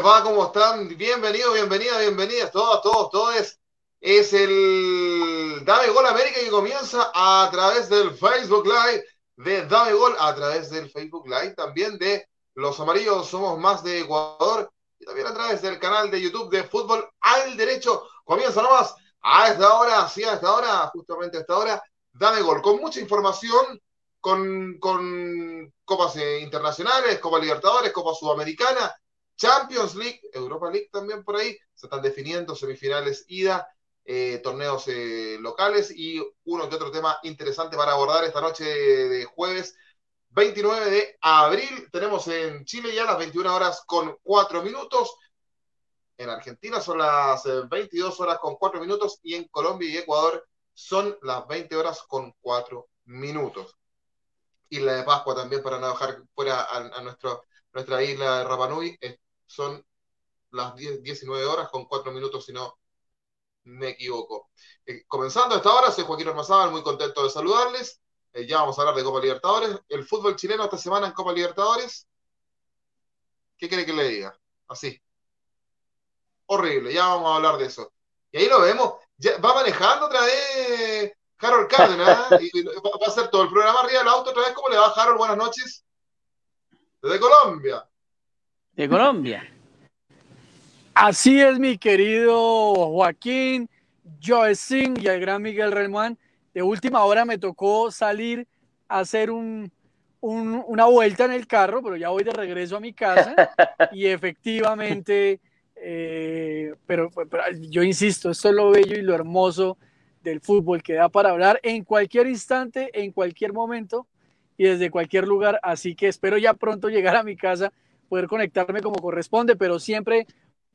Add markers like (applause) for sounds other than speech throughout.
les va? ¿Cómo están? Bienvenidos, bienvenidas, bienvenidas, todos, todos, todos. Es el Dame Gol América que comienza a través del Facebook Live de Dame Gol, a través del Facebook Live también de Los Amarillos Somos Más de Ecuador y también a través del canal de YouTube de Fútbol al Derecho. Comienza nomás a esta hora, sí, a esta hora, justamente a esta hora, Dame Gol, con mucha información, con, con copas eh, internacionales, Copa Libertadores, Copa Sudamericana, Champions League, Europa League también por ahí, se están definiendo semifinales ida, eh, torneos eh, locales y uno que otro tema interesante para abordar esta noche de jueves 29 de abril. Tenemos en Chile ya las 21 horas con 4 minutos. En Argentina son las 22 eh, horas con 4 minutos y en Colombia y Ecuador son las 20 horas con 4 minutos. Isla de Pascua también para no dejar fuera a, nuestro, nuestra isla de Rapanui son las 10, 19 horas con 4 minutos, si no me equivoco. Eh, comenzando esta hora, soy Joaquín Ormazábal, muy contento de saludarles. Eh, ya vamos a hablar de Copa Libertadores. El fútbol chileno esta semana en Copa Libertadores. ¿Qué quiere que le diga? Así. Horrible, ya vamos a hablar de eso. Y ahí lo vemos. va manejando otra vez Harold Cárdenas. y va, a hacer todo el programa arriba del auto otra vez. ¿Cómo le va Harold? Buenas noches. Desde Colombia de Colombia. Así es, mi querido Joaquín, Joe Singh y el gran Miguel Relmuán. De última hora me tocó salir a hacer un, una vuelta en el carro, pero ya voy de regreso a mi casa (laughs) y efectivamente, eh, pero, pero, yo insisto, esto es lo bello y lo hermoso del fútbol que da para hablar en cualquier instante, en cualquier momento y desde cualquier lugar. Así que espero ya pronto llegar a mi casa poder conectarme como corresponde, pero siempre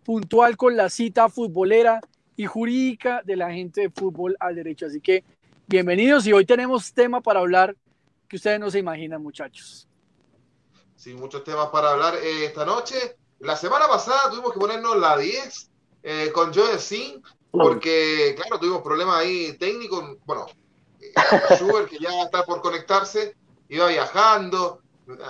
puntual con la cita futbolera y jurídica de la gente de fútbol al derecho. Así que bienvenidos y hoy tenemos tema para hablar que ustedes no se imaginan, muchachos. Sí, muchos temas para hablar eh, esta noche. La semana pasada tuvimos que ponernos la 10 eh, con Joe Sin, porque, claro, tuvimos problemas ahí técnicos. Bueno, eh, Schubert, que ya está por conectarse, iba viajando.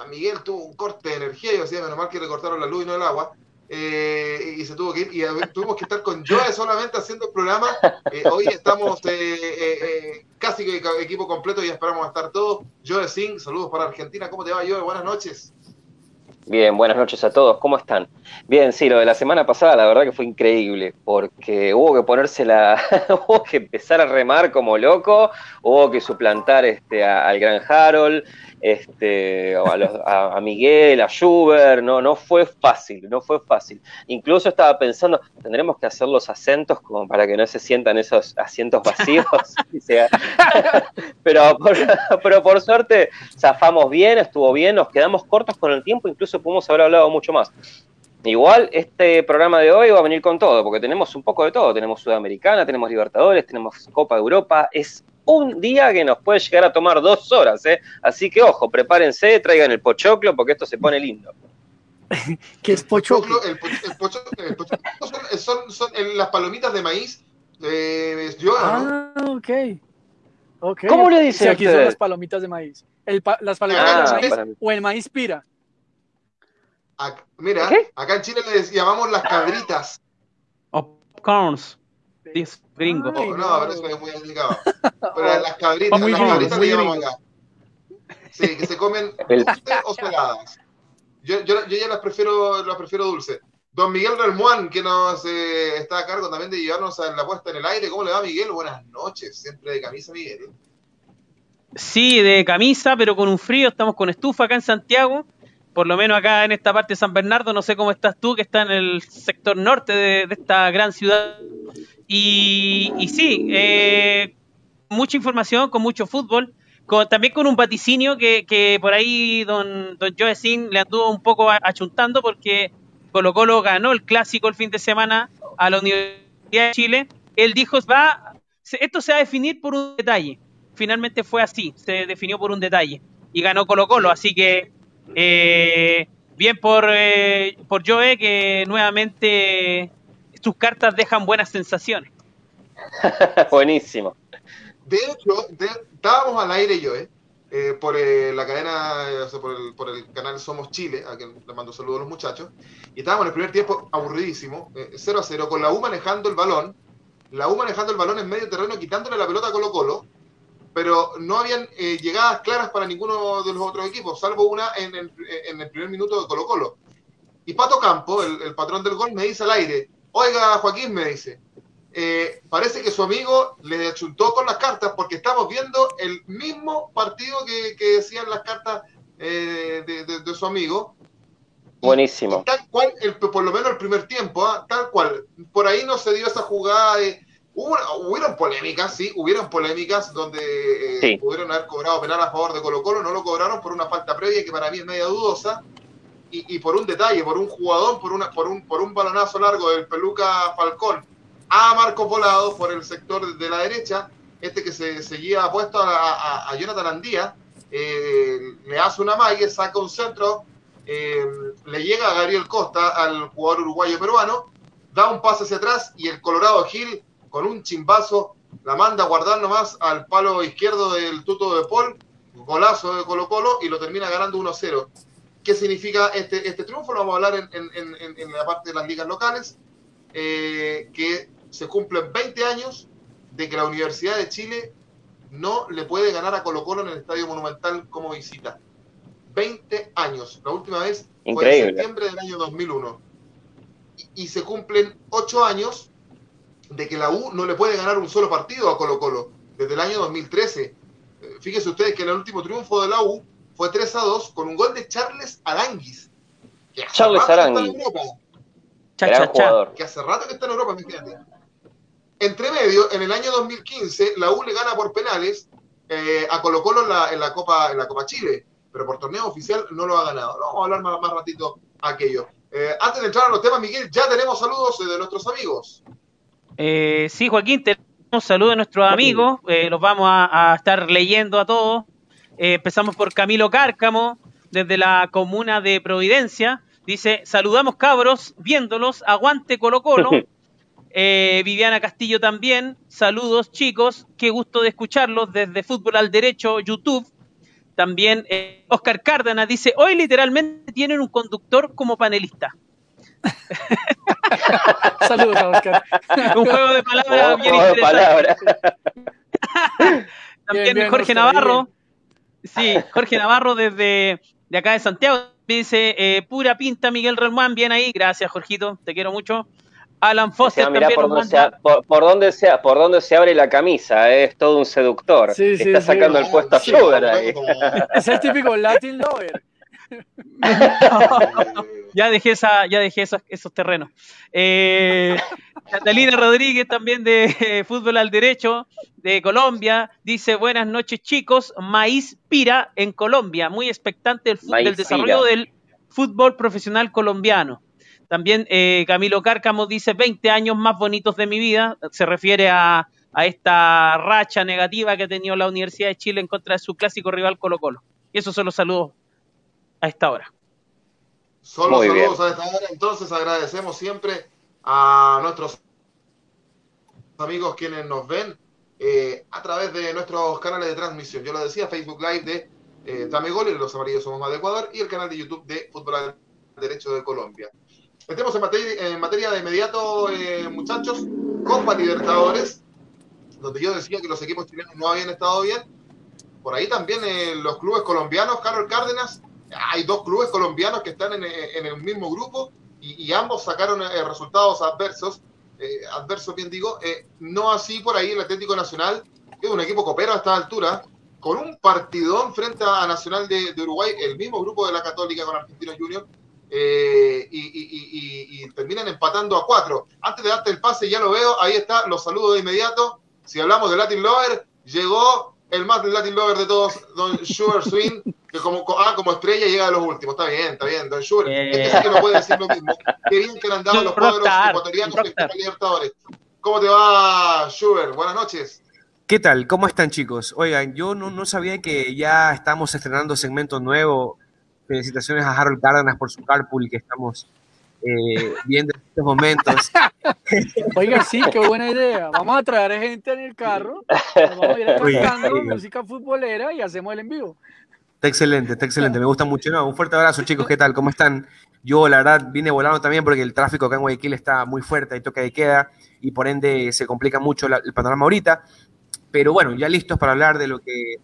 Miguel tuvo un corte de energía, y decía, menos mal que le cortaron la luz y no el agua. Eh, y se tuvo que ir, y tuvimos que estar con Joe solamente haciendo el programa. Eh, hoy estamos eh, casi que equipo completo y esperamos estar todos. Joe Singh, saludos para Argentina. ¿Cómo te va, Joe? Buenas noches. Bien, buenas noches a todos. ¿Cómo están? Bien, sí, lo de la semana pasada, la verdad que fue increíble, porque hubo que ponerse la, (laughs) hubo que empezar a remar como loco, hubo que suplantar este, al gran Harold, este, a, Miguel, a Schubert, no, no fue fácil, no fue fácil. Incluso estaba pensando, tendremos que hacer los acentos como para que no se sientan esos asientos vacíos. (laughs) (laughs) pero, por, pero por suerte zafamos bien, estuvo bien, nos quedamos cortos con el tiempo, incluso pudimos haber hablado mucho más. Igual este programa de hoy va a venir con todo, porque tenemos un poco de todo. Tenemos Sudamericana, tenemos Libertadores, tenemos Copa de Europa. Es un día que nos puede llegar a tomar dos horas, ¿eh? Así que ojo, prepárense, traigan el pochoclo porque esto se pone lindo. (laughs) ¿Qué es pochoclo? El pochoclo, son, son, las palomitas de maíz. Eh, yo, ah, ok. okay. ¿Cómo le dicen? aquí son las palomitas de maíz. las palomitas de ah, maíz o el maíz pira. mira, acá en Chile les llamamos las cabritas. Popcorns gringo. no, pero eso es muy delicado. (laughs) Pero las cabritas, las cabritas que llamamos acá. Sí, que se comen (laughs) dulces o saladas. Yo, yo, yo, ya las prefiero, las prefiero dulces. Don Miguel Relmuán, que nos eh, está a cargo también de llevarnos a la puesta en el aire. ¿Cómo le va, Miguel? Buenas noches. Siempre de camisa, Miguel. Sí, de camisa, pero con un frío. Estamos con estufa acá en Santiago. Por lo menos acá en esta parte de San Bernardo. No sé cómo estás tú, que está en el sector norte de, de esta gran ciudad. Y, sí, eh, mucha información, con mucho fútbol, también con un vaticinio que, por ahí don, don Joe Sin le anduvo un poco achuntando porque Colo Colo ganó el clásico el fin de semana a la Universidad de Chile. Él dijo, va, esto se va a definir por un detalle. Finalmente fue así, se definió por un detalle. Y ganó Colo Colo, así que eh, bien por, eh, por Joe que nuevamente tus cartas dejan buenas sensaciones. (laughs) Buenísimo. De hecho, estábamos al aire yo, ¿eh? eh, por eh, la cadena, eh, o sea, por, el, por, el, canal Somos Chile, a quien le mando saludos a los muchachos, y estábamos en el primer tiempo aburridísimo, 0 a 0, con la U manejando el balón, la U manejando el balón en medio terreno, quitándole la pelota a Colo Colo, pero no habían llegadas claras para ninguno de los otros equipos, salvo una en el, en el primer minuto de Colo Colo. Y Pato Campo, el, el patrón del gol, me dice al aire, oiga Joaquín, me dice, eh, parece que su amigo le achuntó con las cartas porque estamos viendo el mismo partido que, que decían las cartas eh, de, de, de, su amigo. Buenísimo. Y tal cual, el, por lo menos el primer tiempo, ¿eh? tal cual. Por ahí no se dio esa jugada de... Hubo, hubieron polémicas, sí, hubieron polémicas donde sí. pudieron haber cobrado penal a favor de Colo Colo, no lo cobraron por una falta previa que para mí es media dudosa. Y, por un detalle, por un jugador, por, una, por, un, por un balonazo largo del Peluca Falcón, a Marcos Volado por el sector de la derecha, este que se seguía puesto a Jonathan Andía, eh, le hace una mague, saca un centro, eh, le llega a Gabriel Costa, al jugador uruguayo peruano, da un pase hacia atrás y el Colorado Gil, con un chimbazo, la manda a guardar nomás al palo izquierdo del tuto de Paul, golazo de Colo Colo y lo termina ganando 1-0. ¿Qué significa este, este triunfo? Lo vamos a hablar en, en, en, en la parte de las ligas locales. Eh, que se cumplen 20 años de que la Universidad de Chile no le puede ganar a Colo Colo en el Estadio Monumental como visita. 20 años. La última vez Increíble. fue en septiembre del año 2001. Y, y, se cumplen 8 años de que la U no le puede ganar un solo partido a Colo Colo. Desde el año 2013. Fíjense ustedes que el último triunfo de la U fue 3 a 2 con un gol de Charles Aranguis. Charles Aranguis. Cha, cha, cha. Que hace rato que está en Europa, fíjate. Entre medio, en el año 2015, la U le gana por penales eh, a Colo Colo en la, en la, Copa, en la Copa Chile, pero por torneo oficial no lo ha ganado. Vamos a hablar más, más ratito aquello. Eh, antes de entrar a los temas, Miguel, ya tenemos saludos de nuestros amigos. Eh, sí, Joaquín, tenemos saludos de nuestros amigos, eh, los vamos a, a, estar leyendo a todos. Empezamos por Camilo Cárcamo, desde la comuna de Providencia. Dice, saludamos cabros, viéndolos, aguante Colo Colo. (laughs) Eh, Viviana Castillo también, saludos chicos, qué gusto de escucharlos desde Fútbol al Derecho, YouTube. También eh, Oscar Cárdenas dice, hoy literalmente tienen un conductor como panelista. (laughs) saludos Oscar. (laughs) un juego de palabras un bien juego interesante. de palabras. también Bien, bien, Jorge Oscar, Navarro, sí, Jorge Navarro desde de acá de Santiago, dice, eh, pura pinta Miguel Relmán, bien ahí, gracias Jorgito, te quiero mucho. Alan Foster O sea, mirá también por dónde, se, por, por dónde se, por dónde se abre la camisa, eh, es todo un seductor. Sí, sí, Está sí. sacando el puesto a Sí, Sugar ahí. (laughs) Es el típico Latin Lover. (laughs) ya dejé esa, ya dejé esos, esos terrenos. Eh, Catalina Rodríguez también de eh, Fútbol al Derecho de Colombia dice buenas noches chicos, maíz pira en Colombia, muy expectante Maíz del desarrollo pira. del fútbol profesional colombiano. También eh, Camilo Cárcamo dice 20 años más bonitos de mi vida, se refiere a, a esta racha negativa que ha tenido la Universidad de Chile en contra de su clásico rival Colo Colo. Y esos son los saludos a esta hora. Solo saludos a esta hora. Entonces agradecemos siempre a nuestros amigos quienes nos ven eh, a través de nuestros canales de transmisión. Yo lo decía, Facebook Live de eh, Dame Gol y Los Amarillos Somos Más de Ecuador y el canal de YouTube de Fútbol al Derecho de Colombia. Metemos en materia, de inmediato, eh, muchachos, Copa Libertadores, donde yo decía que los equipos chilenos no habían estado bien. Por ahí también eh, los clubes colombianos, Carlos Cárdenas, hay dos clubes colombianos que están en, el mismo grupo y, ambos sacaron resultados adversos, eh, adversos bien digo, eh, no así por ahí el Atlético Nacional, que es un equipo copero a esta altura, con un partidón frente a Nacional de, Uruguay, el mismo grupo de la Católica con Argentinos Junior, eh, y, terminan empatando a cuatro. Antes de darte el pase, ya lo veo, ahí está, los saludos de inmediato. Si hablamos de Latin Lover, llegó el más Latin Lover de todos, Don Sugar Swing, que como, ah, como estrella llega a los últimos. Está bien, está bien, Don Sugar. Eh. Este sí que no puede decir lo mismo. Qué bien que le han dado los cuadros Rockstar, ecuatorianos en Libertadores. ¿Cómo te va, Sugar? Buenas noches. ¿Qué tal? ¿Cómo están chicos? Oigan, yo no, no sabía que ya estamos estrenando segmento nuevo. Felicitaciones a Harold Cárdenas por su carpool que estamos eh, viendo estos momentos. (laughs) Oiga, sí, qué buena idea. Vamos a traer gente en el carro, vamos a ir cantando música futbolera y hacemos el en vivo. Está excelente, está excelente, me gusta mucho. No, un fuerte abrazo, chicos, ¿qué tal? ¿Cómo están? Yo, la verdad, vine volando también porque el tráfico acá en Guayaquil está muy fuerte, hay toque de queda y por ende se complica mucho la- el panorama ahorita. Pero bueno, ya listos para hablar de lo que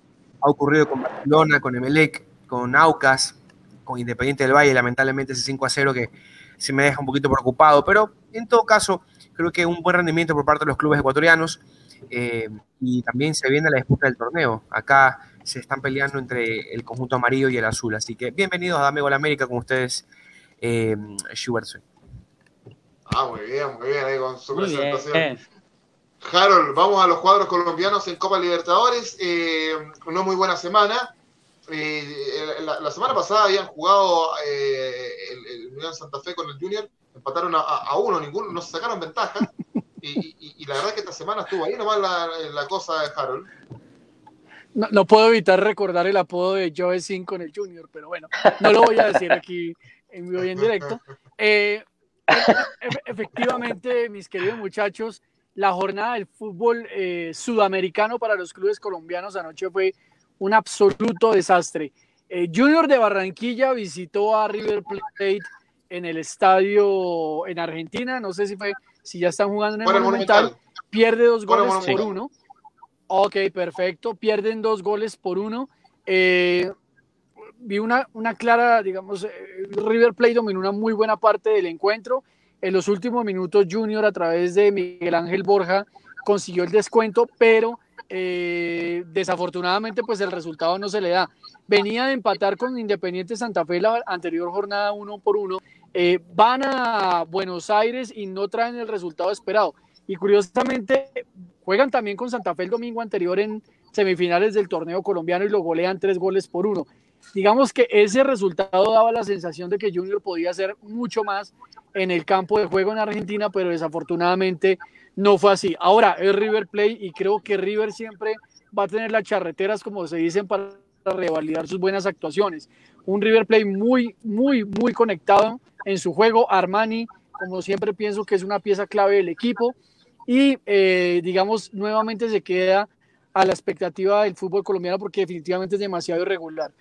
ha ocurrido con Barcelona, con Emelec, con Aucas, con Independiente del Valle, lamentablemente ese 5 a 0 que sí me deja un poquito preocupado, pero en todo caso, creo que un buen rendimiento por parte de los clubes ecuatorianos eh, y también se viene la disputa del torneo. Acá se están peleando entre el conjunto amarillo y el azul, así que bienvenidos a Dame Gol América con ustedes, eh. Ah, muy bien, muy bien, ahí con su Muy presentación. bien. Harold, vamos a los cuadros colombianos en Copa Libertadores. Eh, una muy buena semana. Eh, la, semana pasada habían jugado eh, el, el Unión Santa Fe con el Junior, empataron a, uno, ninguno, no se sacaron ventaja. Y, la verdad que esta semana estuvo ahí nomás la, la cosa de Harold. No, puedo evitar recordar el apodo de Joe Sin con el Junior, pero bueno, no lo voy a decir aquí en vivo y en directo. Eh, e- efectivamente, mis queridos muchachos, la jornada del fútbol eh, sudamericano para los clubes colombianos anoche fue un absoluto desastre. Eh, Junior de Barranquilla visitó a River Plate en el estadio en Argentina, no sé si fue, si ya están jugando en el el Monumental, Monumental. pierde dos goles por uno. Ok, perfecto. Pierden dos goles por uno. Eh, vi una, una clara, digamos, eh, River Plate dominó una muy buena parte del encuentro. En los últimos minutos, Junior, a través de Miguel Ángel Borja, consiguió el descuento, pero eh, desafortunadamente, pues el resultado no se le da. Venía de empatar con Independiente Santa Fe la anterior jornada uno por uno. Eh, van a Buenos Aires y no traen el resultado esperado. Y curiosamente, juegan también con Santa Fe el domingo anterior en semifinales del torneo colombiano y lo golean tres goles por uno. Digamos que ese resultado daba la sensación de que Junior podía hacer mucho más en el campo de juego en Argentina, pero desafortunadamente no fue así. Ahora es River Play y creo que River siempre va a tener las charreteras, como se dicen, para revalidar sus buenas actuaciones. Un River Play muy, muy, muy conectado en su juego. Armani, como siempre pienso que es una pieza clave del equipo y eh, digamos nuevamente se queda a la expectativa del fútbol colombiano porque definitivamente es demasiado irregular.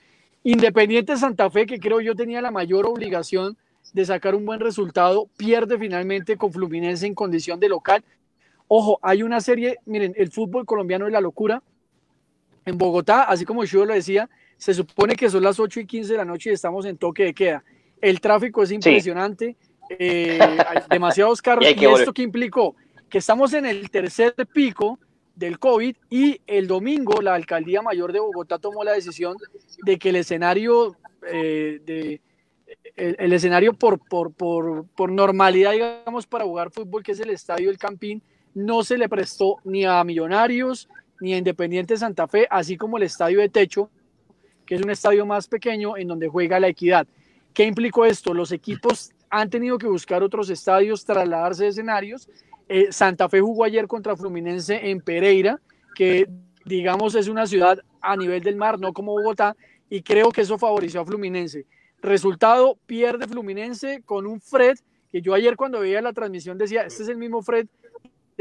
Independiente Santa Fe, que creo yo tenía la mayor obligación de sacar un buen resultado, pierde finalmente con Fluminense en condición de local. Ojo, hay una serie, miren, el fútbol colombiano es la locura. En Bogotá, así como yo lo decía, se supone que son las 8 y 15 de la noche y estamos en toque de queda. El tráfico es impresionante, eh, hay (laughs) demasiados carros. Y hay ¿Y, que esto qué implicó? Que estamos en el tercer pico del COVID y el domingo la alcaldía mayor de Bogotá tomó la decisión de que el escenario eh, de el, el escenario por, por, por, por normalidad, digamos, para jugar fútbol, que es el estadio del Campín, no se le prestó ni a Millonarios ni a Independiente Santa Fe, así como el estadio de techo, que es un estadio más pequeño en donde juega la equidad. ¿Qué implicó esto? Los equipos han tenido que buscar otros estadios, trasladarse de escenarios. Eh, Santa Fe jugó ayer contra Fluminense en Pereira, que digamos es una ciudad a nivel del mar, no como Bogotá, y creo que eso favoreció a Fluminense. Resultado, pierde Fluminense con un Fred, que yo ayer cuando veía la transmisión decía, este es el mismo Fred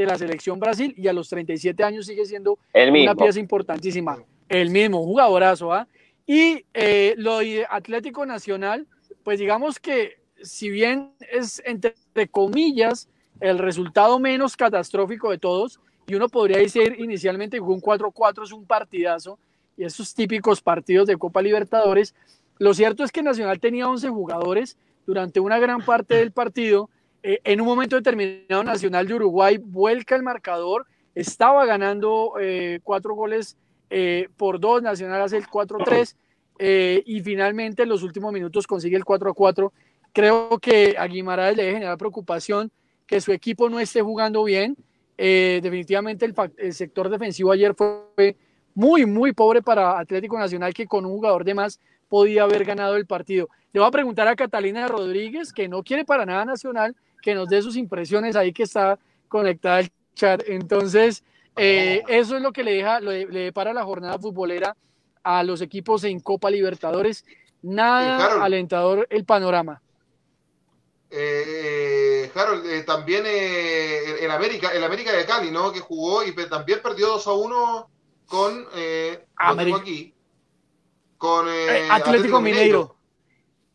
de la selección Brasil y a los 37 años sigue siendo El una mismo. pieza importantísima. El mismo, jugadorazo, ¿ah? Y eh, lo de Atlético Nacional, pues digamos que si bien es entre comillas el resultado menos catastrófico de todos, y uno podría decir inicialmente que un 4-4 es un partidazo, y esos típicos partidos de Copa Libertadores, lo cierto es que Nacional tenía 11 jugadores durante una gran parte del partido. Eh, en un momento determinado, Nacional de Uruguay vuelca el marcador, estaba ganando eh, cuatro goles eh, por dos, Nacional hace el 4-3 eh, y finalmente en los últimos minutos consigue el 4-4. Creo que a Guimaraes le debe generar preocupación que su equipo no esté jugando bien. Definitivamente el, el sector defensivo ayer fue muy, muy pobre para Atlético Nacional, que con un jugador de más podía haber ganado el partido. Le voy a preguntar a Catalina Rodríguez, que no quiere para nada Nacional, que nos dé sus impresiones ahí que está conectada al chat. Entonces, eh, eso es lo que le deja, le, le depara la jornada futbolera a los equipos en Copa Libertadores. Nada Harold. alentador el panorama. eh, Harold, eh, también eh, en América, el América de Cali, ¿no? Que jugó y también perdió 2 a 1 con, eh, aquí, con eh, Eh, Atlético Mineiro.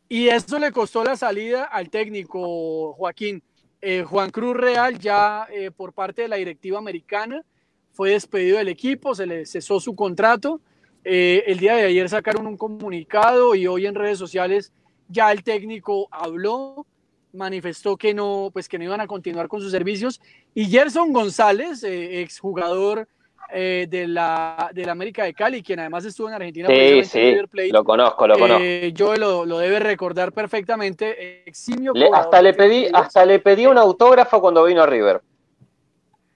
Y eso le costó la salida al técnico Joaquín. Eh, Juan Cruz Real ya eh, por parte de la directiva americana fue despedido del equipo, se le cesó su contrato. Eh, el día de ayer sacaron un comunicado y hoy en redes sociales ya el técnico habló, manifestó que no, pues que no iban a continuar con sus servicios. Y Gerson González, exjugador eh, de la del América de Cali, quien además estuvo en Argentina Sí, en Plate, lo conozco, lo conozco. eh, yo lo, lo debe recordar perfectamente. Eximio Le- hasta le de pedí, hasta le pedí un autógrafo cuando vino a River.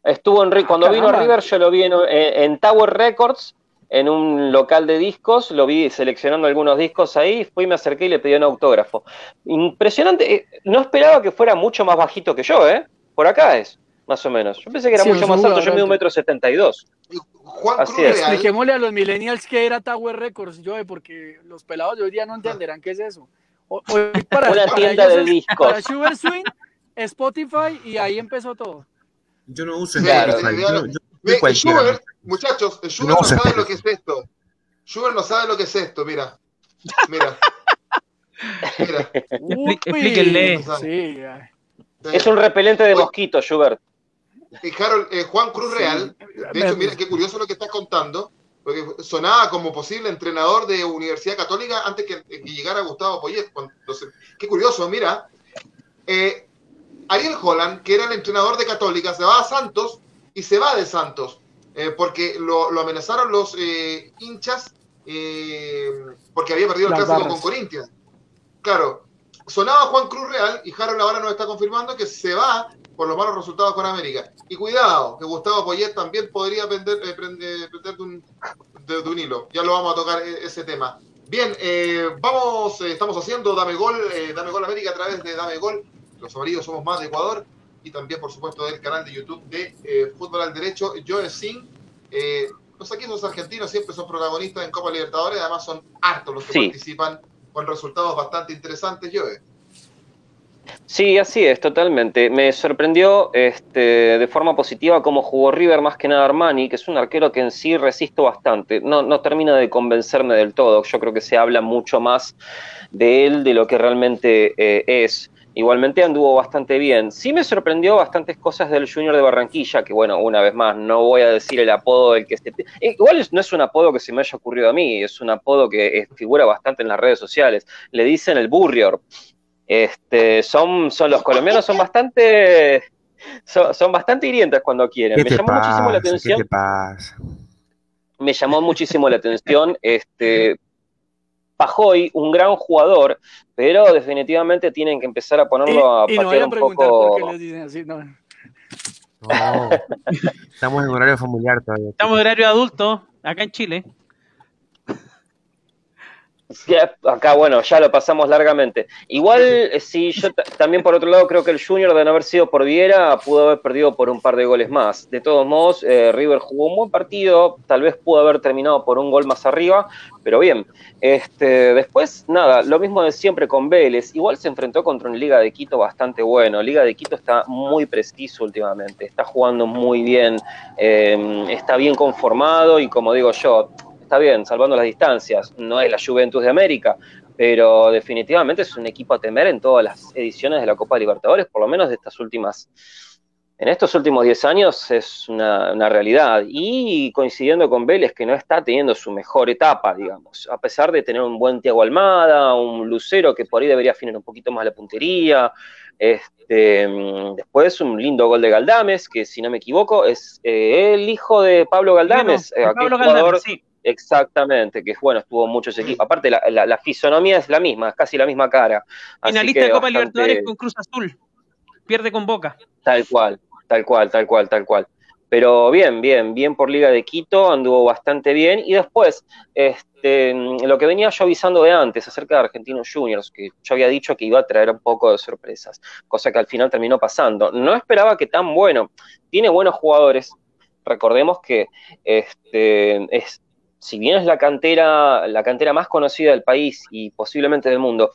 Estuvo en Ah, cuando vino a. River, yo lo vi en, en- en Tower Records, en un local de discos, lo vi seleccionando algunos discos ahí, fui, me acerqué y le pedí un autógrafo. Impresionante, eh, no esperaba que fuera mucho más bajito que yo, ¿eh? Por acá es, más o menos. Yo pensé que era Sí, mucho más alto, yo mido un metro setenta y dos. Juan Así Cruz es. Real. Expliquémosle a los millennials que era Tower Records, yo, porque los pelados de hoy día no entenderán qué es eso. O- hoy para, Una para tienda ellos de discos. Para Sugar Swing, Spotify y ahí empezó todo. Yo no uso Claro. Spotify, yo, yo- Ve, yo cualquiera. Schubert, muchachos, Schubert No no, sabe lo que es esto. Schubert no sabe lo que es esto, mira. Mira. Mira. Explíquenle. Sí. Es un repelente de mosquitos, Schubert. Harold, eh, Juan Cruz Real, de hecho, mira qué curioso lo que estás contando, porque sonaba como posible entrenador de Universidad Católica antes que, que llegara Gustavo Poyet. se- qué curioso, mira. Eh, Ariel Holland, que era el entrenador de Católica, se va a Santos y se va de Santos, eh, porque lo, lo amenazaron los eh, hinchas eh, porque había perdido el Las clásico barras. con Corinthians. Claro, sonaba Juan Cruz Real y Harold ahora nos está confirmando que se va por los malos resultados con América. Y cuidado, que Gustavo Poyet también podría prender, eh, prender de, un, de- de un hilo. Ya lo vamos a tocar eh, ese tema. Bien, eh, vamos, eh, estamos haciendo Dame Gol, eh, Dame Gol América a través de Dame Gol. Los amarillos somos más de Ecuador. Y también, por supuesto, del canal de YouTube de eh, Fútbol al Derecho, Joe Sin. Eh, los equipos argentinos siempre son protagonistas en Copa Libertadores, además son hartos los que Sí. participan con resultados bastante interesantes, Joe. Sí, así es, totalmente. Me sorprendió este, de forma positiva cómo jugó River más que nada Armani, que es un arquero que en sí resisto bastante. No, no termina de convencerme del todo. Yo creo que se habla mucho más de él de lo que realmente eh, es. Igualmente anduvo bastante bien. Sí me sorprendió bastantes cosas del Junior de Barranquilla, que bueno, una vez más, no voy a decir el apodo del que se... Eh, Igual no es un apodo que se me haya ocurrido a mí, es un apodo que eh, figura bastante en las redes sociales. Le dicen el Burrior. Este, son, son los colombianos son bastante son, son bastante hirientes cuando quieren. ¿Qué Me te llamó muchísimo la atención, te pasa? me llamó muchísimo la atención este Pajoy, un gran jugador, pero definitivamente tienen que empezar a ponerlo a Y, y no patear un preguntar por qué poco. les dicen así. No. No. Estamos en horario familiar todavía. Estamos en horario adulto, acá en Chile. Acá, bueno, ya lo pasamos largamente. Igual, eh, sí, yo ta- también por otro lado creo que el Junior de no haber sido por Viera pudo haber perdido por un par de goles más. De todos modos, eh, River jugó un buen partido, tal vez pudo haber terminado por un gol más arriba, pero bien. Este, después, nada, lo mismo de siempre con Vélez. Igual se enfrentó contra un Liga de Quito bastante bueno. Liga de Quito está muy preciso últimamente, está jugando muy bien, eh, está bien conformado y como digo yo, está bien, salvando las distancias, no es la Juventus de América, pero definitivamente es un equipo a temer en todas las ediciones de la Copa Libertadores, por lo menos de estas últimas, en estos últimos 10 años es una, una realidad. Y coincidiendo con Vélez, que no está teniendo su mejor etapa, digamos, a pesar de tener un buen Tiago Almada, un Lucero que por ahí debería afinar un poquito más la puntería. Este, después un lindo gol de Galdames, que si no me equivoco es eh, el hijo de Pablo Galdames, eh, Pablo Galdames, sí. Exactamente, que bueno, estuvo muchos equipos. Aparte, la, la- la fisonomía es la misma, es casi la misma cara. Finalista de Copa bastante- Libertadores con Cruz Azul. Pierde con Boca. Tal cual, tal cual, tal cual, tal cual. Pero bien, bien, bien por Liga de Quito, anduvo bastante bien. Y después, este, lo que venía yo avisando de antes acerca de Argentinos Juniors, que yo había dicho que iba a traer un poco de sorpresas, cosa que al final terminó pasando. No esperaba que tan bueno. Tiene buenos jugadores. Recordemos que este, es, si bien es la cantera, la cantera más conocida del país y posiblemente del mundo,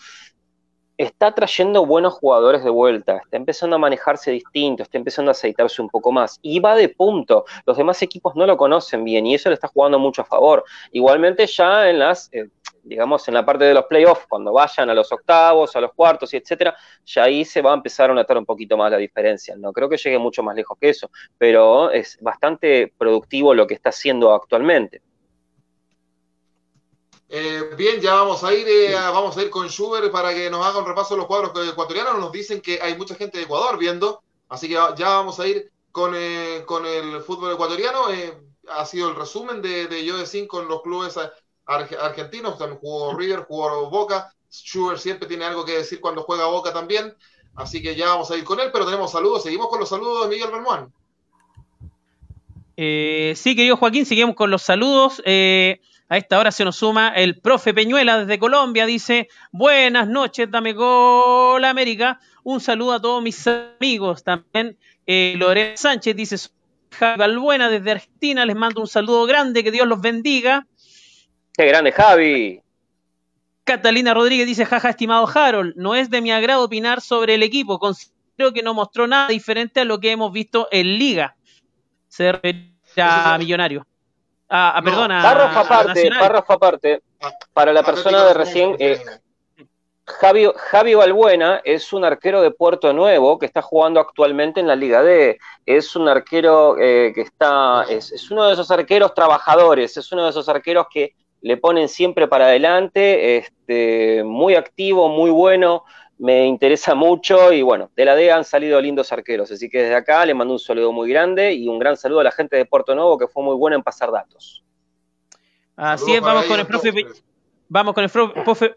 está trayendo buenos jugadores de vuelta, está empezando a manejarse distinto, está empezando a aceitarse un poco más y va de punto. Los demás equipos no lo conocen bien y eso le está jugando mucho a favor. Igualmente ya en las, eh, digamos, en la parte de los playoffs, cuando vayan a los octavos, a los cuartos y etcétera, ya ahí se va a empezar a notar un poquito más la diferencia. No creo que llegue mucho más lejos que eso, pero es bastante productivo lo que está haciendo actualmente. Eh, bien, ya vamos a ir, eh, vamos a ir con Schubert para que nos haga un repaso de los cuadros ecuatorianos. Nos dicen que hay mucha gente de Ecuador viendo, así que ya vamos a ir con, eh, con el fútbol ecuatoriano. ha sido el resumen de, de Yo con los clubes argentinos. También jugó River, jugó Boca. Schubert siempre tiene algo que decir cuando juega Boca también. Así que ya vamos a ir con él, pero tenemos saludos. Seguimos con los saludos de Miguel Bermuán. sí, querido Joaquín, seguimos con los saludos. A esta hora se nos suma el profe Peñuela desde Colombia. Dice, buenas noches, dame gol América. Un saludo a todos mis amigos. También eh, Lorena Sánchez dice, Javi Balbuena desde Argentina. Les mando un saludo grande, que Dios los bendiga. Qué grande, Javi. Catalina Rodríguez dice, jaja, estimado Harold, no es de mi agrado opinar sobre el equipo. Considero que no mostró nada diferente a lo que hemos visto en Liga. Se refiere a Millonario. Ah, perdona. Párrafo aparte, párrafo aparte. Para la persona de recién. Eh, Javi, Javi Balbuena es un arquero de Puerto Nuevo que está jugando actualmente en la Liga D. Es un arquero eh, que está. Es, es, uno de esos arqueros trabajadores, es uno de esos arqueros que le ponen siempre para adelante, este, muy activo, muy bueno me interesa mucho y bueno, de la D han salido lindos arqueros, así que desde acá le mando un saludo muy grande y un gran saludo a la gente de Puerto Nuevo que fue muy buena en pasar datos. Así es, vamos con, el profe vamos con el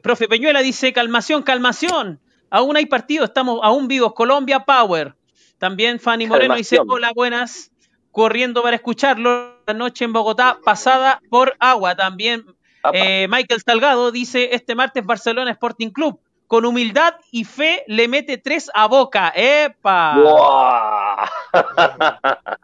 profe, Peñuela, dice calmación, calmación, aún hay partido, estamos aún vivos, Colombia Power. También Fanny Moreno dice, hola, buenas, corriendo para escucharlo, la noche en Bogotá, pasada por agua. También eh, Michael Salgado dice, este martes Barcelona Sporting Club, con humildad y fe le mete tres a boca. ¡Epa! (laughs)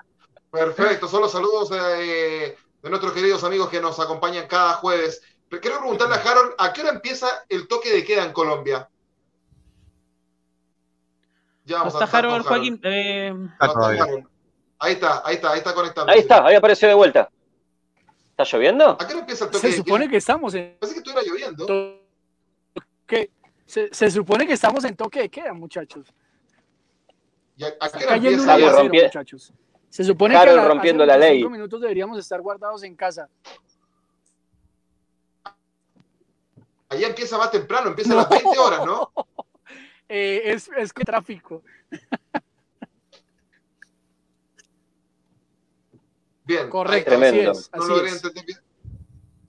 Perfecto, son los saludos eh, de nuestros queridos amigos que nos acompañan cada jueves. Pero quiero preguntarle a Harold, ¿a qué hora empieza el toque de queda en Colombia? Ya vamos a Harold, Joaquín. Eh... Ahí está, ahí está, ahí está conectando. Ahí está, ahí apareció de vuelta. ¿Está lloviendo? ¿A qué hora empieza el toque Se supone que estamos en. Parece que estuviera lloviendo. ¿Qué? Se, supone que estamos en toque de queda, muchachos. ¿A qué muchachos. Se supone que a rompiendo la ley. minutos deberíamos estar guardados en casa. Allá empieza más temprano, empieza a las 20 horas, ¿no? (laughs) Eh, es, es tráfico. Bien. Correcto, Tremendo. así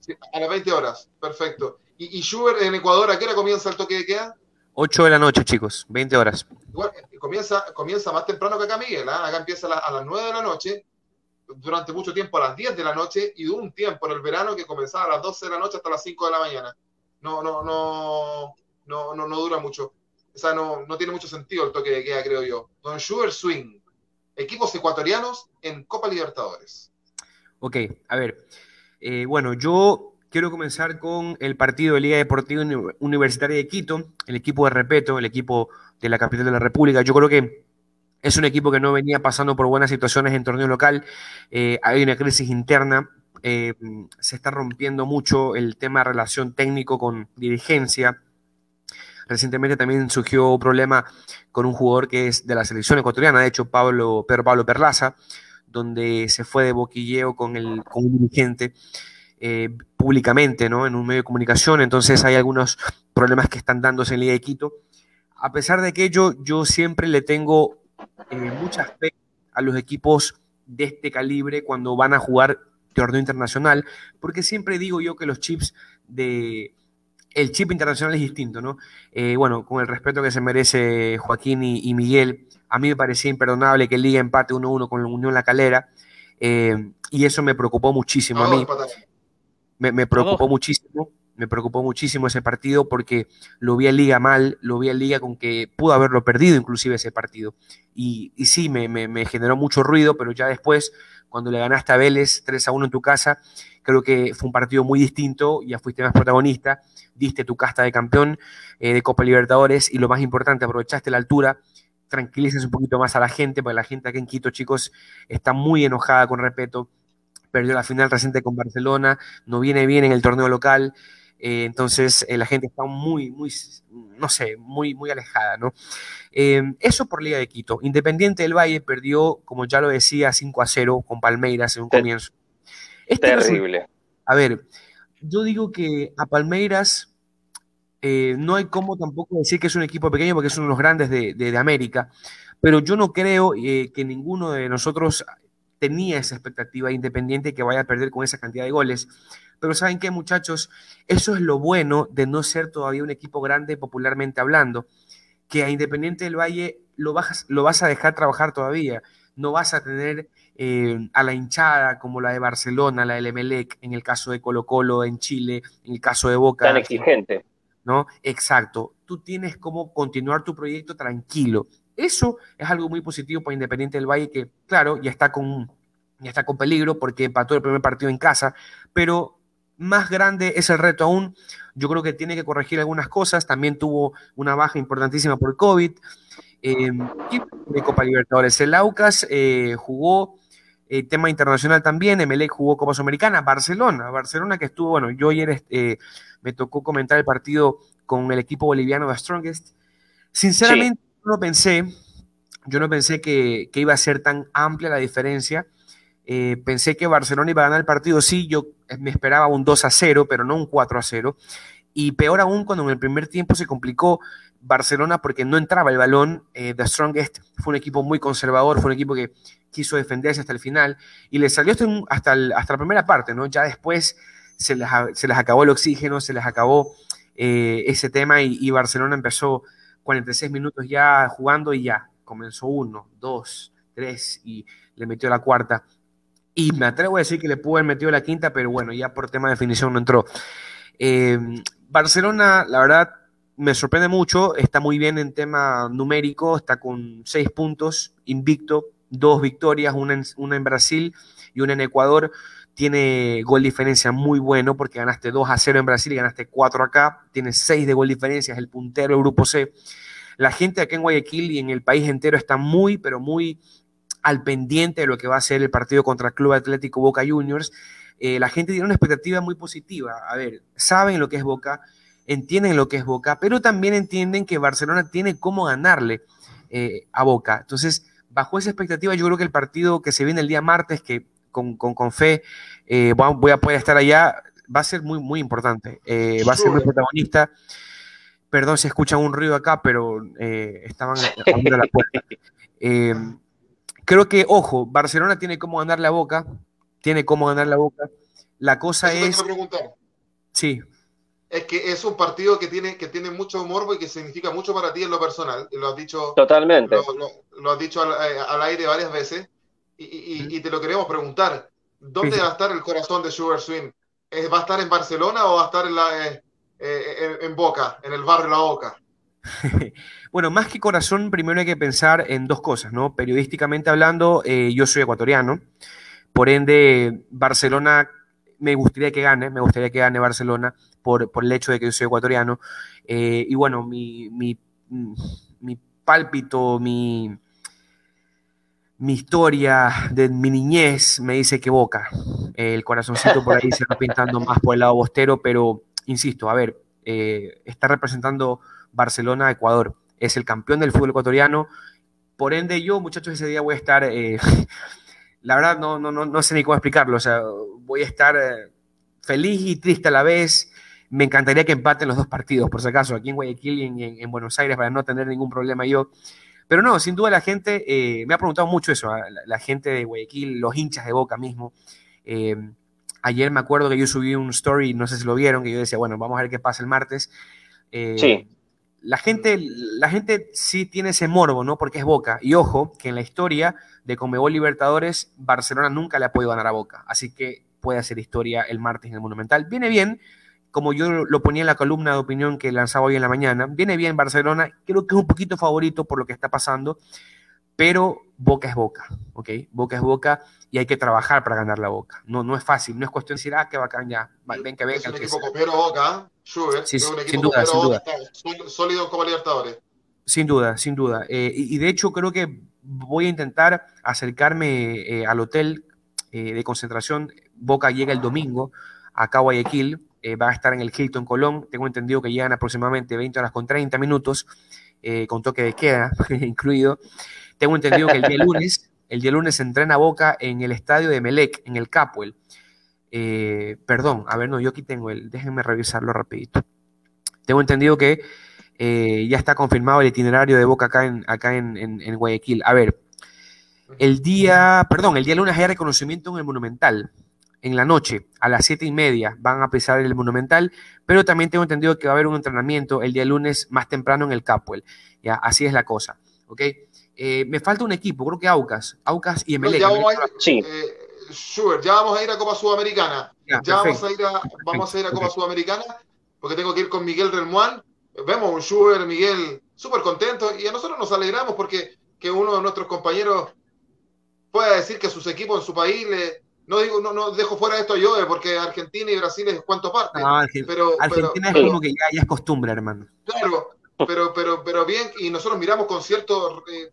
es. a las 20 horas, perfecto. ¿Y, y Schubert en Ecuador a qué hora comienza el toque de queda? 8 de la noche, chicos, 20 horas. Igual, eh, comienza, comienza más temprano que acá, Miguel. ¿ah? Acá empieza a, las 9 de la noche, durante mucho tiempo a las 10 de la noche, y de un tiempo en el verano que comenzaba a las 12 de la noche hasta las 5 de la mañana. No, no, no, no, no, no dura mucho. O sea, no, no tiene mucho sentido el toque de queda, creo yo. Don Schubert Swing, equipos ecuatorianos en Copa Libertadores. Ok, a ver. Eh, bueno, yo quiero comenzar con el partido de Liga Deportiva Universitaria de Quito, el equipo de Repeto, el equipo de la capital de la República. Yo creo que es un equipo que no venía pasando por buenas situaciones en torneo local. Eh, hay una crisis interna. Eh, se está rompiendo mucho el tema de relación técnico con dirigencia. Recientemente también surgió un problema con un jugador que es de la selección ecuatoriana, de hecho, Pablo, Pedro Pablo Perlaza, donde se fue de boquilleo con, el, con un dirigente. Eh, públicamente, ¿no? En un medio de comunicación, entonces hay algunos problemas que están dándose en Liga de Quito. A pesar de que yo, yo siempre le tengo eh, mucha fe a los equipos de este calibre cuando van a jugar torneo internacional, porque siempre digo yo que los chips de... El chip internacional es distinto, ¿no? Eh, bueno, con el respeto que se merece Joaquín y, Miguel, a mí me parecía imperdonable que Liga empate 1-1 con la Unión La Calera, y eso me preocupó muchísimo a mí. Me, preocupó muchísimo, me preocupó muchísimo ese partido porque lo vi a Liga mal, lo vi a Liga con que pudo haberlo perdido inclusive ese partido. Y, y sí, me, me, generó mucho ruido, pero ya después, cuando le ganaste a Vélez 3 a 1 en tu casa, Creo que fue un partido muy distinto, ya fuiste más protagonista, diste tu casta de campeón eh, de Copa Libertadores y lo más importante, aprovechaste la altura, tranquilices un poquito más a la gente, porque la gente aquí en Quito, chicos, está muy enojada con respeto, perdió la final reciente con Barcelona, no viene bien en el torneo local, eh, entonces eh, la gente está muy, muy, no sé, muy, muy alejada, ¿no? Eh, eso por Liga de Quito. Independiente del Valle perdió, como ya lo decía, 5 a 0 con Palmeiras en un comienzo. Este Terrible. a ver, yo digo que a Palmeiras no hay como tampoco decir que es un equipo pequeño porque es uno de los grandes de, de América, pero yo no creo que ninguno de nosotros tenía esa expectativa independiente que vaya a perder con esa cantidad de goles. Pero ¿saben qué, muchachos? Eso es lo bueno de no ser todavía un equipo grande popularmente hablando, que a Independiente del Valle lo vas, lo vas a dejar trabajar todavía. No vas a tener eh, a la hinchada como la de Barcelona, la del Emelec, en el caso de Colo Colo en Chile, en el caso de Boca. Tan exigente. ¿No? Exacto. Tú tienes como continuar tu proyecto tranquilo. Eso es algo muy positivo para Independiente del Valle, que, claro, ya está con, ya está con peligro porque empató el primer partido en casa, pero más grande es el reto aún. Yo creo que tiene que corregir algunas cosas. También tuvo una baja importantísima por COVID. Eh, de Copa Libertadores. El Aucas eh, jugó eh, tema internacional también. Emelec jugó Copa Sudamericana. Barcelona, Barcelona que estuvo, bueno, yo ayer eh, me tocó comentar el partido con el equipo boliviano de Strongest. Sinceramente, no pensé, yo no pensé que, que iba a ser tan amplia la diferencia. Eh, pensé que Barcelona iba a ganar el partido, sí, yo me esperaba un 2 a 0, pero no un 4 a 0. Y peor aún cuando en el primer tiempo se complicó Barcelona porque no entraba el balón. Eh, The Strongest fue un equipo muy conservador, fue un equipo que quiso defenderse hasta el final y le salió hasta, hasta, hasta la primera parte, ¿no? Ya después se les, se les acabó el oxígeno, se les acabó eh, ese tema y, Barcelona empezó 46 minutos ya jugando y ya comenzó uno, dos, tres y le metió la cuarta y me atrevo a decir que le pudo haber metido la quinta, pero bueno, ya por tema de definición no entró. Eh, Barcelona, la verdad, me sorprende mucho, está muy bien en tema numérico, está con seis puntos, invicto, dos victorias, una en, una en Brasil y una en Ecuador. Tiene gol diferencia muy bueno porque ganaste 2 a 0 en Brasil y ganaste 4 acá. Tiene 6 de gol diferencia, es el puntero del grupo C. La gente acá en Guayaquil y en el país entero está muy, pero muy al pendiente de lo que va a ser el partido contra el Club Atlético Boca Juniors. Eh, la gente tiene una expectativa muy positiva. A ver, saben lo que es Boca, entienden lo que es Boca, pero también entienden que Barcelona tiene cómo ganarle eh, a Boca. Entonces, bajo esa expectativa, yo creo que el partido que se viene el día martes, que con, con, con fe eh, voy a poder estar allá, va a ser muy, muy importante. Eh, va a ser muy protagonista. Perdón si escuchan un ruido acá, pero eh, estaban abriendo la puerta. (laughs) creo que, ojo, Barcelona tiene cómo ganar la boca, tiene cómo ganar la boca. La cosa Eso es. Sí. Es que es un partido que tiene, que tiene mucho morbo y que significa mucho para ti en lo personal. Lo has dicho. Totalmente. Lo, lo, lo has dicho al, al, aire varias veces. Y, y, y, te lo queremos preguntar. ¿Dónde va a estar el corazón de Sugar Swing? ¿Va a estar en Barcelona o va a estar en, la, eh, eh, en, en Boca, en el barrio La Boca? (laughs) bueno, más que corazón, primero hay que pensar en dos cosas, ¿no? Periodísticamente hablando, eh, yo soy ecuatoriano, por ende, Barcelona me gustaría que gane, me gustaría que gane Barcelona por, por el hecho de que yo soy ecuatoriano. Eh, y bueno, mi, mi, mi pálpito, mi, mi historia de mi niñez me dice que Boca. El corazoncito por ahí se va pintando más por el lado bostero, pero insisto, a ver, eh, está representando Barcelona, Ecuador. Es el campeón del fútbol ecuatoriano. Por ende, yo, muchachos, ese día voy a estar, eh, (laughs) la verdad, no, no, no, no, sé ni cómo explicarlo. O sea, voy a estar eh, feliz y triste a la vez. Me encantaría que empaten los dos partidos, por si acaso, aquí en Guayaquil y en, en, en Buenos Aires, para no tener ningún problema yo. Pero no, sin duda la gente, eh, me ha preguntado mucho eso, la, la, gente de Guayaquil, los hinchas de Boca mismo. Eh, ayer me acuerdo que yo subí un story, no sé si lo vieron, que yo decía, bueno, vamos a ver qué pasa el martes. Eh, sí. La gente, la gente sí tiene ese morbo, ¿no? Porque es Boca. Y ojo, que en la historia de Comebol Libertadores, Barcelona nunca le ha podido ganar a Boca. Así que puede hacer historia el martes en el Monumental. Viene bien, como yo lo ponía en la columna de opinión que lanzaba hoy en la mañana, viene bien Barcelona, creo que es un poquito favorito por lo que está pasando, pero Boca es Boca, ¿ok? Boca es Boca y hay que trabajar para ganar la Boca. No, no es fácil, no es cuestión de decir, ah, qué bacán ya, ven que. Es un equipo copero Boca, ¿eh? sí, es un equipo sin duda, sin duda. sólido Copa Libertadores. Sin duda, sin duda. Eh, y, de hecho creo que voy a intentar acercarme eh, al hotel eh, de concentración. Boca llega el domingo acá a Guayaquil, va a estar en el Hilton Colón. Tengo entendido que llegan aproximadamente 20 horas con 30 minutos, con toque de queda (laughs) incluido. Tengo entendido que el día lunes, el día lunes se entrena Boca en el estadio de Melec, en el Capuel. perdón, a ver, no, yo aquí tengo el, déjenme revisarlo rapidito. Tengo entendido que eh, ya está confirmado el itinerario de Boca acá en, acá en, Guayaquil. A ver, el día, perdón, el día lunes hay reconocimiento en el Monumental. En la noche, a las siete y media, van a pesar el Monumental, pero también tengo entendido que va a haber un entrenamiento el día lunes más temprano en el Capuel. Ya, así es la cosa. ¿ok? Eh, me falta un equipo, creo que Aucas, Aucas y Emelec. ya, vamos a ir, sí. Eh, ya vamos a ir a Copa Sudamericana. Ya, vamos a ir a, vamos a ir a Copa Sudamericana, porque tengo que ir con Miguel Relmuán vemos un Schubert, Miguel, súper contento y a nosotros nos alegramos porque que uno de nuestros compañeros pueda decir que sus equipos en su país le, no digo, no, no dejo fuera esto yo, porque Argentina y Brasil es cuanto parte. pero, Argentina es como que ya, es costumbre, hermano. Claro, pero, pero, pero bien, y nosotros miramos con cierto, eh,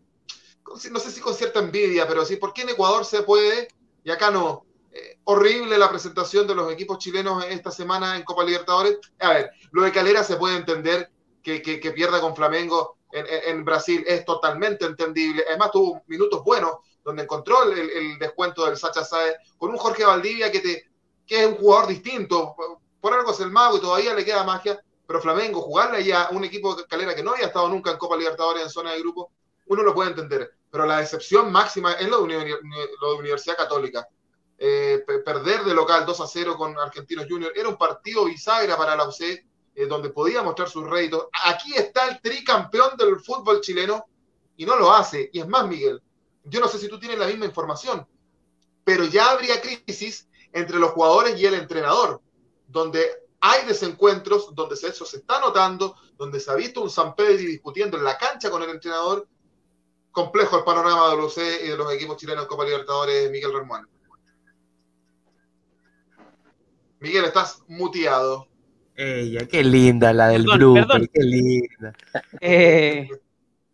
no sé si con cierta envidia, pero sí, ¿por qué en Ecuador se puede y acá no? Eh, horrible la presentación de los equipos chilenos esta semana en Copa Libertadores. A ver, lo de Calera se puede entender que, que, pierda con Flamengo en, en, Brasil es totalmente entendible. Además, tuvo minutos buenos donde encontró el, descuento del Sacha Saez con un Jorge Valdivia que, te, que es un jugador distinto. Por algo es el mago y todavía le queda magia. Pero Flamengo, jugarle ya a un equipo de Calera que no había estado nunca en Copa Libertadores en zona de grupo, uno lo puede entender. Pero la decepción máxima es lo de, lo de Universidad Católica. Eh, perder de local 2 a 0 con Argentinos Juniors era un partido bisagra para la UC eh, donde podía mostrar sus réditos. Aquí está el tricampeón del fútbol chileno y no lo hace. Y es más, Miguel, yo no sé si tú tienes la misma información, pero ya habría crisis entre los jugadores y el entrenador, donde hay desencuentros, donde eso se está notando, donde se ha visto un San Pedro discutiendo en la cancha con el entrenador. Complejo el panorama de los y de los equipos chilenos en Copa Libertadores, Miguel Ramón. Miguel, estás muteado. Ella, qué linda la del grupo, qué linda. Eh,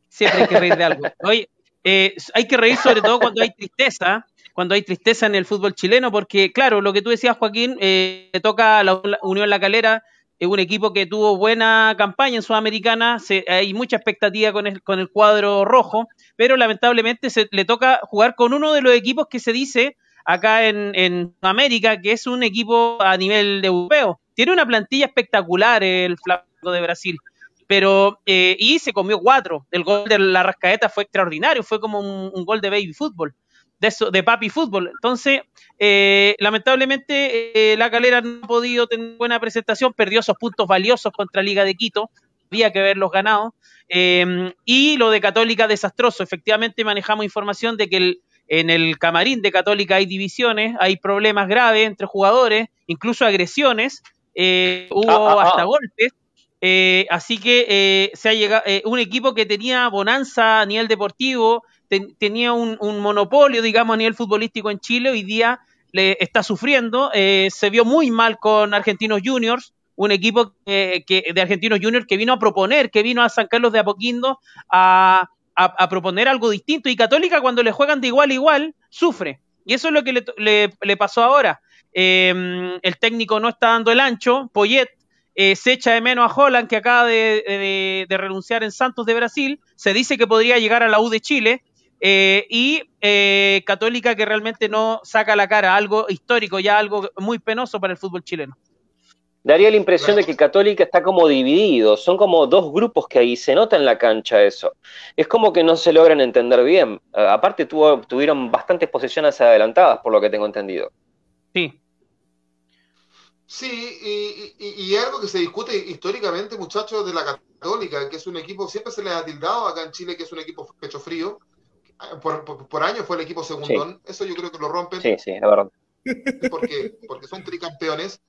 siempre hay que reír de algo. Oye, eh, hay que reír sobre todo cuando hay tristeza, cuando hay tristeza en el fútbol chileno, porque claro, lo que tú decías, Joaquín, eh, toca la Unión La Calera, es un equipo que tuvo buena campaña en Sudamericana, hay mucha expectativa con el, con el cuadro rojo, pero lamentablemente se le toca jugar con uno de los equipos que se dice acá en, en América, que es un equipo a nivel europeo. Tiene una plantilla espectacular el Flamengo de Brasil, pero eh, y se comió cuatro. El gol de la Rascaeta fue extraordinario, fue como un, gol de baby fútbol, de, eso, de papi fútbol. Entonces, eh, lamentablemente, eh, la Calera no ha podido tener buena presentación, perdió esos puntos valiosos contra Liga de Quito, había que haberlos ganado. y lo de Católica desastroso. Efectivamente, manejamos información de que el, en el camarín de Católica hay divisiones, hay problemas graves entre jugadores, incluso agresiones, eh, hubo ah, ah, hasta ah. golpes. Eh, así que se ha llegado un equipo que tenía bonanza a nivel deportivo, tenía un, monopolio, digamos, a nivel futbolístico en Chile, hoy día le está sufriendo. se vio muy mal con Argentinos Juniors, un equipo que, de Argentinos Juniors que vino a proponer, que vino a San Carlos de Apoquindo a, a, proponer algo distinto. Y Católica, cuando le juegan de igual a igual, sufre. Y eso es lo que le, pasó ahora. Em, el técnico no está dando el ancho. Poyet eh, se echa de menos a Holland, que acaba de, renunciar en Santos de Brasil. Se dice que podría llegar a la U de Chile. Eh, y eh, Católica que realmente no saca la cara, algo histórico, ya algo muy penoso para el fútbol chileno. Daría la impresión de que Católica está como dividido, son como dos grupos que ahí se nota en la cancha eso. Es como que no se logran entender bien. aparte tuvo, tuvieron bastantes posiciones adelantadas, por lo que tengo entendido. Sí. Sí, y, algo que se discute históricamente, muchachos, de la Católica, que es un equipo, siempre se les ha tildado acá en Chile que es un equipo pecho frío. Por, por, años fue el equipo segundón. Eso yo creo que lo rompen. Sí, sí, la verdad. Porque, porque son tricampeones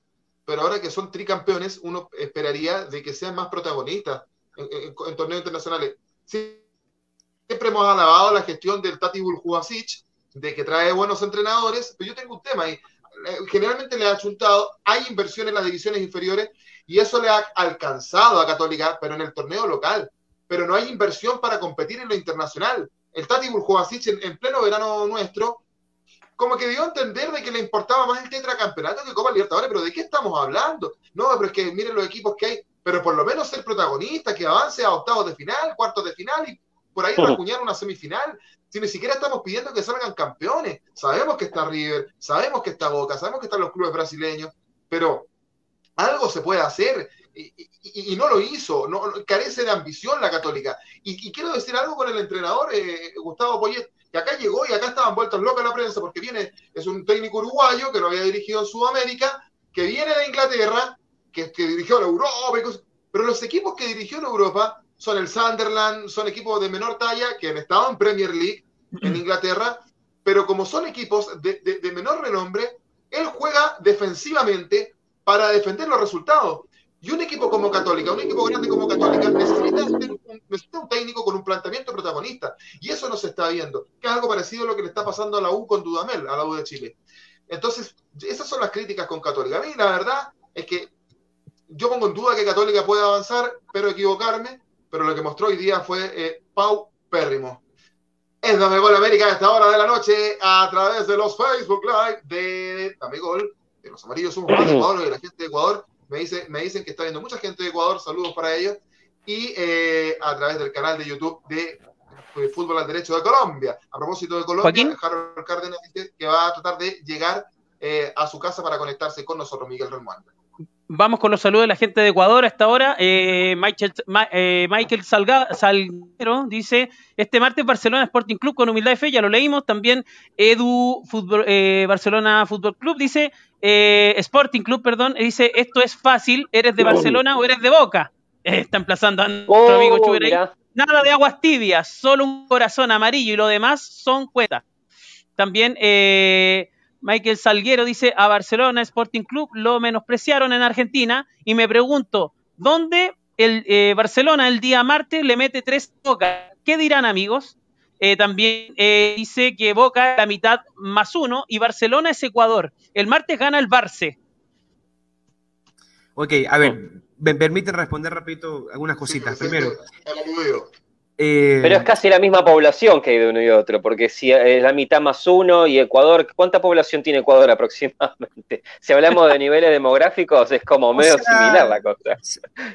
pero ahora que son tricampeones, uno esperaría de que sean más protagonistas en, torneos internacionales. Siempre hemos alabado la gestión del Tati Buljubasic, de que trae buenos entrenadores, pero yo tengo un tema ahí. Eh, generalmente le ha chuntado, hay inversión en las divisiones inferiores y eso le ha alcanzado a Católica, pero en el torneo local. Pero no hay inversión para competir en lo internacional. El Tati Buljubasic en, en pleno verano nuestro como que dio a entender de que le importaba más el tetracampeonato que Copa Libertadores, pero ¿de qué estamos hablando? No, pero es que miren los equipos que hay, pero por lo menos ser protagonista, que avance a octavos de final, cuartos de final y por ahí (laughs) racuñar una semifinal. Si ni siquiera estamos pidiendo que salgan campeones, sabemos que está River, sabemos que está Boca, sabemos que están los clubes brasileños, pero algo se puede hacer. Y, no lo hizo, carece de ambición la Católica. Y, quiero decir algo con el entrenador eh, Gustavo Poyet que acá llegó y acá estaban vueltos locos la prensa porque viene, es un técnico uruguayo que lo había dirigido en Sudamérica, que viene de Inglaterra, que, dirigió en Europa, pero los equipos que dirigió en Europa son el Sunderland, son equipos de menor talla que han estado en Premier League en Inglaterra, pero como son equipos de, de menor renombre, él juega defensivamente para defender los resultados. Y un equipo como Católica, un equipo grande como Católica, necesita, un, técnico con un planteamiento protagonista. Y eso no se está viendo, que es algo parecido a lo que le está pasando a la U con Dudamel, a la U de Chile. Entonces, esas son las críticas con Católica. A mí, la verdad, es que yo pongo en duda que Católica pueda avanzar, pero equivocarme. Pero lo que mostró hoy día fue eh, Pau Pérrimo. Es Dame Gol América a esta hora de la noche a través de los Facebook Live de Dame Gol, de los amarillos somos más de Ecuador y de la gente de Ecuador me, dice, me dicen que está viendo mucha gente de Ecuador, saludos para ellos. Y eh, a través del canal de YouTube de Fútbol al Derecho de Colombia. A propósito de Colombia, Harold Cárdenas dice que va a tratar de llegar eh, a su casa para conectarse con nosotros, Miguel Ramón. Vamos con los saludos de la gente de Ecuador hasta ahora. Eh, Michael, eh, Michael Salguero dice, este martes Barcelona Sporting Club con humildad y fe, ya lo leímos. También Edu Fútbol, eh, Barcelona Fútbol Club dice, Sporting Club, perdón, dice, esto es fácil, ¿eres de Barcelona o eres de Boca? está emplazando a nuestro oh, amigo Chuber Nada de aguas tibias, solo un corazón amarillo y lo demás son cuetas. También... Eh, Michael Salguero dice, a Barcelona Sporting Club lo menospreciaron en Argentina y me pregunto, ¿dónde el eh, Barcelona el día martes le mete tres Boca? ¿Qué dirán amigos? Eh, también eh, dice que Boca es la mitad más uno y Barcelona es Ecuador. El martes gana el Barce. Ok, a ver, me permiten responder rapidito algunas cositas. Primero, eh, Pero es casi la misma población que hay de uno y otro, porque si es la mitad más uno y Ecuador, ¿cuánta población tiene Ecuador (laughs) aproximadamente? Si hablamos de niveles demográficos, es como medio similar la cosa.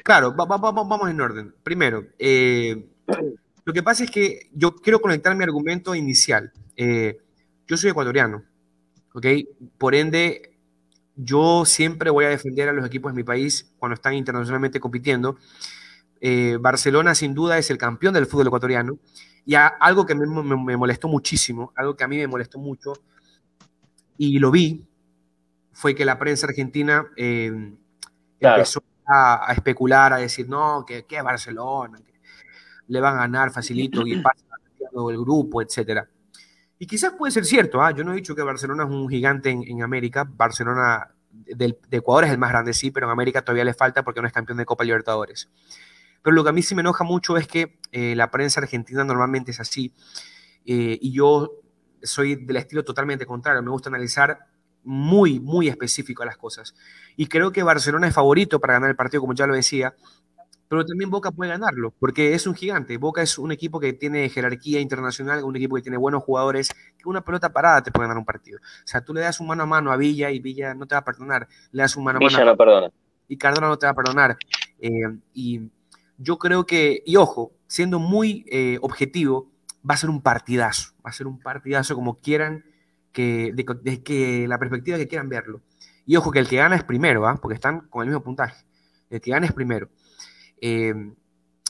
Claro, vamos en orden. Primero, eh, lo que pasa es que yo quiero conectar mi argumento inicial. Eh, yo soy ecuatoriano, ¿ok? Por ende, yo siempre voy a defender a los equipos de mi país cuando están internacionalmente compitiendo. Eh, Barcelona sin duda es el campeón del fútbol ecuatoriano. Y algo que me, molestó muchísimo, algo que a mí me molestó mucho, y lo vi, fue que la prensa argentina eh, empezó a, especular, a decir, no, que, que Barcelona, que le van a ganar facilito y pasa (clears throat) el grupo, etcétera. Y quizás puede ser cierto, ¿ah? yo no he dicho que Barcelona es un gigante en, América, Barcelona de Ecuador es el más grande, sí, pero en América todavía le falta porque no es campeón de Copa Libertadores. Pero lo que a mí sí me enoja mucho es que eh, la prensa argentina normalmente es así eh, y yo soy del estilo totalmente contrario. Me gusta analizar muy, muy específico las cosas. Y creo que Barcelona es favorito para ganar el partido, como ya lo decía, pero también Boca puede ganarlo, porque es un gigante. Boca es un equipo que tiene jerarquía internacional, un equipo que tiene buenos jugadores, que una pelota parada te puede ganar un partido. O sea, tú le das un mano a mano a Villa y Villa no te va a perdonar. Le das un mano a mano. Villa no perdona. Y Cardona no te va a perdonar. Eh, y yo creo que, y ojo, siendo muy eh, objetivo, va a ser un partidazo, va a ser un partidazo como quieran, que, de, que la perspectiva que quieran verlo. Y ojo que el que gana es primero, ¿ah? porque están con el mismo puntaje. El que gana es primero. Eh,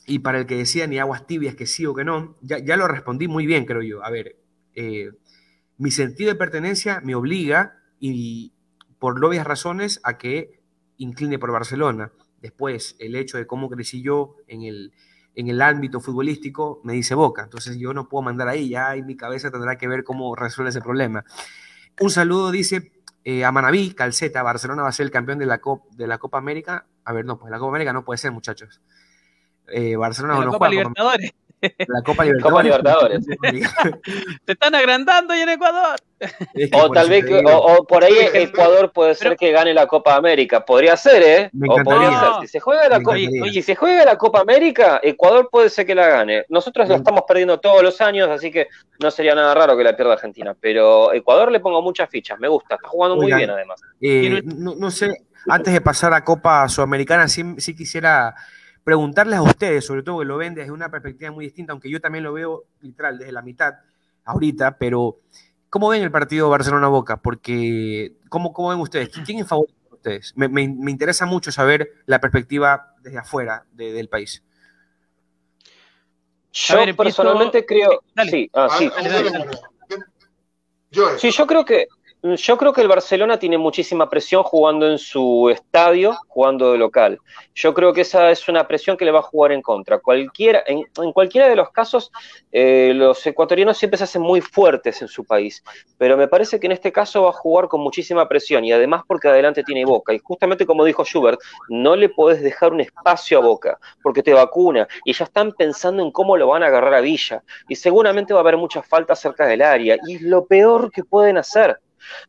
y para el que decía ni aguas tibias que sí o que no, ya, ya lo respondí muy bien, creo yo. A ver, eh, mi sentido de pertenencia me obliga, y por obvias razones, a que incline por Barcelona. Después, el hecho de cómo crecí yo en el, en el ámbito futbolístico me dice Boca. Entonces yo no puedo mandar ahí, ya en mi cabeza tendrá que ver cómo resuelve ese problema. Un saludo, dice eh, a Manaví, Calceta, Barcelona va a ser el campeón de la, de la Copa América. A ver, no, pues la Copa América no puede ser, muchachos. Eh, Barcelona no Copa Libertadores. La Copa Libertadores. Copa Libertadores. Están agrandando ahí en Ecuador. Es que O por tal vez, que- o, o por ahí Ecuador puede ser pero- que gane la Copa América. Podría ser, ¿eh? Me O podría encantaría. ser. Si se juega la Copa, encantaría. si se juega la Copa América, Ecuador puede ser que la gane. Nosotros lo Me- estamos perdiendo todos los años, así que no sería nada raro que la pierda Argentina. Pero Ecuador le pongo muchas fichas, me gusta, está jugando muy bien además. Eh, no, no sé, antes de pasar a Copa Sudamericana, sí, sí quisiera preguntarles a ustedes, sobre todo que lo ven desde una perspectiva muy distinta, aunque yo también lo veo literal desde la mitad ahorita, pero ¿cómo ven el partido Barcelona-Boca? Porque, ¿cómo, cómo ven ustedes? ¿Qui- ¿Quién es favorito de ustedes? Me, me- me interesa mucho saber la perspectiva desde afuera de- del país. Yo ver, empiezo- personalmente creo. Dale. Sí, ah, sí. Dale, dale, dale, dale. Joe, Sí, yo creo que yo creo que el Barcelona tiene muchísima presión jugando en su estadio, jugando de local. Yo creo que esa es una presión que le va a jugar en contra. Cualquiera, en, cualquiera de los casos, eh, los ecuatorianos siempre se hacen muy fuertes en su país, pero me parece que en este caso va a jugar con muchísima presión y además porque adelante tiene Boca. Y justamente como dijo Schubert, no le podés dejar un espacio a Boca porque te vacuna y ya están pensando en cómo lo van a agarrar a Villa y seguramente va a haber muchas faltas cerca del área y es lo peor que pueden hacer.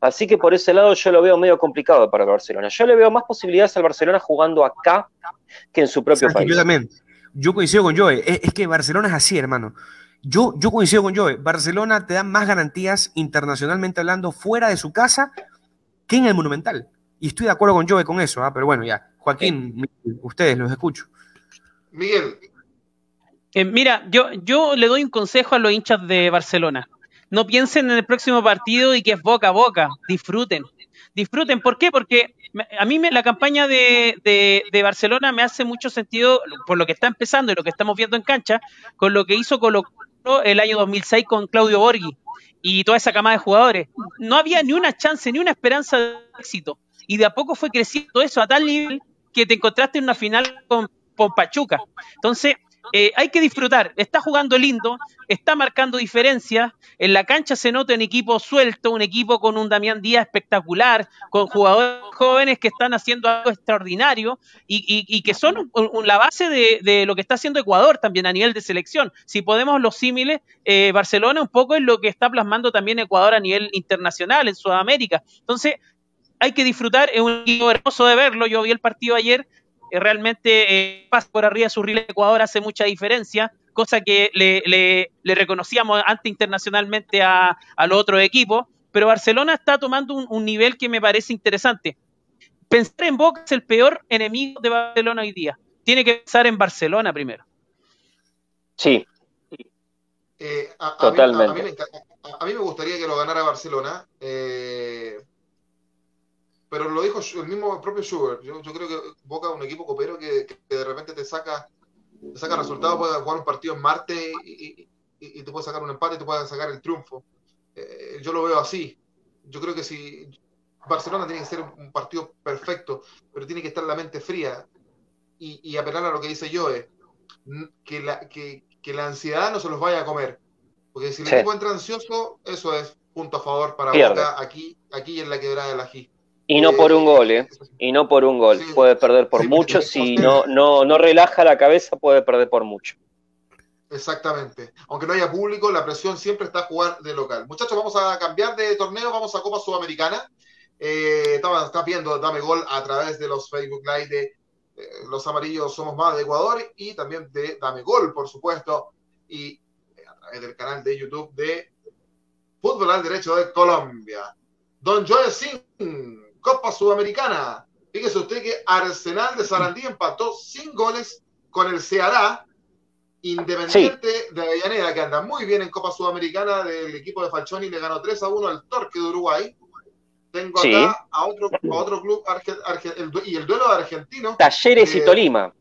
Así que por ese lado yo lo veo medio complicado para el Barcelona. Yo le veo más posibilidades al Barcelona jugando acá que en su propio país. Yo también. Yo coincido con Joe. Es, es que Barcelona es así, hermano. Yo, yo coincido con Joe. Barcelona te da más garantías internacionalmente hablando fuera de su casa que en el Monumental. Y estoy de acuerdo con Joe con eso, ¿ah? pero bueno, ya. Joaquín, ustedes los escucho. Miguel, Eh, mira, yo, yo le doy un consejo a los hinchas de Barcelona. No piensen en el próximo partido y que es boca a boca. Disfruten. Disfruten. ¿Por qué? Porque a mí me- la campaña de, de- de Barcelona me hace mucho sentido por lo que está empezando y lo que estamos viendo en cancha, con lo que hizo Colo el año 2006 con Claudio Borghi y toda esa camada de jugadores. No había ni una chance, ni una esperanza de éxito. Y de a poco fue creciendo eso a tal nivel que te encontraste en una final con, con Pachuca. Entonces, eh, hay que disfrutar. Está jugando lindo, está marcando diferencias. En la cancha se nota un equipo suelto, un equipo con un Damián Díaz espectacular, con jugadores jóvenes que están haciendo algo extraordinario y, y- que son un- la base de, de lo que está haciendo Ecuador también a nivel de selección. Si podemos los símiles, eh, Barcelona un poco es lo que está plasmando también Ecuador a nivel internacional, en Sudamérica. Entonces, hay que disfrutar, es un equipo hermoso de verlo. Yo vi el partido ayer, realmente eh, pasa por arriba de su riel Ecuador hace mucha diferencia, cosa que le, le- le reconocíamos antes internacionalmente a, a los otros equipos, pero Barcelona está tomando un, un nivel que me parece interesante. Pensar en Boca es el peor enemigo de Barcelona hoy día. Tiene que pensar en Barcelona primero. Sí, eh, a, a mí, Totalmente. a- a mí me, enca- a- a mí me gustaría que lo ganara Barcelona, eh, pero lo dijo el mismo propio Schubert. Yo, yo creo que Boca es un equipo copero que, que de repente te saca, te saca resultados, puede jugar un partido en Marte y, y- y te puede sacar un empate, te puede sacar el triunfo. Eh, yo lo veo así. Yo creo que si Barcelona tiene que ser un partido perfecto, pero tiene que estar la mente fría y, y apelar a lo que dice Joe, que la, que, que la ansiedad no se los vaya a comer. Porque si el Sí. equipo entra ansioso, eso es punto a favor para Pierde. Boca aquí, aquí en la quebrada del ají. Y no por un gol, ¿eh? Y no por un gol. Sí. Puede perder por Sí, mucho. Si no, no, no relaja la cabeza, puede perder por mucho. Exactamente. Aunque no haya público, la presión siempre está a jugar de local. Muchachos, vamos a cambiar de torneo, vamos a Copa Sudamericana. Eh, está viendo Dame Gol a través de los Facebook Live de eh, Los Amarillos Somos Más de Ecuador y también de Dame Gol, por supuesto, y eh, a través del canal de YouTube de Fútbol al Derecho de Colombia. Don Joel Sin, Copa Sudamericana. Fíjese usted que Arsenal de Sarandí empató sin goles con el Ceará. Independiente de Avellaneda, que anda muy bien en Copa Sudamericana del equipo de Falcioni, le ganó 3 a 1 al Torque de Uruguay. Tengo Sí. acá a otro, a otro club arge- arge- el du- y el duelo de argentino, Talleres y Eh, Tolima.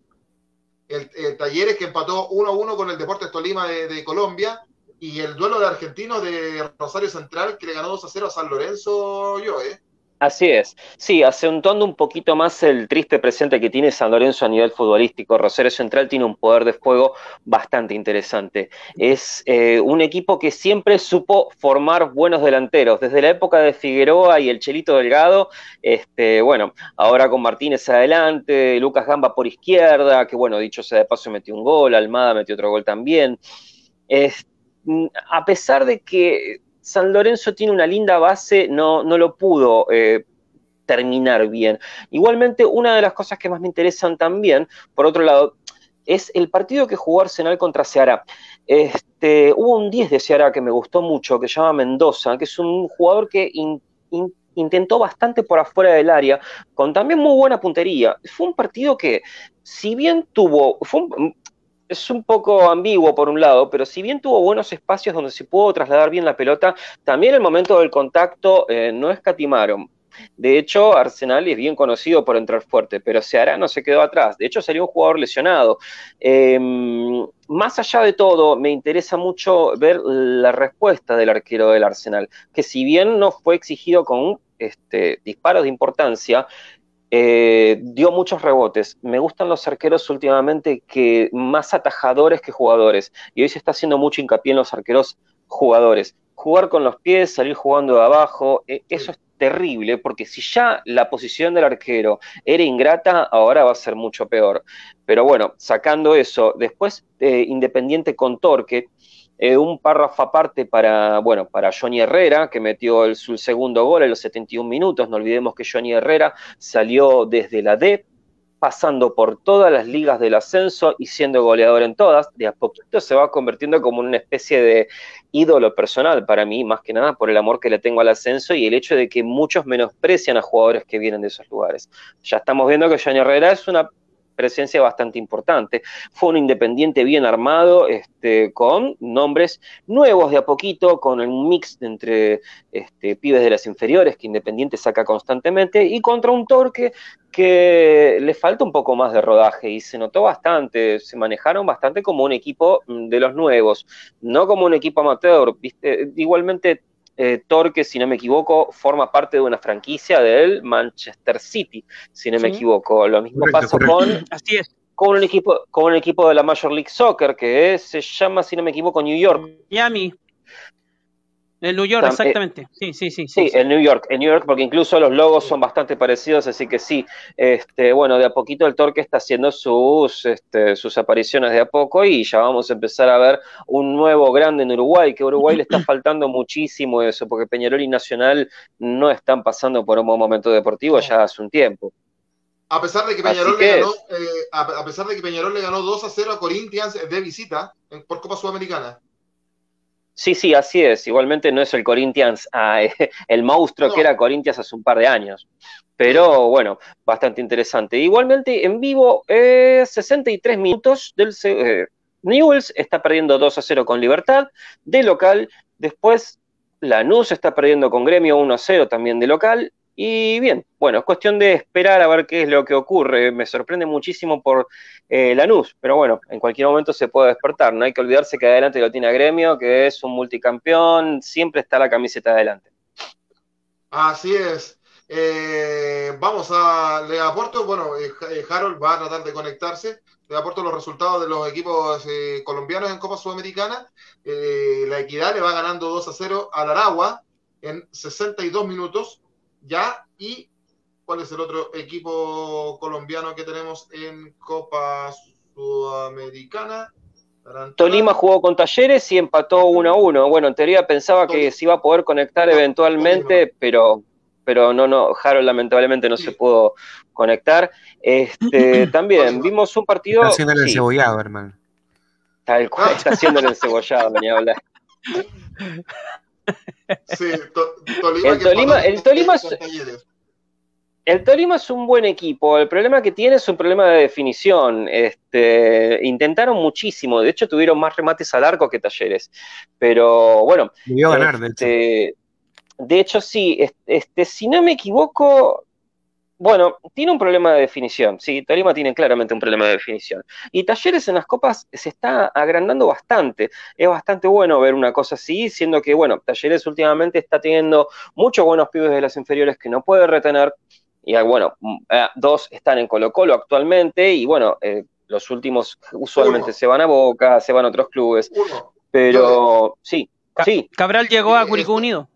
el, el Talleres que empató 1 a 1 con el Deportes Tolima de, de Colombia, y el duelo de argentinos de Rosario Central que le ganó 2 a 0 a San Lorenzo, yo, ¿eh? Así es, sí, acentuando un poquito más el triste presente que tiene San Lorenzo a nivel futbolístico. Rosario Central tiene un poder de fuego bastante interesante. Es eh, un equipo que siempre supo formar buenos delanteros, desde la época de Figueroa y el Chelito Delgado, este, bueno, ahora con Martínez adelante, Lucas Gamba por izquierda, que bueno, dicho sea de paso metió un gol, Almada metió otro gol también. Mm, a pesar de que San Lorenzo tiene una linda base, no, no lo pudo eh, terminar bien. Igualmente, una de las cosas que más me interesan también, por otro lado, es el partido que jugó Arsenal contra Ceará. Este, hubo un 10 de Ceará que me gustó mucho, que se llama Mendoza, que es un jugador que intentó bastante por afuera del área, con también muy buena puntería. Fue un partido que, si bien tuvo, es un poco ambiguo por un lado, pero si bien tuvo buenos espacios donde se pudo trasladar bien la pelota, también el momento del contacto eh, no escatimaron. De hecho, Arsenal es bien conocido por entrar fuerte, pero Seara no se quedó atrás. De hecho, salió un jugador lesionado. Em, más allá de todo, me interesa mucho ver la respuesta del arquero del Arsenal, que si bien no fue exigido con este, disparos de importancia, eh, dio muchos rebotes. Me gustan los arqueros últimamente que más atajadores que jugadores. Y hoy se está haciendo mucho hincapié en los arqueros jugadores. Jugar con los pies, salir jugando de abajo, eh, eso es terrible, porque si ya la posición del arquero era ingrata, ahora va a ser mucho peor. Pero bueno, sacando eso, después eh, Independiente con Torque, eh, un párrafo aparte para, bueno, para Johnny Herrera, que metió el, su segundo gol en los 71 minutos. No olvidemos que Johnny Herrera salió desde la D, pasando por todas las ligas del ascenso y siendo goleador en todas. De a poquito se va convirtiendo como una especie de ídolo personal para mí, más que nada por el amor que le tengo al ascenso y el hecho de que muchos menosprecian a jugadores que vienen de esos lugares. Ya estamos viendo que Johnny Herrera es una presencia bastante importante. Fue un independiente bien armado, este, con nombres nuevos de a poquito, con un mix entre este, pibes de las inferiores que Independiente saca constantemente, y contra un Torque que le falta un poco más de rodaje y se notó bastante, se manejaron bastante como un equipo mm, de los nuevos, no como un equipo amateur. Igualmente eh, Torque, si no me equivoco, forma parte de una franquicia del Manchester City, si no me equivoco. Lo mismo pasa con, (laughs) Así es. con un equipo, con un equipo de la Major League Soccer que se llama, si no me equivoco, New York. Miami. En New York, exactamente. sí, sí, sí, sí. Sí, en New York, en New York, porque incluso los logos son bastante parecidos, así que sí. Este, bueno, de a poquito el Torque está haciendo sus, este, sus apariciones de a poco y ya vamos a empezar a ver un nuevo grande en Uruguay, que a Uruguay le está (clears throat) faltando muchísimo eso, porque Peñarol y Nacional no están pasando por un buen momento deportivo ya hace un tiempo. A pesar de que Peñarol, le, ganó, eh, a, pesar de que Peñarol le ganó 2 a 0 a Corinthians de visita por Copa Sudamericana. Sí, sí, así es. Igualmente no es el Corinthians, ah, (laughs) el monstruo que era Corinthians hace un par de años. Pero bueno, bastante interesante. Igualmente en vivo, 63 eh, minutos del... Eh, Newells está perdiendo 2 a 0 con Libertad de local. Después Lanús está perdiendo con Gremio 1 a 0 también de local. Y bien, bueno, es cuestión de esperar a ver qué es lo que ocurre. Me sorprende muchísimo por eh, Lanús, pero bueno, en cualquier momento se puede despertar. No hay que olvidarse que adelante lo tiene Gremio, que es un multicampeón, siempre está la camiseta adelante. Así es. Eh, vamos a, le aporto, bueno, eh, eh, Harold va a tratar de conectarse, le aporto los resultados de los equipos colombianos en Copa Sudamericana. la Equidad le va ganando 2 a 0 al Aragua en 62 minutos ya, y cuál es el otro equipo colombiano que tenemos en Copa Sudamericana. Tolima jugó con Talleres y empató 1 a 1. Bueno, en teoría pensaba que se iba a poder conectar eventualmente, pero pero no, no, Harold lamentablemente no se pudo conectar. Este, (laughs) (laughs) también vimos un partido. Está haciendo el encebollado, hermano. Tal cual, está haciendo el encebollado, venía a hablar. (laughs) Sí, Tolima el Tolima, el Tolima es, el Tolima es un buen equipo. El problema que tiene es un problema de definición. Este, intentaron muchísimo. De hecho, tuvieron más remates al arco que talleres. Pero bueno. ganar, este, de hecho. sí. Este, si no me equivoco, Bueno, tiene un problema de definición, sí, Tolima tiene claramente un problema de definición. Y Talleres en las copas se está agrandando bastante. Es bastante bueno ver una cosa así, siendo que, bueno, Talleres últimamente está teniendo muchos buenos pibes de las inferiores que no puede retener. Y ah, bueno, mm, ah, dos están en Colo Colo actualmente y bueno, eh, los últimos usualmente se van a Boca, se van a otros clubes. Pero sí, sí. Cabral llegó a Curicó Unido.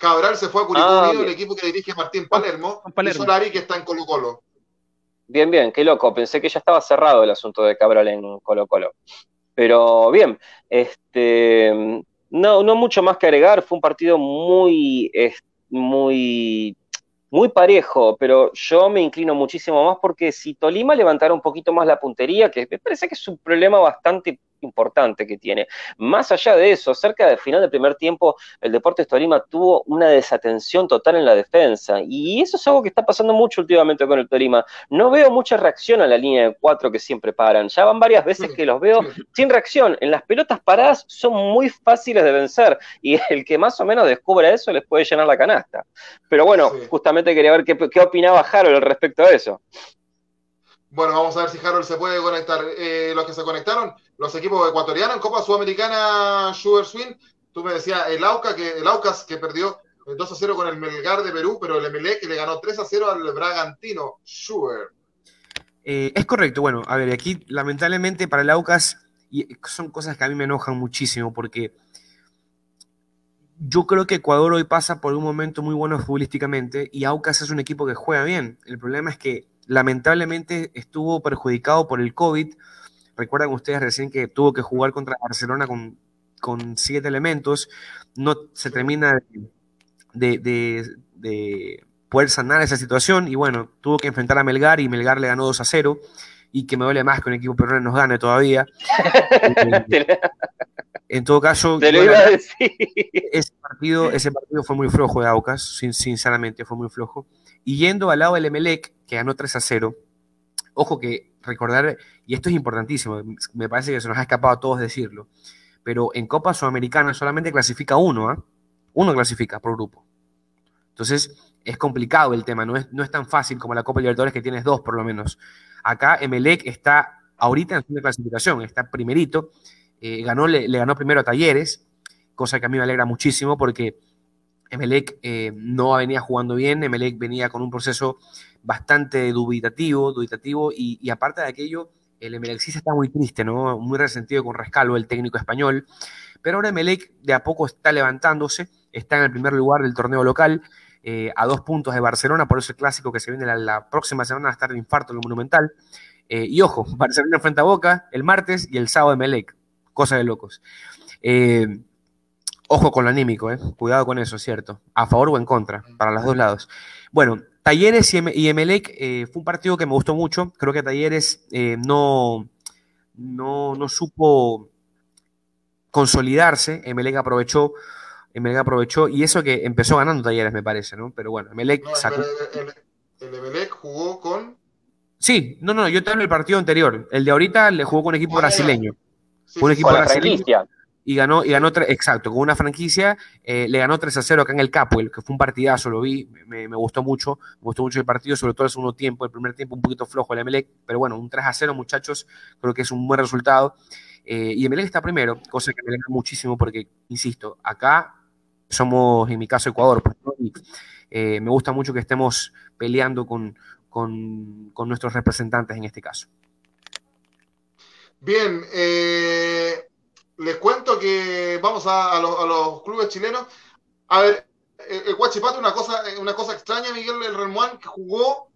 Cabral se fue a Curicó ah, Unido, el equipo que dirige Martín Palermo, y Solari que está en Colo Colo. Bien, bien, qué loco. Pensé que ya estaba cerrado el asunto de Cabral en Colo Colo. Pero bien, este, no, no mucho más que agregar. Fue un partido muy, muy, muy parejo, pero yo me inclino muchísimo más porque si Tolima levantara un poquito más la puntería, que me parece que es un problema bastante importante que tiene. Más allá de eso, cerca del final del primer tiempo, el Deportes Torima tuvo una desatención total en la defensa. Y eso es algo que está pasando mucho últimamente con el Torima. No veo mucha reacción a la línea de cuatro que siempre paran. Ya van varias veces que los veo sin reacción. En las pelotas paradas son muy fáciles de vencer. Y (laughs) el que más o menos descubra eso les puede llenar la canasta. Pero bueno, justamente quería ver qué, qué opinaba Harold respecto a eso. Bueno, vamos a ver si Harold se puede conectar. Eh, los que se conectaron, los equipos ecuatorianos en Copa Sudamericana Sugar Swing. Tú me decías el, Auca, que, el Aucas que perdió 2 a 0 con el Melgar de Perú, pero el que le ganó 3 a 0 al Bragantino Sugar. Eh, es correcto. Bueno, a ver, aquí lamentablemente para el Aucas y son cosas que a mí me enojan muchísimo porque yo creo que Ecuador hoy pasa por un momento muy bueno futbolísticamente y Aucas es un equipo que juega bien. El problema es que lamentablemente estuvo perjudicado por el COVID. Recuerdan ustedes recién que tuvo que jugar contra Barcelona con, con siete elementos. No se termina de, poder sanar esa situación y bueno, tuvo que enfrentar a Melgar y Melgar le ganó 2 a 0 y que me duele más que un equipo peruano nos gane todavía. (laughs) en todo caso, ese, partido, ese partido fue muy flojo de Aucas, sinceramente fue muy flojo. Y yendo al lado del Emelec, que ganó 3 a 0, ojo que recordar, y esto es importantísimo, me parece que se nos ha escapado a todos decirlo, pero en Copa Sudamericana solamente clasifica uno, ¿ah? Uno clasifica por grupo. Entonces, es complicado el tema, no es, no es tan fácil como la Copa Libertadores que tienes dos por lo menos. Acá Emelec está ahorita en su clasificación, está primerito, eh, ganó, le, le, ganó primero a Talleres, cosa que a mí me alegra muchísimo porque Emelec eh, no venía jugando bien, Emelec venía con un proceso bastante dubitativo, dubitativo y, aparte de aquello, el Emelec está muy triste, ¿no? Muy resentido con Rescalo, el técnico español. Pero ahora Emelec de a poco está levantándose, está en el primer lugar del torneo local, eh, a dos puntos de Barcelona, por eso el clásico que se viene la, próxima semana va a estar de infarto en el Monumental. Eh, y ojo, (laughs) Barcelona enfrenta a Boca el martes y el sábado Emelec, cosa de locos. Eh, Ojo con lo anímico, cuidado con eso, ¿cierto? A favor o en contra, para los dos lados. Bueno, Talleres y, Emelec eh, fue un partido que me gustó mucho. Creo que Talleres eh, no, no, supo consolidarse. Emelec aprovechó, Emelec aprovechó, y eso que empezó ganando Talleres, me parece, ¿no? Pero bueno, Emelec sacó. El, Emelec jugó con. Sí, no, no, yo te hablo del partido anterior. El de ahorita le jugó con un equipo brasileño. un equipo brasileño y ganó, y ganó exacto, con una franquicia, eh, le ganó 3 a 0 acá en el Capuel, que fue un partidazo, lo vi, me, gustó mucho, me gustó mucho el partido, sobre todo el segundo tiempo, el primer tiempo un poquito flojo el Emelec, pero bueno, un 3 a 0, muchachos, creo que es un buen resultado. Eh, y Emelec está primero, cosa que me alegra muchísimo porque, insisto, acá somos, en mi caso, Ecuador, pues, y, eh, me gusta mucho que estemos peleando con, con, con nuestros representantes en este caso. Bien, eh, les cuento que vamos a, los, clubes chilenos. A ver, el, Guachipato, una cosa, una cosa extraña, Miguel El Remuán, que jugó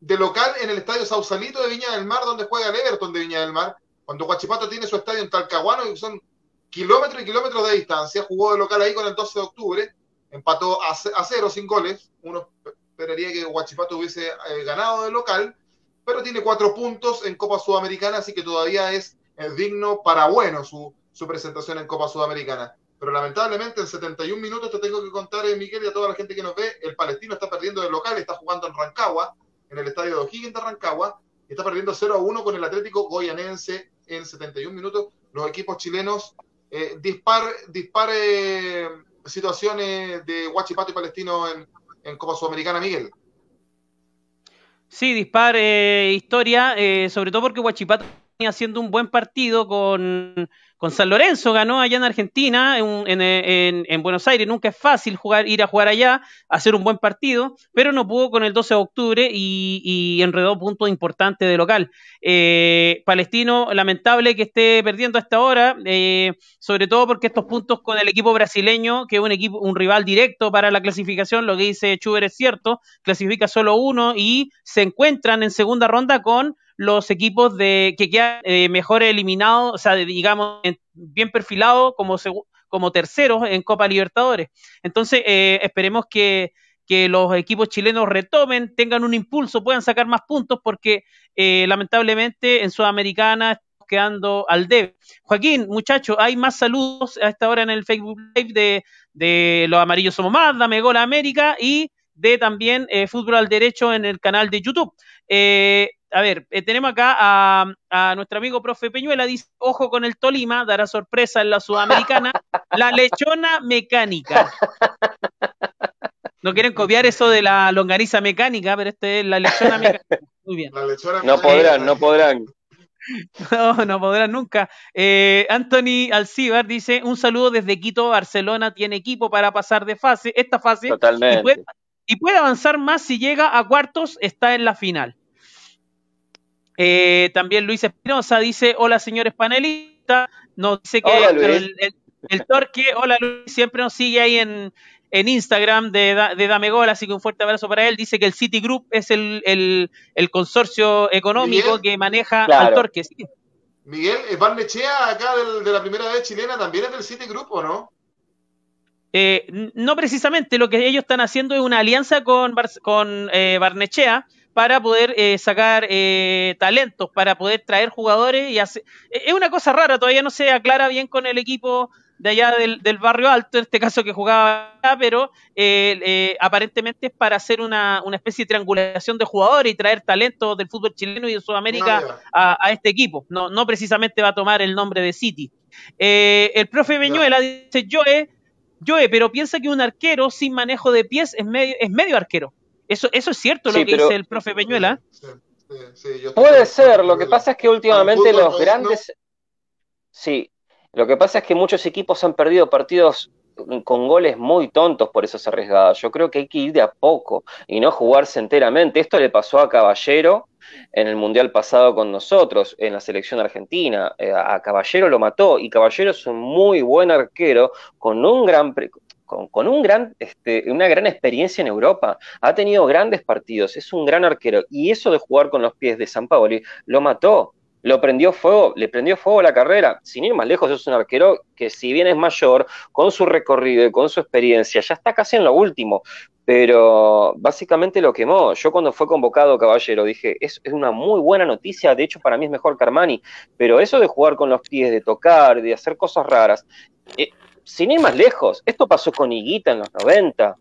de local en el estadio Sausalito de Viña del Mar, donde juega el Everton de Viña del Mar, cuando Guachipato tiene su estadio en Talcahuano, y son kilómetros y kilómetros de distancia, jugó de local ahí con el 12 de octubre, empató a, cero sin goles, uno esperaría que Guachipato hubiese eh, ganado de local, pero tiene cuatro puntos en Copa Sudamericana, así que todavía es digno para bueno su, su presentación en Copa Sudamericana. Pero lamentablemente en 71 minutos te tengo que contar, eh, Miguel, y a toda la gente que nos ve, el palestino está perdiendo de local, está jugando en Rancagua, en el estadio de O'Higgins de Rancagua, y está perdiendo 0 a 1 con el Atlético Goyanense en 71 minutos. Los equipos chilenos eh, situaciones de Huachipato y Palestino en, en Copa Sudamericana, Miguel. Sí, dispar eh, historia, eh, sobre todo porque Huachipato venía haciendo un buen partido con, con San Lorenzo, ganó allá en Argentina, en, en- en- en Buenos Aires. Nunca es fácil jugar, ir a jugar allá, hacer un buen partido, pero no pudo con el 12 de octubre y, y enredó puntos importantes de local. Eh, Palestino, lamentable que esté perdiendo a esta hora, eh, sobre todo porque estos puntos con el equipo brasileño, que es un equipo, un rival directo para la clasificación, lo que dice Chuber es cierto, clasifica solo uno y se encuentran en segunda ronda con los equipos de que quedan eh, mejor eliminados, o sea, digamos, en- bien perfilados como, como terceros en Copa Libertadores. Entonces, eh, esperemos que, que los equipos chilenos retomen, tengan un impulso, puedan sacar más puntos, porque eh, lamentablemente en Sudamericana estamos quedando al debe. Joaquín, muchachos, hay más saludos a esta hora en el Facebook Live de, de Los Amarillos Somos Más, Dame Gol América y de también eh, Fútbol al Derecho en el canal de YouTube. Eh, a ver, eh, tenemos acá a, a nuestro amigo profe Peñuela, dice, ojo con el Tolima, dará sorpresa en la Sudamericana, la lechona mecánica. No quieren copiar eso de la longaniza mecánica, pero este es la lechona mecánica. Muy bien. La lechona No podrán, no podrán. (laughs) No, no podrán nunca. Eh, Anthony Alcibar dice: Un saludo desde Quito. Barcelona tiene equipo para pasar de fase, esta fase, y Totalmente. puede, y puede avanzar más si llega a cuartos, está en la final. Eh, también Luis Espinosa dice: Hola, señores panelistas. Nos dice que Hola, el, el- el Torque, hola Luis, siempre nos sigue ahí en, en Instagram de, de Dame Gol, así que un fuerte abrazo para él. Dice que el Citigroup es el, el, el consorcio económico Miguel. que maneja Claro. al Torque. Sí. Miguel, eh, Barnechea, acá del- de la primera vez chilena, también es del City Group, ¿o no? Eh, no precisamente, lo que ellos están haciendo es una alianza con, Bar- con eh, Barnechea para poder eh, sacar eh, talentos, para poder traer jugadores y hacer... eh, Es una cosa rara, todavía no se aclara bien con el equipo de allá del, del barrio alto, en este caso que jugaba pero eh, eh, aparentemente es para hacer una, una especie de triangulación de jugadores y traer talentos del fútbol chileno y de Sudamérica a este equipo. No, no precisamente va a tomar el nombre de City. Eh, el profe Beñuela dice, Joe, Joe, pero piensa que un arquero sin manejo de pies es medio, es medio arquero. Eso, eso es cierto Sí, lo que pero- dice el profe Peñuela. Sí, sí, sí, yo estoy Puede ser, lo que pasa es que últimamente los grandes... Sí, lo que pasa es que muchos equipos han perdido partidos con goles muy tontos por esas arriesgadas. Yo creo que hay que ir de a poco y no jugarse enteramente. Esto le pasó a Caballero en el Mundial pasado con nosotros, en la selección argentina. Eh, a Caballero lo mató y Caballero es un muy buen arquero con un gran... Con, un gran, este, una gran experiencia en Europa, ha tenido grandes partidos, es un gran arquero, y eso de jugar con los pies de San Paoli lo mató, lo prendió fuego, le prendió fuego la carrera. Sin ir más lejos, es un arquero que si bien es mayor, con su recorrido y con su experiencia, ya está casi en lo último, pero básicamente lo quemó. Yo cuando fue convocado Caballero dije, es, es una muy buena noticia, de hecho para mí es mejor que Armani, pero eso de jugar con los pies, de tocar, de hacer cosas raras, eh, sin ir más lejos, esto pasó con Higuita en los 90.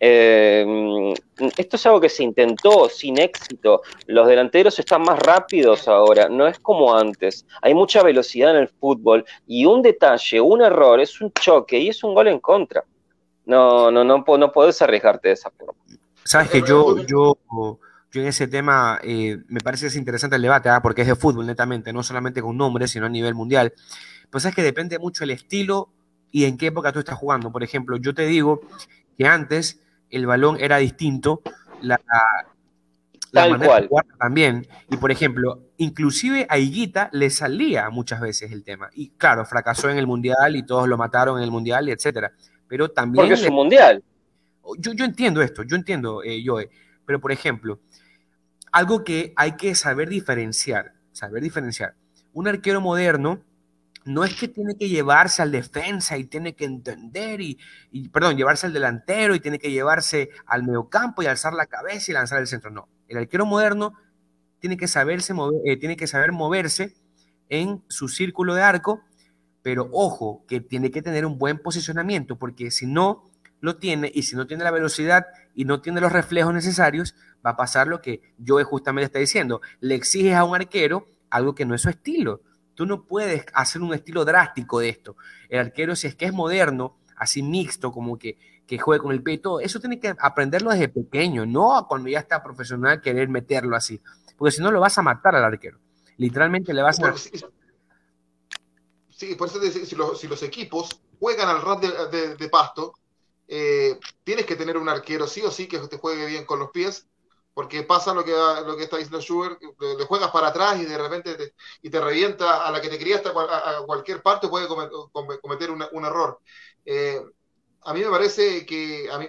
Eh, esto es algo que se intentó sin éxito. Los delanteros están más rápidos ahora, no es como antes. Hay mucha velocidad en el fútbol y un detalle, un error, es un choque y es un gol en contra. No, no, no, no puedes arriesgarte de esa forma. Sabes que yo, yo, yo en ese tema eh, me parece que es interesante el debate, ¿ah? porque es de fútbol netamente, no solamente con nombres, sino a nivel mundial. Pues sabes que depende mucho el estilo y en qué época tú estás jugando. Por ejemplo, yo te digo que antes el balón era distinto, la, la Tal manera cual. de jugar también. Y por ejemplo, inclusive a Higuita le salía muchas veces el tema. Y claro, fracasó en el mundial y todos lo mataron en el mundial y etcétera. Pero también Porque es le- un mundial. yo, yo entiendo esto, yo entiendo, eh, Joe, pero por ejemplo, algo que hay que saber diferenciar, saber diferenciar. Un arquero moderno no es que tiene que llevarse al defensa y tiene que entender y, perdón, llevarse al delantero y tiene que llevarse al mediocampo y alzar la cabeza y lanzar el centro. No, el arquero moderno tiene que saberse eh, tiene que saber moverse en su círculo de arco, pero ojo, que tiene que tener un buen posicionamiento, porque si no lo tiene y si no tiene la velocidad y no tiene los reflejos necesarios, va a pasar lo que Joe justamente está diciendo. Le exiges a un arquero algo que no es su estilo. Tú no puedes hacer un estilo drástico de esto. El arquero, si es que es moderno, así mixto, como que, que juegue con el pie y todo. Eso tiene que aprenderlo desde pequeño, no cuando ya está profesional querer meterlo así. Porque si no lo vas a matar al arquero. Literalmente le vas a... Sí, sí, por eso te si los, equipos juegan al ras de, de- de pasto, eh, tienes que tener un arquero sí o sí que te juegue bien con los pies, porque pasa lo que, lo que está diciendo Schubert, le, juegas para atrás y de repente te, y te revienta a la que te quería hasta cual- a, cualquier parte, puede come- come- cometer una- un error. Eh, a mí me parece que a mí,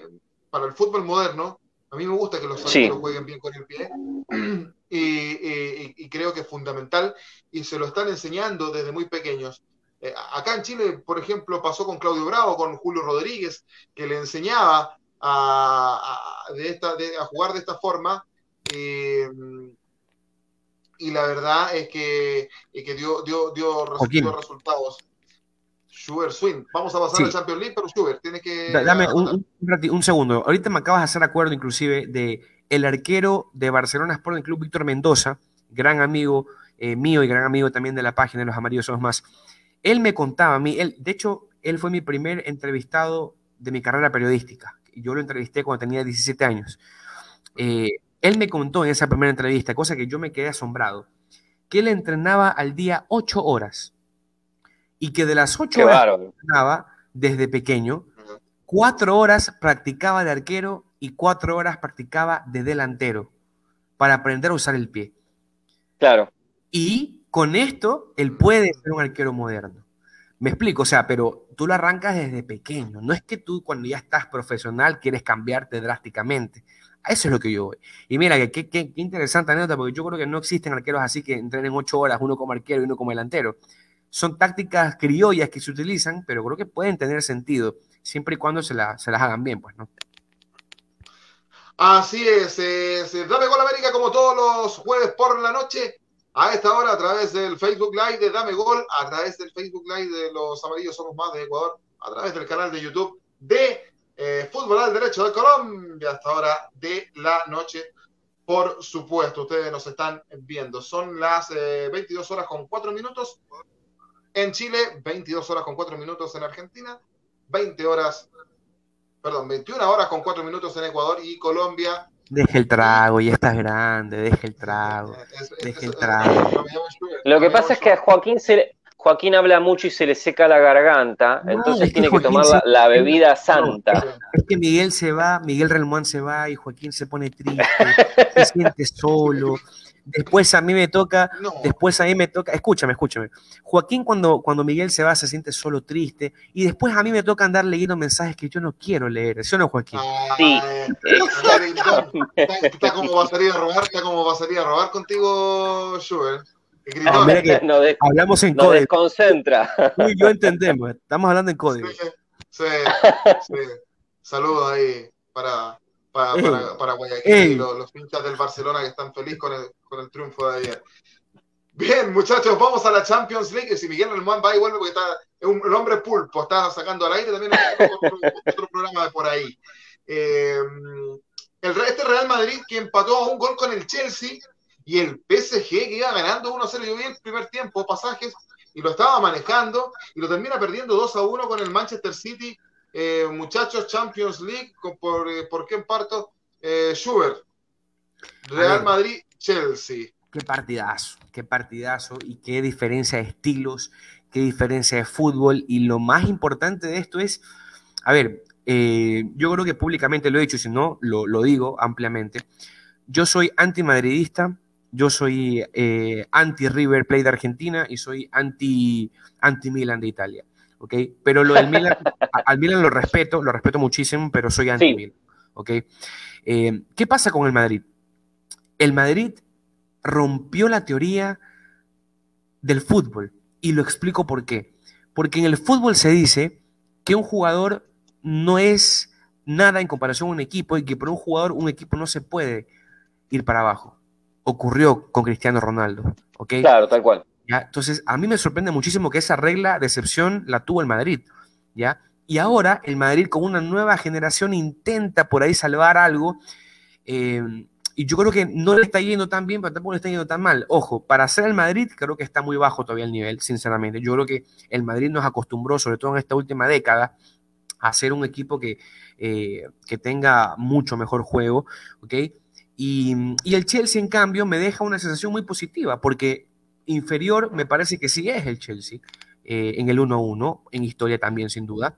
para el fútbol moderno, a mí me gusta que los Sí. arqueros jueguen bien con el pie y, y- y creo que es fundamental y se lo están enseñando desde muy pequeños. Eh, acá en Chile, por ejemplo, pasó con Claudio Bravo, con Julio Rodríguez, que le enseñaba a, a- de esta, de- a jugar de esta forma. eh, y la verdad es que, es que dio, dio, resultados. Schubert Swing. Vamos a pasar Sí. al Champions League, pero Schubert, tienes que. Da- Dame un segundo. Ahorita me acabas de hacer acuerdo inclusive de el arquero de Barcelona Sporting Club, Víctor Mendoza, gran amigo eh, mío y gran amigo también de la página de Los Amarillos Somos Más. Él me contaba a mí, él, de hecho, él fue mi primer entrevistado de mi carrera periodística. Yo lo entrevisté cuando tenía 17 años. Eh, él me contó en esa primera entrevista, cosa que yo me quedé asombrado, que él entrenaba al día 8 horas y que de las 8 Qué horas bárbaro. entrenaba desde pequeño, cuatro horas practicaba de arquero y cuatro horas practicaba de delantero para aprender a usar el pie. Claro. Y con esto, él puede ser un arquero moderno. Me explico, o sea, pero tú lo arrancas desde pequeño. No es que tú cuando ya estás profesional quieres cambiarte drásticamente. Eso es lo que yo voy. Y mira, qué, qué- interesante anécdota, porque yo creo que no existen arqueros así que entrenen ocho horas, uno como arquero y uno como delantero. Son tácticas criollas que se utilizan, pero creo que pueden tener sentido, siempre y cuando se, la- las hagan bien, pues, ¿no? Así es, es Dame Gol América como todos los jueves por la noche, a esta hora a través del Facebook Live de Dame Gol, a través del Facebook Live de Los Amarillos Somos Más de Ecuador, a través del canal de YouTube de eh, Fútbol al Derecho de Colombia, a esta hora de la noche. Por supuesto, ustedes nos están viendo. Son las eh, 22 horas con 4 minutos en Chile, 22 horas con 4 minutos en Argentina, 20 horas, perdón, 21 horas con 4 minutos en Ecuador y Colombia. Deje el trago, ya estás grande, deje el trago. Deje el trago. Lo que pasa es que a. Joaquín se le- Joaquín habla mucho y se le seca la garganta, No, entonces que tiene que tomar la, la (laughs) bebida santa. Es que Miguel se va, Miguel Relmuán se va y Joaquín se pone triste, se siente solo. Después a mí me toca, No, después a mí me toca, escúchame, escúchame. Joaquín cuando, cuando Miguel se va se siente solo triste y después a mí me toca andar leyendo mensajes que yo no quiero leer. ¿Sí o no, Joaquín? Sí, (laughs) Ay, exactamente. Está, está como va a salir a robar, está como va a salir a robar contigo, Schubert. Ah, mira que Nos, de- hablamos en código. desconcentra. Tú y yo entendemos, estamos hablando en código. Sí, sí, sí. (laughs) Saludos ahí para, para, para, para Guayaquil y los, los del Barcelona que están felices con el, con el triunfo de ayer. Bien, muchachos, vamos a la Champions League. Si Miguel Relmuán va y vuelve, porque está un, el hombre pulpo, está sacando al aire también otro programa de por ahí. Eh, el, este Real Madrid que empató a un gol con el Chelsea y el PSG que iba ganando 1-0. Yo vi el primer tiempo, pasajes, y lo estaba manejando y lo termina perdiendo 2-1 con el Manchester City. Eh, muchachos, Champions League, por, eh, ¿por qué parto? Eh, Schubert, Real. Madrid, Chelsea. Qué partidazo, qué partidazo y qué diferencia de estilos, qué diferencia de fútbol. Y lo más importante de esto es, a ver, eh, yo creo que públicamente lo he dicho, si no, lo, lo digo ampliamente. Yo soy antimadridista, yo soy eh, anti-River Plate de Argentina y soy anti- anti-Milan de Italia. ¿Ok? Pero lo del Milan, al Milan lo respeto, lo respeto muchísimo, pero soy anti-Milan. ¿ok? Eh, ¿Qué pasa con el Madrid? El Madrid rompió la teoría del fútbol. Y lo explico por qué. Porque en el fútbol se dice que un jugador no es nada en comparación a un equipo y que por un jugador un equipo no se puede ir para abajo. Ocurrió con Cristiano Ronaldo. ¿ok? Claro, tal cual. Entonces, a mí me sorprende muchísimo que esa regla de excepción la tuvo el Madrid, ¿ya? Y ahora el Madrid con una nueva generación intenta por ahí salvar algo, eh, y yo creo que no le está yendo tan bien, pero tampoco le está yendo tan mal. Ojo, para ser el Madrid creo que está muy bajo todavía el nivel, sinceramente. Yo creo que el Madrid nos acostumbró, sobre todo en esta última década, a ser un equipo que, eh, que tenga mucho mejor juego. Y, y, el Chelsea, en cambio, me deja una sensación muy positiva, porque inferior me parece que sí es el Chelsea, eh, en el 1-1, en historia también, sin duda.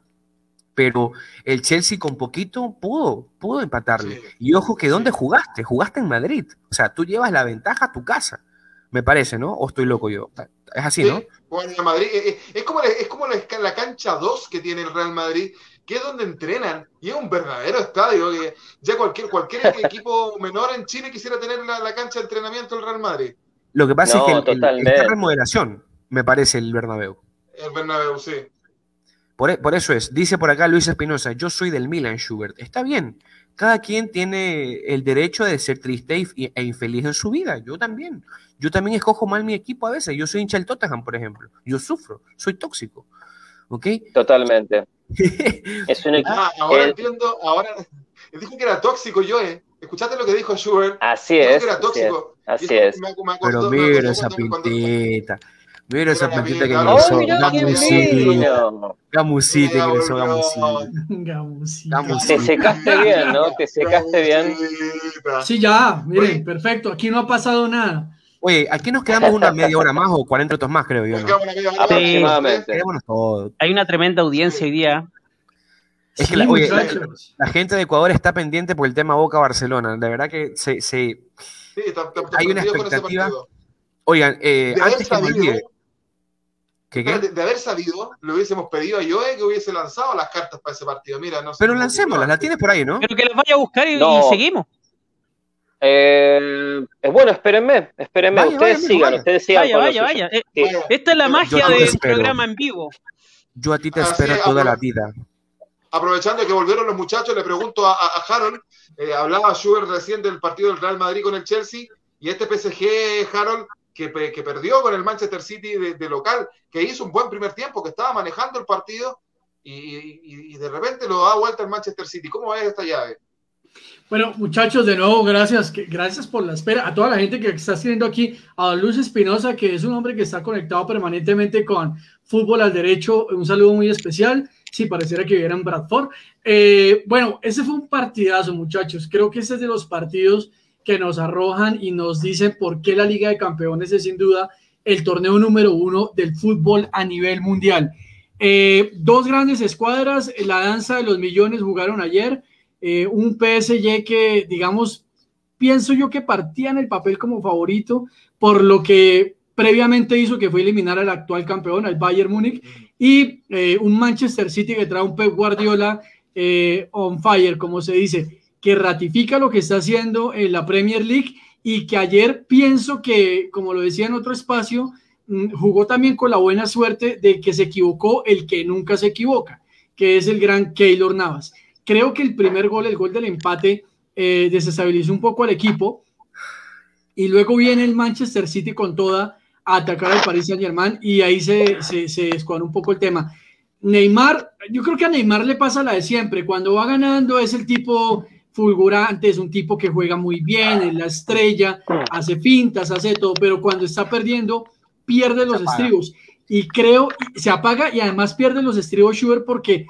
Pero el Chelsea con poquito pudo, pudo empatarle. Sí. Y ojo que ¿dónde jugaste? Jugaste en Madrid. O sea, tú llevas la ventaja a tu casa, me parece, ¿no? ¿O estoy loco yo? Es así, sí. ¿no? Bueno, Madrid, es, es como, es como la, la cancha 2 que tiene el Real Madrid, que es donde entrenan, y es un verdadero estadio, que ya cualquier, cualquier (laughs) equipo menor en Chile quisiera tener la, la, cancha de entrenamiento del Real Madrid. Lo que pasa no, es que el, está remodelación, me parece, el Bernabéu. El Bernabéu, sí. Por, por, eso es, dice por acá Luis Espinosa, yo soy del Milan, Schubert. Está bien, cada quien tiene el derecho de ser triste y, e infeliz en su vida, yo también. Yo también escojo mal mi equipo a veces, yo soy hincha del Tottenham, por ejemplo. Yo sufro, soy tóxico. ¿Ok? Totalmente. (laughs) es un equipo. Ah, ahora el... entiendo, ahora dijo que era tóxico yo, eh. ¿Escuchaste lo que dijo Schubert? Así dijo es. Que era tóxico. Así es. Me, me acordó, Pero mira esa pintita. Mira esa pintita que ingresó. Gamusito que ingresó Gamusito. Te secaste bien, ¿no? Te secaste bien. Sí, ya, miren, perfecto. Aquí no ha pasado nada. Oye, aquí nos quedamos una media hora más o 40 minutos más, creo yo. ¿no? Aproximadamente. Hay una tremenda audiencia hoy día. Es que la, oye, la, la, gente de Ecuador está pendiente por el tema Boca-Barcelona. De verdad que se, se sí, está, está, hay una expectativa. Oigan, eh, antes que me olvide. ¿Qué, qué? De, de, haber sabido, le hubiésemos pedido a Joe que hubiese lanzado las cartas para ese partido. Mira, no sé Pero lancémoslas, la tienes por ahí, ¿no? Pero que las vaya a buscar y, no. y seguimos. Eh, bueno, espérenme, espérenme, vaya, ustedes vaya, sigan, vaya. ustedes sigan. Vaya, vaya, vaya. Eh, sí. Esta es la magia Yo del espero. programa en vivo. Yo a ti te espero Así, toda la vida. Aprovechando que volvieron los muchachos, le pregunto a, a, Harold, eh, hablaba Schubert recién del partido del Real Madrid con el Chelsea, y este PSG, Harold, que, perdió con el Manchester City de, local, que hizo un buen primer tiempo, que estaba manejando el partido, y, de repente lo da vuelta el Manchester City. ¿Cómo ves esta llave? Bueno, muchachos, de nuevo, gracias, gracias por la espera. A toda la gente que está escribiendo aquí, a Luz Espinosa, que es un hombre que está conectado permanentemente con Fútbol al Derecho, un saludo muy especial. Sí, pareciera que viviera en Bradford. Eh, bueno, ese fue un partidazo, muchachos. Creo que ese es de los partidos que nos arrojan y nos dicen por qué la Liga de Campeones es sin duda el torneo número uno del fútbol a nivel mundial. Eh, dos grandes escuadras, la danza de los millones jugaron ayer. Eh, un PSG que, digamos, pienso yo que partía en el papel como favorito por lo que previamente hizo que fue eliminar al actual campeón, al Bayern Múnich, y eh, un Manchester City que trae un Pep Guardiola eh, on fire, como se dice, que ratifica lo que está haciendo en la Premier League y que ayer pienso que, como lo decía en otro espacio, mm, jugó también con la buena suerte de que se equivocó el que nunca se equivoca, que es el gran Keylor Navas creo que el primer gol, el gol del empate, eh, desestabilizó un poco al equipo. Y luego viene el Manchester City con toda a atacar al Paris Saint Germain y ahí se, se, se descuadra un poco el tema. Neymar, yo creo que a Neymar le pasa la de siempre. Cuando va ganando es el tipo fulgurante, es un tipo que juega muy bien, es la estrella, hace fintas, hace todo, pero cuando está perdiendo, pierde los estribos. Y creo, se apaga y además pierde los estribos Schubert porque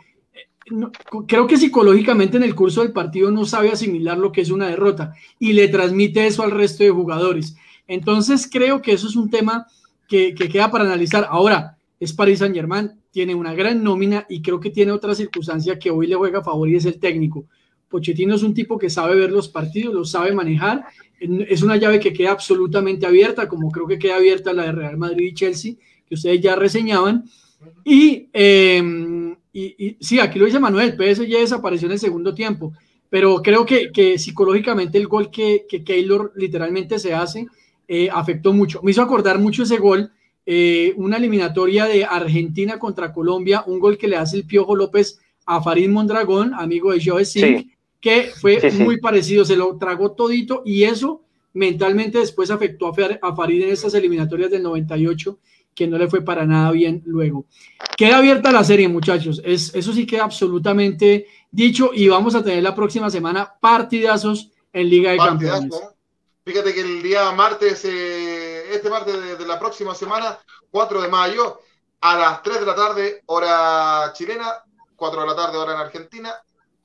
no, creo que psicológicamente en el curso del partido no sabe asimilar lo que es una derrota y le transmite eso al resto de jugadores. Entonces creo que eso es un tema que, que queda para analizar. Ahora, es Paris Saint Germain, tiene una gran nómina y creo que tiene otra circunstancia que hoy le juega a favor y es el técnico. Pochettino es un tipo que sabe ver los partidos, los sabe manejar. Es una llave que queda absolutamente abierta, como creo que queda abierta la de Real Madrid y Chelsea, que ustedes ya reseñaban. Y eh, sí, aquí lo dice Manuel, PSG desapareció en el segundo tiempo, pero creo que, que psicológicamente el gol que, que, Keylor literalmente se hace eh, afectó mucho. Me hizo acordar mucho ese gol, eh, una eliminatoria de Argentina contra Colombia, un gol que le hace el Piojo López a Farid Mondragón, amigo de Joe Singh, sí. que fue sí, sí. muy parecido, se lo tragó todito y eso mentalmente después afectó a Farid en esas eliminatorias del 98 que no le fue para nada bien luego. Queda abierta la serie, muchachos. Es, eso sí queda absolutamente dicho y vamos a tener la próxima semana partidazos en Liga de Partidazo. Campeones. Fíjate que el día martes, eh, este martes de, de, la próxima semana, 4 de mayo, a las 3 de la tarde, hora chilena, 4 de la tarde hora en Argentina,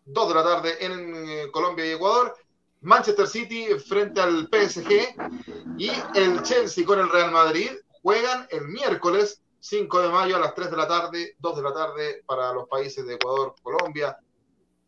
2 de la tarde en eh, Colombia y Ecuador, Manchester City frente al PSG y el Chelsea con el Real Madrid juegan el miércoles 5 de mayo a las 3 de la tarde, 2 de la tarde para los países de Ecuador, Colombia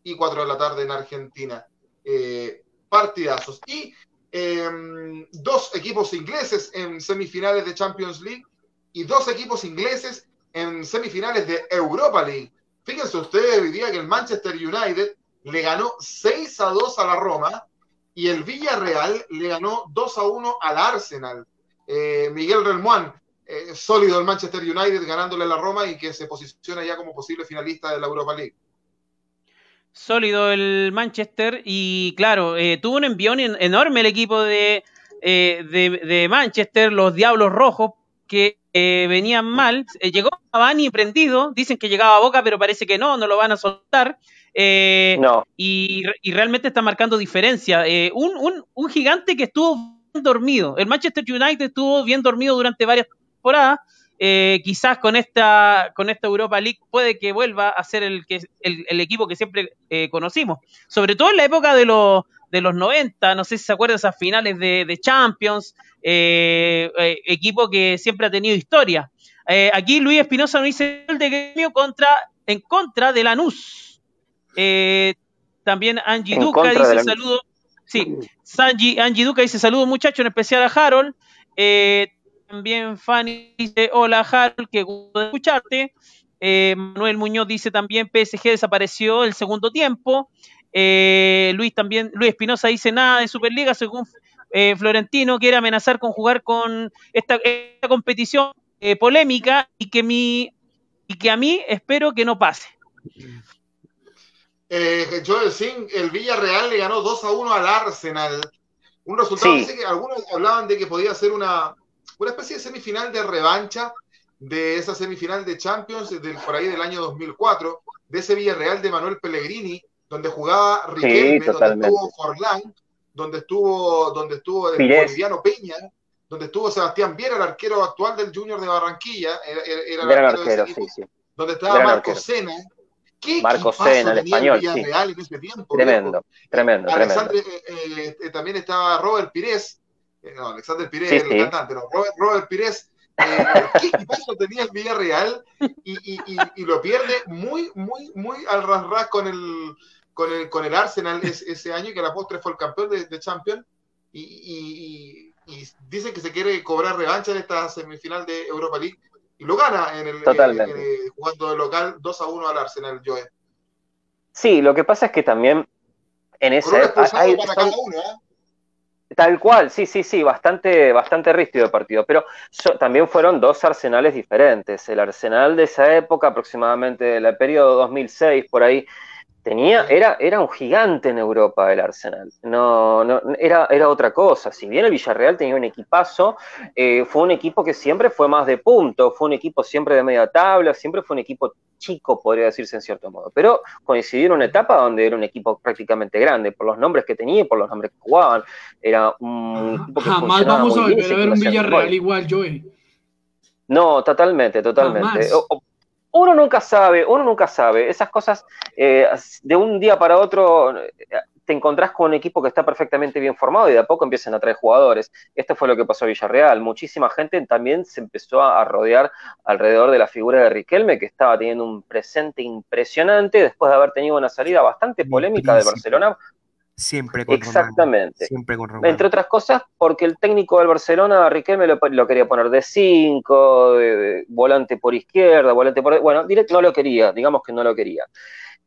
y 4 de la tarde en Argentina. Eh, partidazos. Y eh, dos equipos ingleses en semifinales de Champions League y dos equipos ingleses en semifinales de Europa League. Fíjense ustedes hoy día que el Manchester United le ganó 6 a 2 a la Roma y el Villarreal le ganó 2 a 1 al Arsenal. Eh, Miguel Relmuán, eh, sólido el Manchester United ganándole a la Roma y que se posiciona ya como posible finalista de la Europa League. Sólido el Manchester y claro, eh, tuvo un envión enorme el equipo de, de, de, Manchester, los Diablos Rojos, que venían mal. llegó Cavani prendido, dicen que llegaba a Boca, pero parece que no, no lo van a soltar. Eh, no. y, y, realmente está marcando diferencia. Eh, un, un, un, gigante que estuvo bien dormido. El Manchester United estuvo bien dormido durante varias temporadas. Eh, quizás con esta, con esta Europa League puede que vuelva a ser el, que, el, el equipo que siempre eh, conocimos. Sobre todo en la época de los, de los 90, no sé si se acuerdan esas finales de, de Champions, eh, equipo que siempre ha tenido historia. aquí Luis Espinosa nos dice el de gremio contra, en contra de Lanús. Eh, también Angie Duca dice saludo. Sí, Sanji, Angie Duca dice saludos muchachos, en especial a Harold. Eh, también Fanny dice hola Harold, qué gusto de escucharte. Eh, Manuel Muñoz dice también PSG desapareció el segundo tiempo. Luis también, Luis Espinosa dice nada de Superliga según Florentino quiere amenazar con jugar con esta, esta competición polémica y que mi y que a mí espero que no pase. Eh, Joel Singh, el Villarreal le ganó 2 a 1 al Arsenal. Un resultado, sí. que algunos hablaban de que podía ser una, una especie de semifinal de revancha de esa semifinal de Champions del, por ahí del año 2004, de ese Villarreal de Manuel Pellegrini, donde jugaba Riquelme, sí, donde estuvo Forlán, donde estuvo, donde estuvo el Pires. boliviano Peña, donde estuvo Sebastián Viera, el arquero actual del Junior de Barranquilla, era, era el arquero, arquero equipo, sí, donde estaba Marco Sena, Marco Sena, el español. Sí. En ese tiempo, tremendo, tremendo, tremendo. Eh, eh, también estaba Robert Pires, eh, no, Alexander Pires, sí, el sí. cantante, no, Robert, Robert Pires. Eh, ¿Qué equipazo tenía el Villarreal? Y, y, y, y, lo pierde muy, muy, muy al ras, con el, con el, con el Arsenal ese, ese año, que a la postre fue el campeón de, de Champions. Y, y, dicen que se quiere cobrar revancha en esta semifinal de Europa League y lo gana en el Totalmente. Eh, jugando de local 2 a 1 al Arsenal, Joe. Sí, lo que pasa es que también en ese hay, para cada uno, ¿eh? Tal cual, sí, sí, sí, bastante, bastante rígido el partido, pero también fueron dos arsenales diferentes. El arsenal de esa época, aproximadamente del periodo 2006, por ahí, tenía, era, era un gigante en Europa el Arsenal. No, no, era, era otra cosa. Si bien el Villarreal tenía un equipazo, eh, fue un equipo que siempre fue más de punto, fue un equipo siempre de media tabla, siempre fue un equipo chico, podría decirse en cierto modo. Pero coincidió en una etapa donde era un equipo prácticamente grande, por los nombres que tenía y por los nombres que jugaban. Era un equipo que Jamás vamos a volver a ver un Villarreal igual, Joey. No, totalmente, totalmente. O, o, uno nunca sabe, uno nunca sabe. Esas cosas, eh, de un día para otro, te encontrás con un equipo que está perfectamente bien formado y de a poco empiezan a traer jugadores. Esto fue lo que pasó a Villarreal. Muchísima gente también se empezó a rodear alrededor de la figura de Riquelme, que estaba teniendo un presente impresionante después de haber tenido una salida bastante polémica de Barcelona Siempre con Exactamente. Siempre con. Entre otras cosas, porque el técnico del Barcelona, Riquelme, lo, lo quería poner de 5, de, de, volante por izquierda, volante por. Bueno, directo no lo quería, digamos que no lo quería.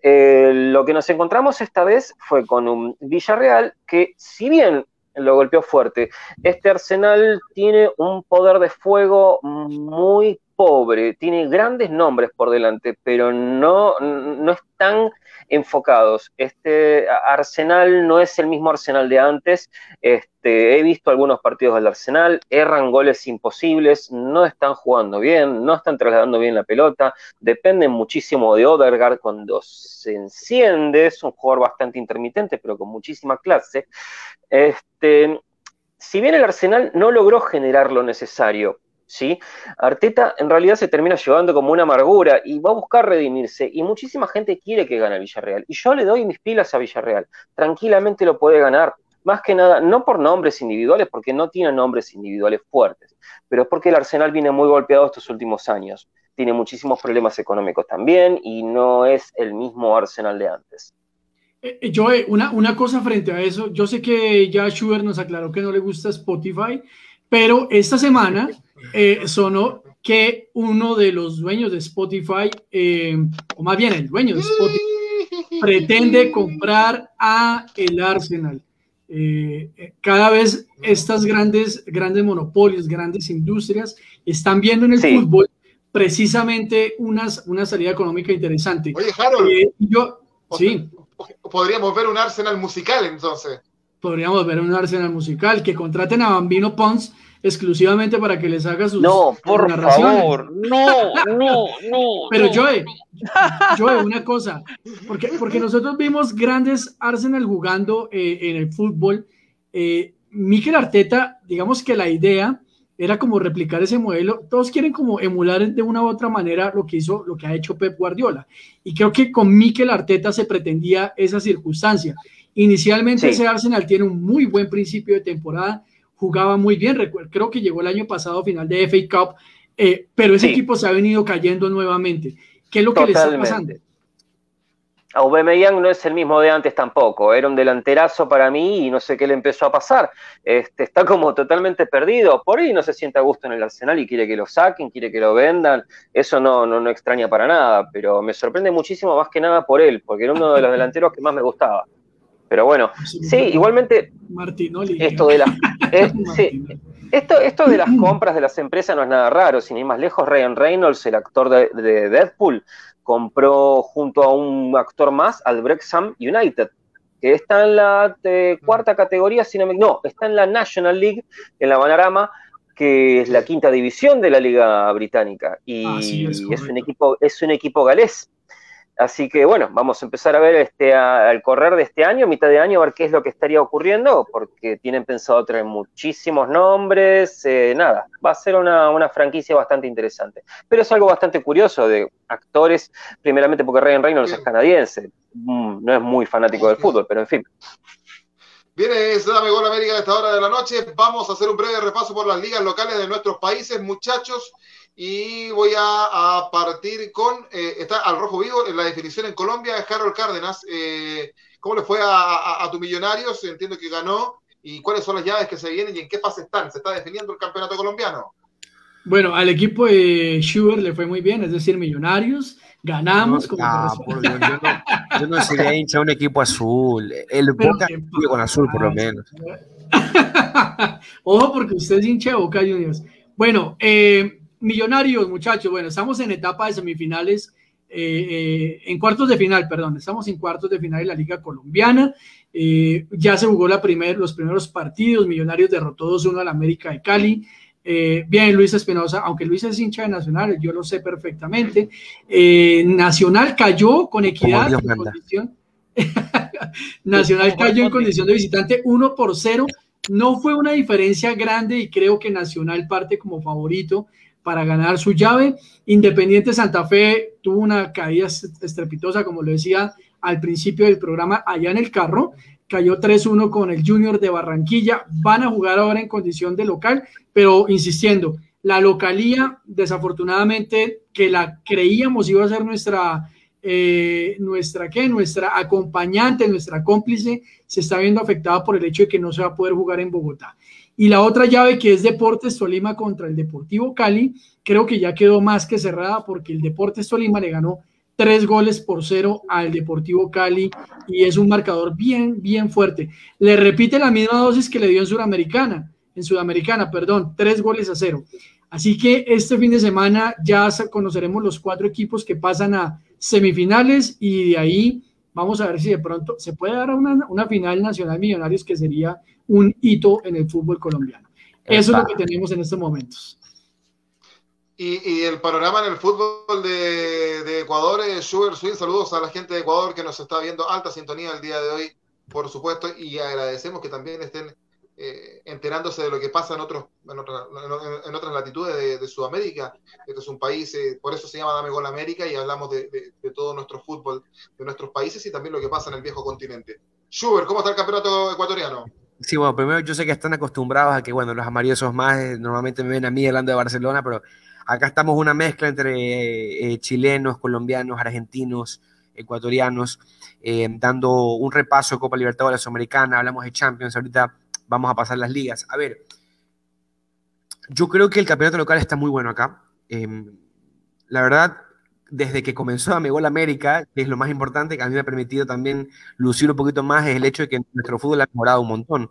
Eh, lo que nos encontramos esta vez fue con un Villarreal que, si bien lo golpeó fuerte, este Arsenal tiene un poder de fuego muy pobre, tiene grandes nombres por delante, pero no, no están enfocados. Este Arsenal no es el mismo Arsenal de antes. Este, he visto algunos partidos del Arsenal, erran goles imposibles, no están jugando bien, no están trasladando bien la pelota, dependen muchísimo de Odegaard cuando se enciende, es un jugador bastante intermitente, pero con muchísima clase. Este, si bien el Arsenal no logró generar lo necesario ¿sí? Arteta en realidad se termina llevando como una amargura y va a buscar redimirse y muchísima gente quiere que gane Villarreal y yo le doy mis pilas a Villarreal, tranquilamente lo puede ganar, más que nada, no por nombres individuales, porque no tiene nombres individuales fuertes, pero es porque el Arsenal viene muy golpeado estos últimos años, tiene muchísimos problemas económicos también y no es el mismo Arsenal de antes. Eh, eh, Joe, una, una cosa frente a eso, yo sé que ya Schubert nos aclaró que no le gusta Spotify, pero esta semana eh, sonó que uno de los dueños de Spotify, o más bien el dueño de Spotify, pretende comprar a el Arsenal. cada vez estas grandes, grandes monopolios, grandes industrias están viendo en el fútbol precisamente unas, una salida económica interesante. Oye, Harold. yo, sí podríamos ver un Arsenal musical entonces. Podríamos ver un Arsenal musical, que contraten a Bambino Pons exclusivamente para que les haga sus No, por favor, no, no, no. Pero Joe, Joe, una cosa, porque, porque nosotros vimos grandes Arsenal jugando eh, en el fútbol. Eh, Mikel Arteta, digamos que la idea era como replicar ese modelo. Todos quieren como emular de una u otra manera lo que hizo, lo que ha hecho Pep Guardiola. Y creo que con Mikel Arteta se pretendía esa circunstancia. Inicialmente ese Arsenal tiene un muy buen principio de temporada, jugaba muy bien, creo que llegó el año pasado final de FA Cup, eh, pero ese equipo se ha venido cayendo nuevamente. ¿Qué es lo que le está pasando? Aubameyang no es el mismo de antes tampoco, era un delanterazo para mí y no sé qué le empezó a pasar. Este, está como totalmente perdido, por ahí no se siente a gusto en el Arsenal y quiere que lo saquen, quiere que lo vendan, eso no, no, no extraña para nada, pero me sorprende muchísimo más que nada por él, porque era uno de los delanteros que más me gustaba. Pero bueno, sí, igualmente esto de las (laughs) eh, esto, esto de las compras de las empresas no es nada raro, sin ir más lejos, Ryan Reynolds, el actor de, de Deadpool, compró junto a un actor más al Brexham United, que está en la eh, cuarta categoría, si no, no, está en la National League, en la Banarama, que es la quinta división de la Liga Británica. Y es, un equipo, es un equipo galés. Así que bueno, vamos a empezar a ver este, al correr de este año, mitad de año, a ver qué es lo que estaría ocurriendo, porque tienen pensado traer muchísimos nombres, eh, nada, va a ser una, franquicia bastante interesante. Pero es algo bastante curioso de actores, primeramente porque Ryan Reynolds es canadiense, mm, no es muy fanático del fútbol, pero en fin. Viene Dame Gol América a esta hora de la noche. Vamos a hacer un breve repaso por las ligas locales de nuestros países, muchachos. Y voy a, partir con, eh, está al rojo vivo en la definición en Colombia, Harold Cárdenas. Eh, ¿Cómo le fue a, tu Millonarios? Entiendo que ganó. ¿Y cuáles son las llaves que se vienen y en qué fase están? ¿Se está definiendo el campeonato colombiano? Bueno, al equipo de Schubert le fue muy bien, es decir, Millonarios. Ganamos. como yo, no, yo no sería hincha un equipo azul. El Boca con azul, por lo menos. (laughs) Ojo, porque usted es hincha de Boca Juniors. Bueno, eh, Millonarios, muchachos, bueno, estamos en etapa de semifinales, eh, eh, en cuartos de final, perdón, estamos en cuartos de final de la Liga Colombiana. Eh, ya se jugó la primer, los primeros partidos, Millonarios derrotó 2-1 al América de Cali. bien, Luis Espinosa, aunque Luis es hincha de Nacional, yo lo sé perfectamente. Nacional cayó con equidad. (laughs) Nacional cayó en condición de visitante 1 por 0. No fue una diferencia grande y creo que Nacional parte como favorito para ganar su llave. Independiente Santa Fe tuvo una caída estrepitosa, como lo decía al principio del programa, allá en el carro. Cayó 3-1 con el Junior de Barranquilla. Van a jugar ahora en condición de local, pero insistiendo, la localía, desafortunadamente, que la creíamos iba a ser nuestra, eh, nuestra, ¿qué? nuestra acompañante, nuestra cómplice, se está viendo afectada por el hecho de que no se va a poder jugar en Bogotá. Y la otra llave que es Deportes Tolima contra el Deportivo Cali, creo que ya quedó más que cerrada porque el Deportes Tolima le ganó tres goles por cero al Deportivo Cali y es un marcador bien, bien fuerte. Le repite la misma dosis que le dio en Sudamericana, en Sudamericana, perdón, tres goles a cero. Así que este fin de semana ya conoceremos los cuatro equipos que pasan a semifinales y de ahí vamos a ver si de pronto se puede dar una, una final nacional Millonarios que sería un hito en el fútbol colombiano. Eso es lo que tenemos en estos momentos. Y, el panorama en el fútbol de, Ecuador, es Sugar Swing, saludos a la gente de Ecuador que nos está viendo, alta sintonía el día de hoy, por supuesto, y agradecemos que también estén eh, enterándose de lo que pasa en, otros, en, en, otras latitudes de, Sudamérica. Este es un país, eh, por eso se llama Dame Gol América y hablamos de, de, todo nuestro fútbol de nuestros países y también lo que pasa en el viejo continente. Schubert, ¿cómo está el campeonato ecuatoriano? Sí, bueno, primero yo sé que están acostumbrados a que, bueno, los amarillos más, eh, normalmente me ven a mí hablando de Barcelona, pero acá estamos una mezcla entre chilenos, colombianos, argentinos, ecuatorianos, dando un repaso de Copa Libertadores Americana, hablamos de Champions, ahorita vamos a pasar las ligas. A ver, yo creo que el campeonato local está muy bueno acá. Em, la verdad, desde que comenzó a Gol América, que es lo más importante, que a mí me ha permitido también lucir un poquito más, es el hecho de que nuestro fútbol ha mejorado un montón.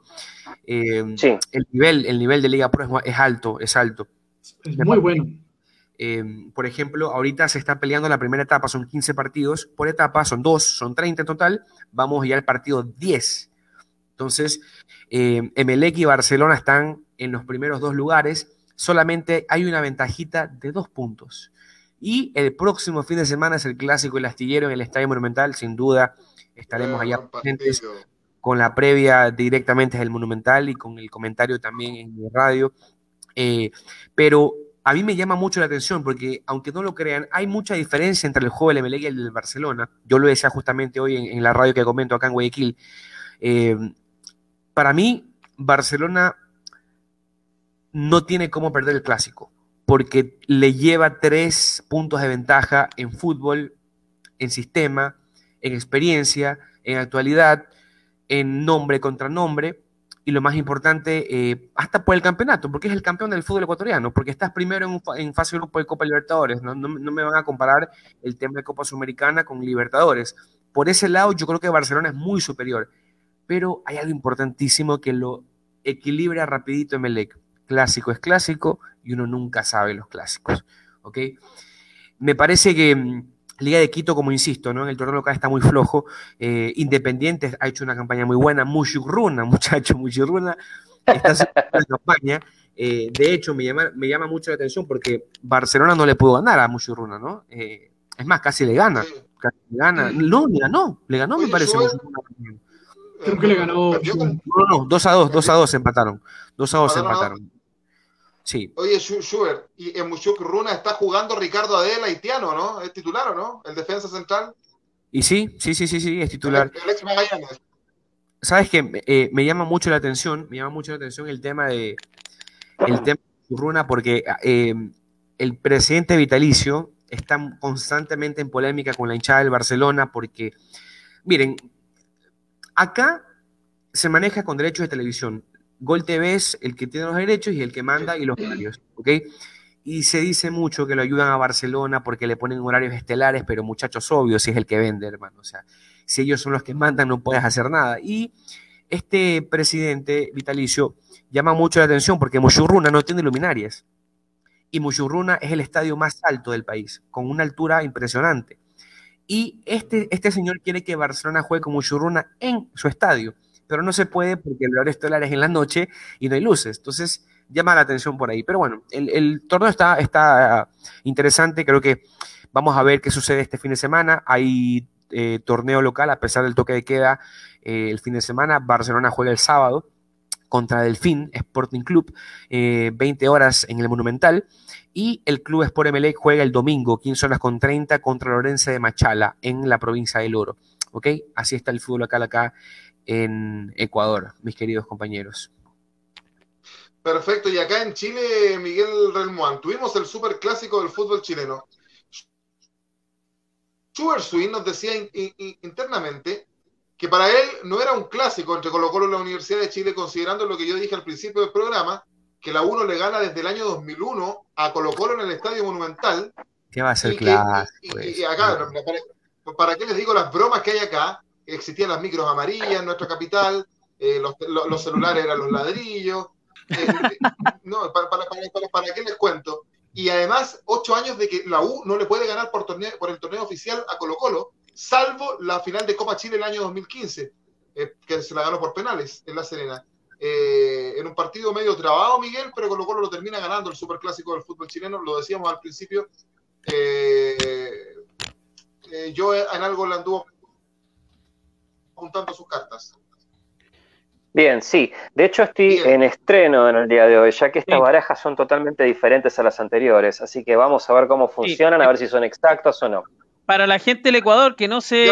Em, el, nivel, el nivel de Liga Pro es, alto, es alto. Es muy bueno. Em, por ejemplo, ahorita se está peleando la primera etapa, son 15 partidos, por etapa son dos, son 30 en total, vamos ya al partido 10. Entonces, eh, Emelec y Barcelona están en los primeros dos lugares. Solamente hay una ventajita de dos puntos. Y el próximo fin de semana es el clásico El Astillero en el Estadio Monumental. Sin duda estaremos allá presentes con la previa directamente del Monumental y con el comentario también en mi radio. Eh, pero a mí me llama mucho la atención porque, aunque no lo crean, hay mucha diferencia entre el juego del Emelec y el del Barcelona. Yo lo decía justamente hoy en, la radio que comento acá en Guayaquil. Eh, para mí, Barcelona no tiene cómo perder el clásico, porque le lleva tres puntos de ventaja en fútbol, en sistema, en experiencia, en actualidad, en nombre contra nombre, y lo más importante, eh, hasta por el campeonato, porque es el campeón del fútbol ecuatoriano, porque estás primero en, fase de grupo de Copa Libertadores, ¿no? Me van a comparar el tema de Copa Sudamericana con Libertadores. Por ese lado, yo creo que Barcelona es muy superior pero hay algo importantísimo que lo equilibra rapidito Emelec. Clásico es clásico y uno nunca sabe los clásicos, ¿ok? Me parece que mm, Liga de Quito, como insisto, ¿no? en el torneo local está muy flojo. Eh, Independiente ha hecho una campaña muy buena. Mushurruna, (laughs) muchacho, Mushurruna está haciendo una campaña. Eh, de hecho, me llama, me llama mucho la atención porque Barcelona no le pudo ganar a Mushurruna, ¿no? Eh, es más, casi le gana. Casi le gana. No, le ganó. Le ganó, me parece. Creo que le ganó. No, no, 2 a 2, 2 a 2 empataron. 2 a 2 empataron. Sí. Oye, Schubert, y en Muchuk Runa está jugando Ricardo Adela haitiano, ¿no? ¿Es titular o no? El defensa central. Y sí, sí, sí, sí, sí, es titular. El, ex Magallanes. Sabes que eh, me llama mucho la atención, me llama mucho la atención el tema de el tema de Runa porque eh, el presidente vitalicio está constantemente en polémica con la hinchada del Barcelona porque, miren, Acá se maneja con derechos de televisión. Gol TV es el que tiene los derechos y el que manda y los horarios, ¿ok? Y se dice mucho que lo ayudan a Barcelona porque le ponen horarios estelares, pero muchachos, obvios, si es el que vende, hermano. O sea, si ellos son los que mandan, no puedes hacer nada. Y este presidente vitalicio llama mucho la atención porque Mushurruna no tiene luminarias. Y Mushurruna es el estadio más alto del país, con una altura impresionante. Y este, este señor quiere que Barcelona juegue como Churruna en su estadio, pero no se puede porque el horario estelar es en la noche y no hay luces. Entonces llama la atención por ahí. Pero bueno, el, torneo está, está interesante. Creo que vamos a ver qué sucede este fin de semana. Hay eh, torneo local, a pesar del toque de queda eh, el fin de semana. Barcelona juega el sábado contra Delfín Sporting Club, 20 eh, horas en el Monumental. Y el Club Sport Emelec juega el domingo, 15 horas con 30, contra Lorenza de Machala, en la provincia del Oro. ¿Ok? Así está el fútbol local acá en Ecuador, mis queridos compañeros. Perfecto, y acá en Chile, Miguel Relmuán, tuvimos el super clásico del fútbol chileno. Schubert Swin nos decía internamente que para él no era un clásico entre Colo Colo y la Universidad de Chile, considerando lo que yo dije al principio del programa, que la 1 le gana desde el año 2001 a Colo Colo en el Estadio Monumental. ¿Qué va a ser clásico? Y, acá, para, qué les digo las bromas que hay acá? Existían las micros amarillas en nuestra capital, eh, los, celulares eran los ladrillos. Eh, no, para, para, qué les cuento? Y además, ocho años de que la U no le puede ganar por, torneo, por el torneo oficial a Colo Colo, salvo la final de Copa Chile el año 2015, eh, que se la ganó por penales en La Serena. Eh, en un partido medio trabado, Miguel, pero con lo cual lo termina ganando el superclásico del fútbol chileno, lo decíamos al principio. Eh, yo en algo le anduvo juntando sus cartas. Bien, sí. De hecho, estoy Bien. en estreno en el día de hoy, ya que estas Sí. barajas son totalmente diferentes a las anteriores. Así que vamos a ver cómo funcionan, a ver si son exactas o no. Para la gente del Ecuador, que no se,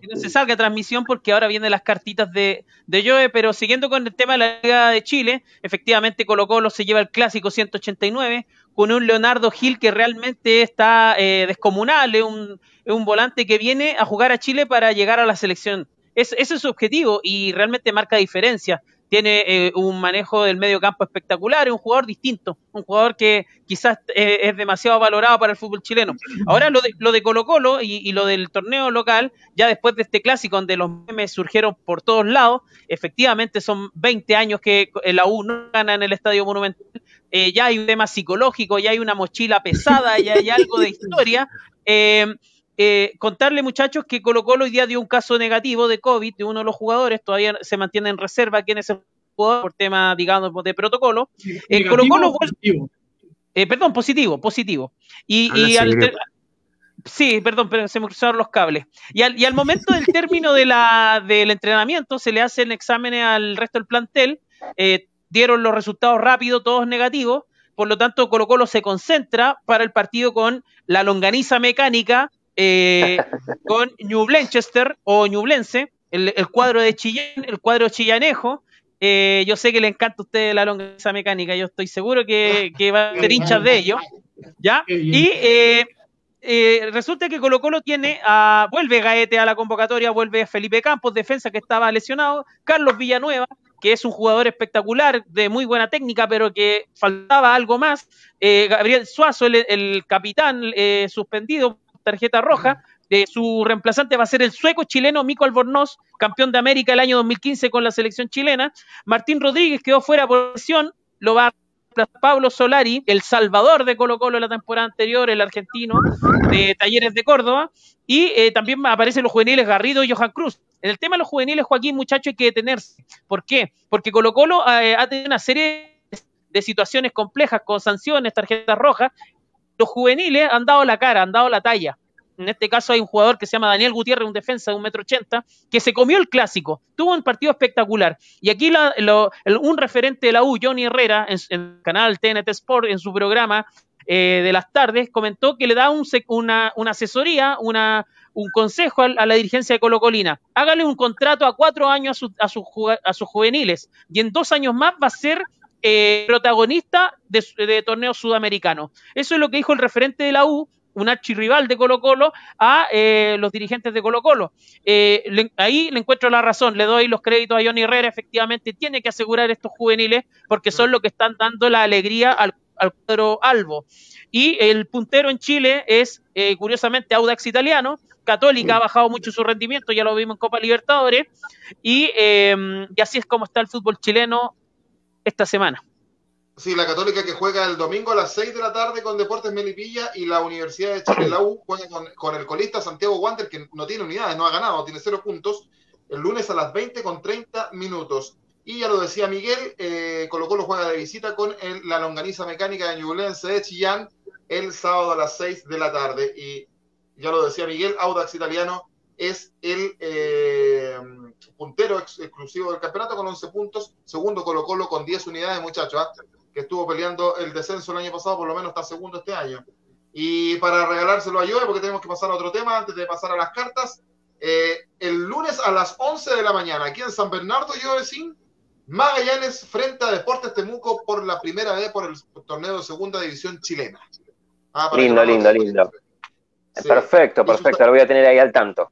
que no se salga transmisión porque ahora vienen las cartitas de, de Joe, pero siguiendo con el tema de la Liga de Chile, efectivamente Colo Colo se lleva el clásico 189 con un Leonardo Gil que realmente está eh, descomunal, es un, es un volante que viene a jugar a Chile para llegar a la selección. Es- ese es su objetivo y realmente marca diferencia. Tiene eh, un manejo del medio campo espectacular, es un jugador distinto, un jugador que quizás eh, es demasiado valorado para el fútbol chileno. Ahora lo de, lo de Colo Colo y, y lo del torneo local, ya después de este clásico donde los memes surgieron por todos lados, efectivamente son 20 años que la U no gana en el Estadio Monumental, eh, ya hay un tema psicológico, ya hay una mochila pesada, ya hay algo de historia. (laughs) Eh, eh, contarle, muchachos, que Colo Colo hoy día dio un caso negativo de COVID de uno de los jugadores, todavía se mantiene en reserva quién es el jugador por tema, digamos, de protocolo. Eh, Negativo Colo Colo positivo. eh, perdón, positivo, positivo. Y, Habla y al ter- sí, perdón, pero se me cruzaron los cables. Y al, y al momento del término de la, del entrenamiento se le hacen exámenes al resto del plantel, eh, dieron los resultados rápidos, todos negativos, por lo tanto Colo Colo se concentra para el partido con la longaniza mecánica, eh, con New Blanchester o Ñublense, el, el cuadro de Chillán, el cuadro chillanejo, eh, yo sé que le encanta a usted la longaniza mecánica, yo estoy seguro que, que va a ser hinchas de ellos. ¿Ya? Y eh, eh, resulta que Colo Colo tiene a, vuelve Gaete a la convocatoria, vuelve Felipe Campos, defensa que estaba lesionado, Carlos Villanueva, que es un jugador espectacular, de muy buena técnica, pero que faltaba algo más, eh, Gabriel Suazo, el, el capitán eh, suspendido, tarjeta roja, eh, su reemplazante va a ser el sueco chileno Mico Albornoz, campeón de América el año 2015 con la selección chilena. Martín Rodríguez quedó fuera por lesión, lo va a Pablo Solari, el salvador de Colo Colo la temporada anterior, el argentino de Talleres de Córdoba. Y eh, también aparecen los juveniles Garrido y Johan Cruz. En el tema de los juveniles, Joaquín, muchacho, hay que detenerse. ¿Por qué? Porque Colo Colo eh, ha tenido una serie de situaciones complejas con sanciones, tarjetas rojas. Los juveniles han dado la cara, han dado la talla. En este caso hay un jugador que se llama Daniel Gutiérrez, un defensa de un metro ochenta, que se comió el clásico, tuvo un partido espectacular. Y aquí la- lo- el- un referente de la U, Johnny Herrera, en, el canal TNT Sport, en su programa eh, de las tardes, comentó que le da un una, una asesoría, una, un consejo al- a, la dirigencia de Colo Colina. Hágale un contrato a cuatro años a, a a sus juveniles y en dos años más va a ser eh, protagonista de, de torneos sudamericanos. Eso es lo que dijo el referente de la U, un archirrival de Colo Colo, a eh, los dirigentes de Colo Colo. Eh, le- ahí le encuentro la razón, le doy los créditos a Johnny Herrera, efectivamente tiene que asegurar estos juveniles porque son los que están dando la alegría al, al cuadro albo. Y el puntero en Chile es, eh, curiosamente, Audax Italiano. Católica ha bajado mucho su rendimiento, ya lo vimos en Copa Libertadores. Y, eh, y así es como está el fútbol chileno esta semana. Sí, la Católica que juega el domingo a las 6 de la tarde con Deportes Melipilla y la Universidad de Chile, juega con, con el colista Santiago Wander, que no tiene unidades, no ha ganado, tiene cero puntos, el lunes a las 20 con 30 minutos. Y ya lo decía Miguel, eh, Colo Colo juega de visita con el- la longaniza mecánica de Ñublense de Chillán el sábado a las 6 de la tarde. Y ya lo decía Miguel, Audax Italiano es el eh, puntero ex- exclusivo del campeonato con 11 puntos, segundo Colo Colo con 10 unidades, muchachos, ¿ah? que estuvo peleando el descenso el año pasado, por lo menos está segundo este año. Y para regalárselo a Joe, porque tenemos que pasar a otro tema antes de pasar a las cartas, eh, el lunes a las 11 de la mañana, aquí en San Bernardo, Joe Sin, Magallanes frente a Deportes Temuco por la primera vez por el torneo de segunda división chilena. Ah, Lindo, lindo, lindo. Sí. Perfecto, perfecto, lo voy a tener ahí al tanto.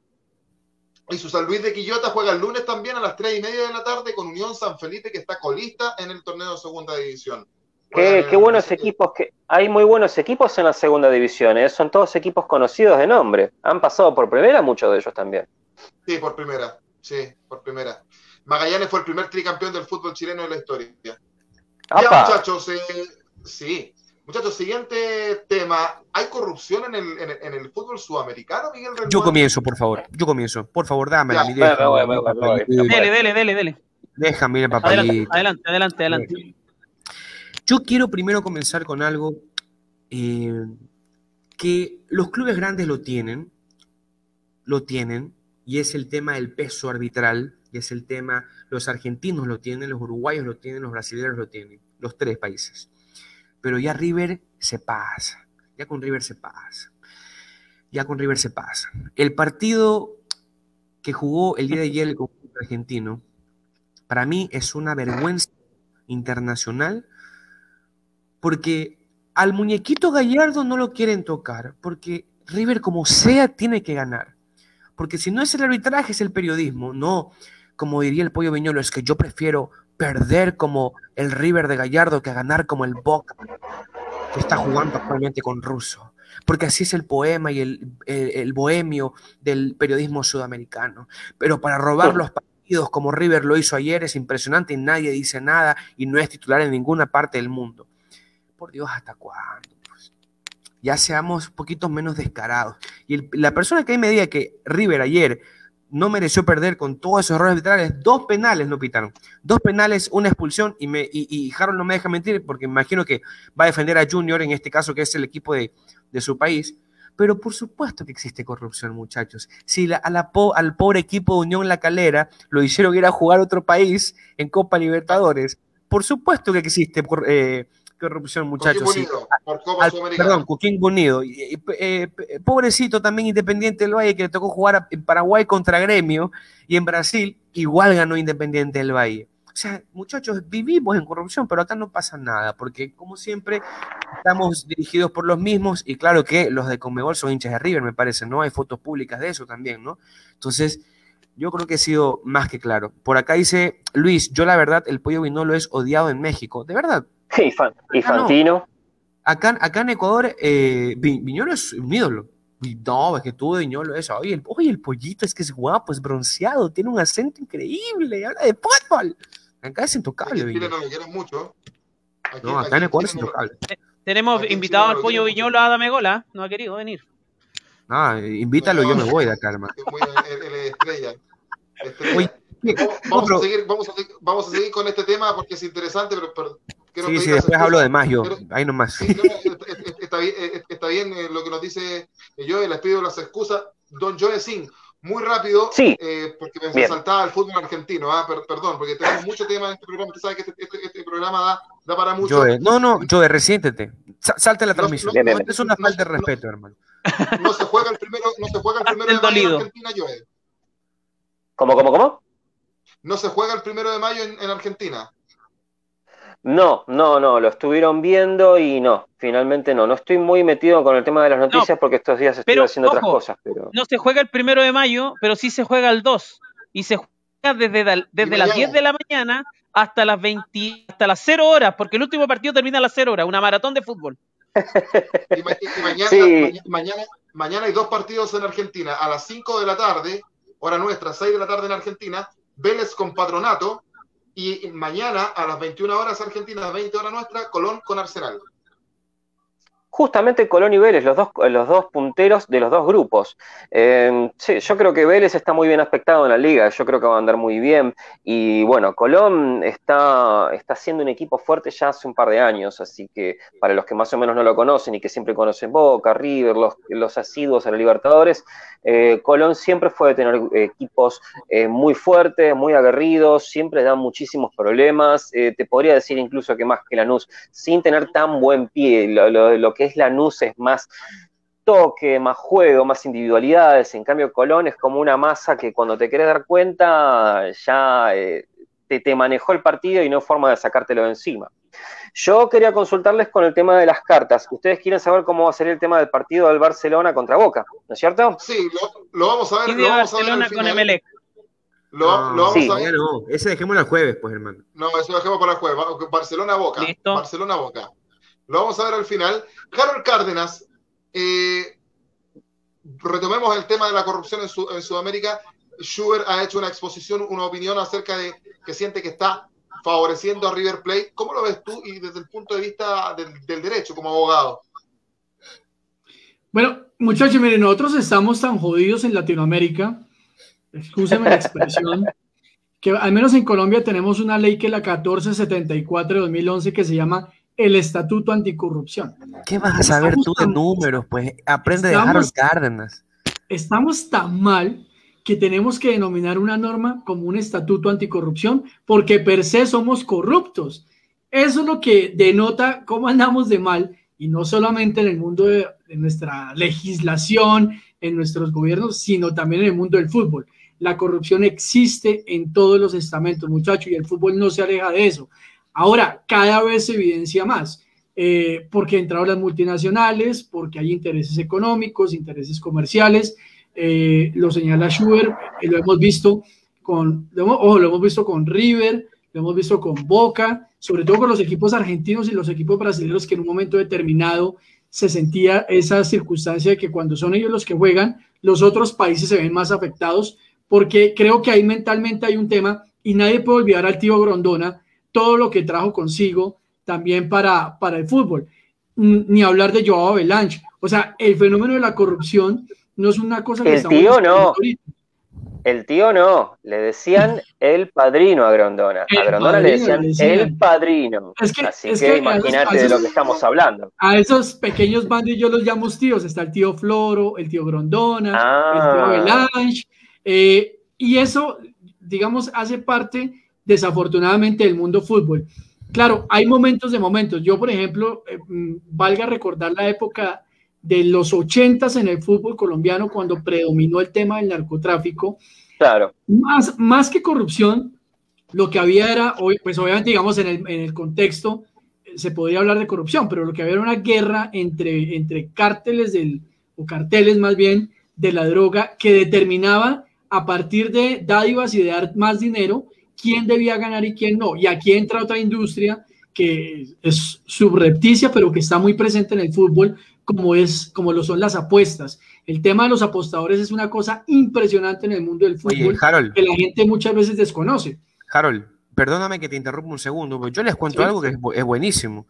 Y su San Luis de Quillota juega el lunes también a las 3 y media de la tarde con Unión San Felipe, que está colista en el torneo de segunda división. Qué, buenos equipos, que hay muy buenos equipos en la segunda división, ¿eh? son todos equipos conocidos de nombre. Han pasado por primera muchos de ellos también. Sí, por primera. Sí, por primera. Magallanes fue el primer tricampeón del fútbol chileno de la historia. Ya, muchachos, eh, sí. Muchachos, siguiente tema. ¿Hay corrupción en el, en el, en el fútbol sudamericano, Miguel? Yo comienzo, por favor. Yo comienzo. Por favor, bueno, papayito. bueno. Dele, dele, dele, dele. Déjame, el Adelante, papayito. adelante, adelante, adelante. Yo quiero primero comenzar con algo eh, que los clubes grandes lo tienen, lo tienen, y es el tema del peso arbitral, que es el tema, los argentinos lo tienen, los uruguayos lo tienen, los brasileños lo tienen, los tres países. Pero ya River se pasa, ya con River se pasa, ya con River se pasa. El partido que jugó el día de ayer el conjunto argentino, para mí es una vergüenza internacional porque al muñequito Gallardo no lo quieren tocar, porque River como sea tiene que ganar. Porque si no es el arbitraje, es el periodismo. No, como diría el pollo Viñolo, es que yo prefiero perder como el River de Gallardo que ganar como el Boca, que está jugando actualmente con Russo. Porque así es el poema y el, el, el bohemio del periodismo sudamericano. Pero para robar los partidos como River lo hizo ayer es impresionante y nadie dice nada y no es titular en ninguna parte del mundo. Por Dios, ¿hasta cuándo? Ya seamos un poquito menos descarados. Y el, la persona que ahí me diga que River ayer no mereció perder con todos esos errores arbitrales, dos penales no pitaron. Dos penales, una expulsión, y, me, y, y, Harold no me deja mentir, porque imagino que va a defender a Junior, en este caso, que es el equipo de, de su país. Pero por supuesto que existe corrupción, muchachos. Si al pobre equipo de Unión La Calera lo hicieron ir a jugar a otro país en Copa Libertadores, por supuesto que existe eh, corrupción, muchachos. Coquín Unido, sí. por Copa Al, perdón, Coquín Unido. Eh, eh, pobrecito también Independiente del Valle, que le tocó jugar en Paraguay contra Gremio y en Brasil igual ganó Independiente del Valle. O sea, muchachos, vivimos en corrupción, pero acá no pasa nada, porque como siempre estamos dirigidos por los mismos y claro que los de Conmebol son hinchas de River, me parece, ¿no? Hay fotos públicas de eso también, ¿no? Entonces, yo creo que he sido más que claro. Por acá dice Luis, yo la verdad, el pollo vinolo es odiado en México. ¿De verdad? Sí, y Fantino. No. Acá, acá en Ecuador, eh, Viñolo es un ídolo. No, es que tú, Viñolo, eso. Oye el, oye, el pollito es que es guapo, es bronceado, tiene un acento increíble, habla de fútbol. Acá es intocable. Aquí no lo quieren mucho. Aquí, no, acá en Ecuador es intocable. Tenemos aquí invitado al pollo Viñolo a Dame Gola, no ha querido venir. Ah, invítalo, no, yo me voy de acá, hermano. Muy, es estrella. estrella. Oye, vamos, a seguir, vamos, a seguir, vamos a seguir con este tema porque es interesante, pero, pero quiero sí, sí, después hablo de más yo, pero, ahí nomás. Sí, no, está, bien, está bien eh, lo que nos dice yo, les pido las excusas. Don Joe Singh, muy rápido, sí. eh, porque me Bien. saltaba el fútbol argentino, ¿ah? per perdón, porque tenemos (laughs) mucho tema en este programa, usted sabe que este, este, este programa da, da, para mucho. Joe, no, no, Joe, resiéntete, Salte la transmisión, no, no, es una falta de respeto, hermano. No se juega el primero, no se juega el (laughs) primero de mayo en Argentina, Joe. ¿Cómo, cómo, cómo? No se juega el primero de mayo en, en Argentina. No, no, no, lo estuvieron viendo y no, finalmente no. No estoy muy metido con el tema de las noticias no, porque estos días estoy pero, haciendo ojo, otras cosas. Pero... No se juega el primero de mayo, pero sí se juega el 2. Y se juega desde, desde las 10 de la mañana hasta las 20, hasta las 0 horas, porque el último partido termina a las 0 horas, una maratón de fútbol. y, ma y mañana, sí. mañana, mañana hay dos partidos en Argentina, a las 5 de la tarde, hora nuestra, 6 de la tarde en Argentina, Vélez con Patronato, y mañana a las 21 horas Argentina, 20 horas nuestra, Colón con Arsenal. Justamente Colón y Vélez, los dos, los dos punteros de los dos grupos. Eh, sí, yo creo que Vélez está muy bien aspectado en la liga, yo creo que va a andar muy bien. Y bueno, Colón está, está siendo un equipo fuerte ya hace un par de años, así que para los que más o menos no lo conocen y que siempre conocen Boca, River, los, los asiduos a los Libertadores, eh, Colón siempre fue de tener equipos eh, muy fuertes, muy aguerridos, siempre dan muchísimos problemas. Eh, te podría decir incluso que más que Lanús, sin tener tan buen pie, lo, lo, lo que es Lanús es más toque, más juego, más individualidades. En cambio, Colón es como una masa que cuando te querés dar cuenta ya eh, te, te, manejó el partido y no forma de sacártelo de encima. Yo quería consultarles con el tema de las cartas. Ustedes quieren saber cómo va a ser el tema del partido del Barcelona contra Boca, ¿no es cierto? Sí, lo, lo vamos a ver. Y de lo vamos Barcelona a ver con Emelec. Lo, no, lo, vamos sí, a ver. No, ese dejémoslo el jueves, pues, hermano. No, eso lo dejemos para el jueves. Barcelona-Boca. Barcelona-Boca. Lo vamos a ver al final. Carol Cárdenas, eh, retomemos el tema de la corrupción en, su, en Sudamérica. Schubert ha hecho una exposición, una opinión acerca de que siente que está favoreciendo a River Plate. ¿Cómo lo ves tú y desde el punto de vista del, del derecho como abogado? Bueno, muchachos, miren, nosotros estamos tan jodidos en Latinoamérica, excúsenme la expresión, que al menos en Colombia tenemos una ley que es la 1474 de 2011 que se llama el Estatuto Anticorrupción. ¿Qué vas a saber estamos tú de números? Pues aprende estamos, de Harold Cárdenas. Estamos tan mal que tenemos que denominar una norma como un estatuto anticorrupción porque per se somos corruptos. Eso es lo que denota cómo andamos de mal y no solamente en el mundo de, nuestra legislación, en nuestros gobiernos, sino también en el mundo del fútbol. La corrupción existe en todos los estamentos, muchachos, y el fútbol no se aleja de eso. Ahora, cada vez se evidencia más, eh, porque entraron las multinacionales, porque hay intereses económicos, intereses comerciales, eh, lo señala Schubert, eh, lo hemos visto con, lo hemos visto con River, lo hemos visto con Boca, sobre todo con los equipos argentinos y los equipos brasileños que en un momento determinado se sentía esa circunstancia de que cuando son ellos los que juegan, los otros países se ven más afectados, porque creo que ahí mentalmente hay un tema y nadie puede olvidar al tío Grondona todo lo que trajo consigo también para, para el fútbol. Ni hablar de Joao Belange. O sea, el fenómeno de la corrupción no es una cosa que... El tío no. El tío no, le decían el padrino a Grondona. a Grondona le, decían el padrino. Así que, imagínate de lo que estamos hablando. A esos pequeños bandos yo los llamo tíos. Está el tío Floro, el tío Grondona, el tío ah. Belange. Eh, y eso, digamos, hace parte desafortunadamente del mundo fútbol. Claro, hay momentos de momentos. Yo, por ejemplo, eh, mm, valga recordar la época de los ochentas en el fútbol colombiano cuando predominó el tema del narcotráfico. Claro. Más, más que corrupción, lo que había era, pues obviamente digamos en el, en el contexto, eh, se podría hablar de corrupción, pero lo que había era una guerra entre, entre cárteles del, o carteles más bien, de la droga que determinaba a partir de dádivas y de dar más dinero quién debía ganar y quién no. Y aquí entra otra industria que es subrepticia, pero que está muy presente en el fútbol, como, es, como lo son las apuestas. El tema de los apostadores es una cosa impresionante en el mundo del fútbol que la gente muchas veces desconoce. Harold, perdóname que te interrumpa un segundo, porque yo les cuento algo que es, buenísimo.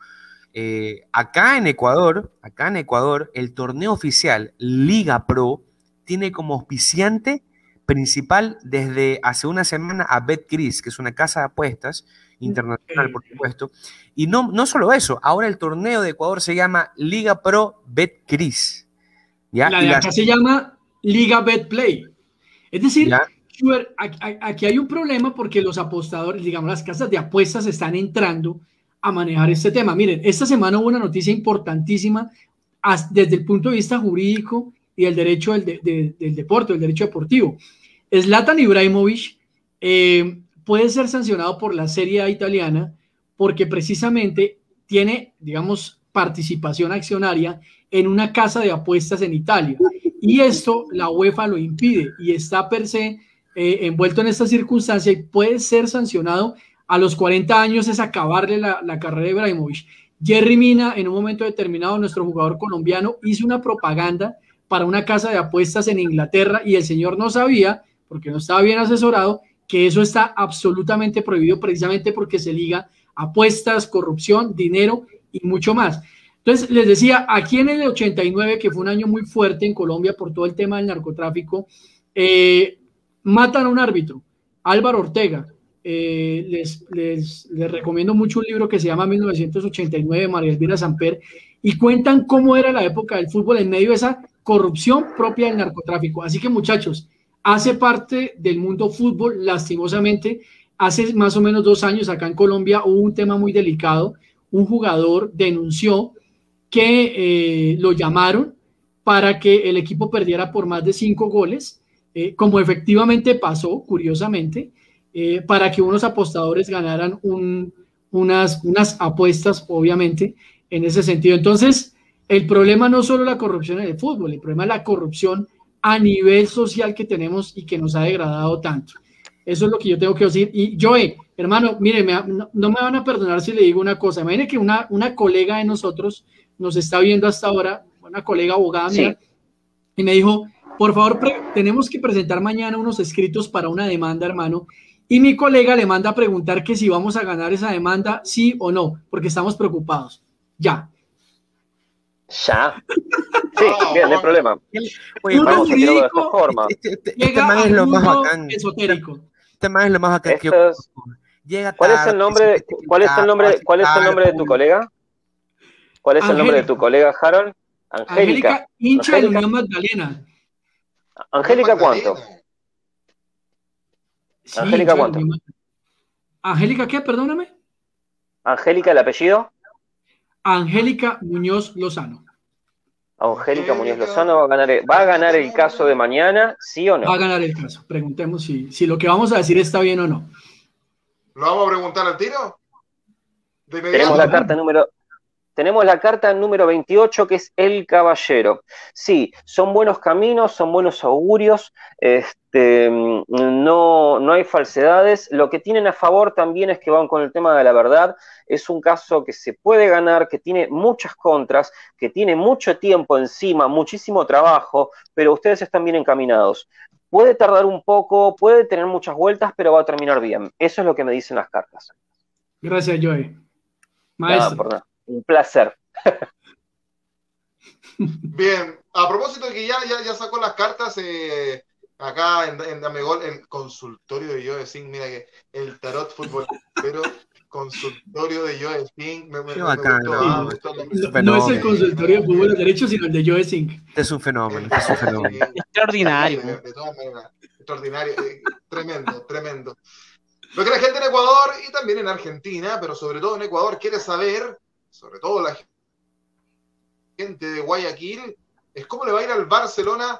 Eh, acá en Ecuador, acá en Ecuador, el torneo oficial Liga Pro tiene como auspiciante principal desde hace una semana a BetCris, que es una casa de apuestas internacional, por supuesto. Y no, no solo eso, ahora el torneo de Ecuador se llama Liga Pro BetCris. ¿ya? La de acá se llama Liga BetPlay. Es decir, aquí hay un problema porque los apostadores, digamos, las casas de apuestas están entrando a manejar este tema. Miren, esta semana hubo una noticia importantísima desde el punto de vista jurídico y el derecho del, del deporte, el derecho deportivo. Zlatan Ibrahimovic eh, puede ser sancionado por la Serie italiana porque precisamente tiene, digamos, participación accionaria en una casa de apuestas en Italia. Y esto la UEFA lo impide y está per se eh, envuelto en esta circunstancia y puede ser sancionado a los 40 años es acabarle la, la carrera de Ibrahimovic. Jerry Mina, en un momento determinado, nuestro jugador colombiano, hizo una propaganda para una casa de apuestas en Inglaterra y el señor no sabía, porque no estaba bien asesorado, que eso está absolutamente prohibido precisamente porque se liga apuestas, corrupción, dinero y mucho más. Entonces, les decía, aquí en el 89, que fue un año muy fuerte en Colombia por todo el tema del narcotráfico, eh, matan a un árbitro, Álvaro Ortega. Eh, les, les, recomiendo mucho un libro que se llama 1989 de María Elvira Samper y cuentan cómo era la época del fútbol en medio de esa corrupción propia del narcotráfico. Así que muchachos, hace parte del mundo fútbol, lastimosamente. Hace más o menos dos años acá en Colombia hubo un tema muy delicado. Un jugador denunció que eh, lo llamaron para que el equipo perdiera por más de cinco goles, eh, como efectivamente pasó, curiosamente, eh, para que unos apostadores ganaran unas, unas apuestas, obviamente, en ese sentido. Entonces, el problema no solo la corrupción en el fútbol, el problema es la corrupción a nivel social que tenemos y que nos ha degradado tanto. Eso es lo que yo tengo que decir. Y Joe, hermano, mire, no, me van a perdonar si le digo una cosa. Imagine que una, una colega de nosotros nos está viendo hasta ahora, una colega abogada mía, y me dijo, por favor, tenemos que presentar mañana unos escritos para una demanda, hermano. Y mi colega le manda a preguntar que si vamos a ganar esa demanda, sí o no, porque estamos preocupados. Ya. Ya. Sí, bien, no hay problema. Oye, vamos a tirarlo de esta forma. Este, este, este man es lo más bacán. Esotérico. Este man es lo más bacán que yo Llega ¿Cuál es el nombre, cuál es el nombre, cuál es el nombre de tu colega? ¿Cuál es el nombre de tu colega, Harold? Angélica. hincha de Unión Magdalena. ¿Angélica cuánto? Sí, Angélica, ¿cuánto? Angélica, ¿qué? Perdóname. Angélica, el apellido. Angélica Muñoz Lozano. Angélica Muñoz Lozano va a ganar, va a ganar el caso de mañana, ¿sí o no? Va a ganar el caso. Preguntemos si, si lo que vamos a decir está bien o no. ¿Lo vamos a preguntar al tiro? Tenemos la carta número tenemos la carta número 28, que es el caballero. Sí, son buenos caminos, son buenos augurios, este, no, no hay falsedades. Lo que tienen a favor también es que van con el tema de la verdad. Es un caso que se puede ganar, que tiene muchas contras, que tiene mucho tiempo encima, muchísimo trabajo, pero ustedes están bien encaminados. Puede tardar un poco, puede tener muchas vueltas, pero va a terminar bien. Eso es lo que me dicen las cartas. Gracias, Joey. Maestro. Un placer. (laughs) Bien, a propósito de que ya, ya, sacó las cartas eh, acá en, en Damegol, el consultorio de Joe Singh, mira que el tarot futbolero, consultorio de Joe Singh, me, me, ah, no, es el consultorio de fútbol de derecho, sino el de Joe Singh. Es un fenómeno, es un fenómeno. Extraordinario. De, todas maneras, extraordinario, eh, tremendo, tremendo. Lo que la gente en Ecuador y también en Argentina, pero sobre todo en Ecuador, quiere saber sobre todo la gente de Guayaquil, es cómo le va a ir al Barcelona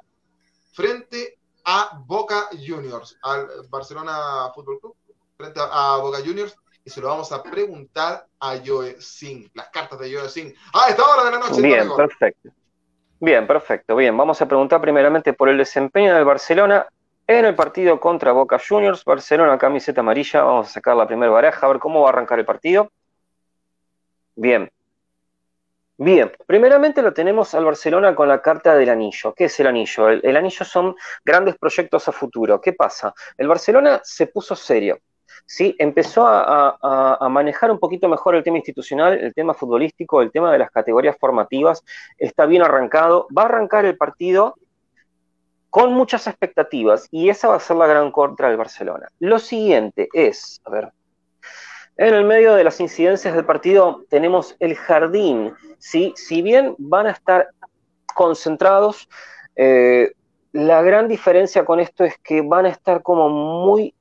frente a Boca Juniors, al Barcelona Fútbol Club, frente a, Boca Juniors, y se lo vamos a preguntar a Joe Singh, las cartas de Joe Singh, a esta hora de la noche. Bien, perfecto. Bien, perfecto. Bien, vamos a preguntar primeramente por el desempeño del Barcelona en el partido contra Boca Juniors. Barcelona, camiseta amarilla. Vamos a sacar la primera baraja, a ver cómo va a arrancar el partido. Bien. Bien, primeramente lo tenemos al Barcelona con la carta del anillo. ¿Qué es el anillo? El, anillo son grandes proyectos a futuro. ¿Qué pasa? El Barcelona se puso serio. ¿sí? Empezó a, manejar un poquito mejor el tema institucional, el tema futbolístico, el tema de las categorías formativas. Está bien arrancado. Va a arrancar el partido con muchas expectativas y esa va a ser la gran contra del Barcelona. Lo siguiente es, a ver, en el medio de las incidencias del partido tenemos el jardín. ¿sí? Si bien van a estar concentrados, eh, la gran diferencia con esto es que van a estar como muy...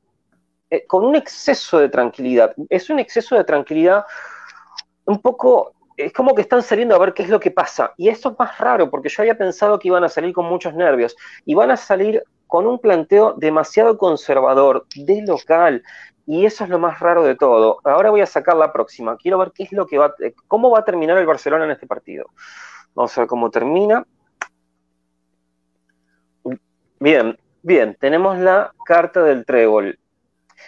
Eh, con un exceso de tranquilidad. Es un exceso de tranquilidad un poco... Es como que están saliendo a ver qué es lo que pasa. Y esto es más raro, porque yo había pensado que iban a salir con muchos nervios. Y van a salir con un planteo demasiado conservador, de local, y eso es lo más raro de todo. Ahora voy a sacar la próxima. Quiero ver qué es lo que va, eh, cómo va a terminar el Barcelona en este partido. Vamos a ver cómo termina. Bien, bien, tenemos la carta del trébol.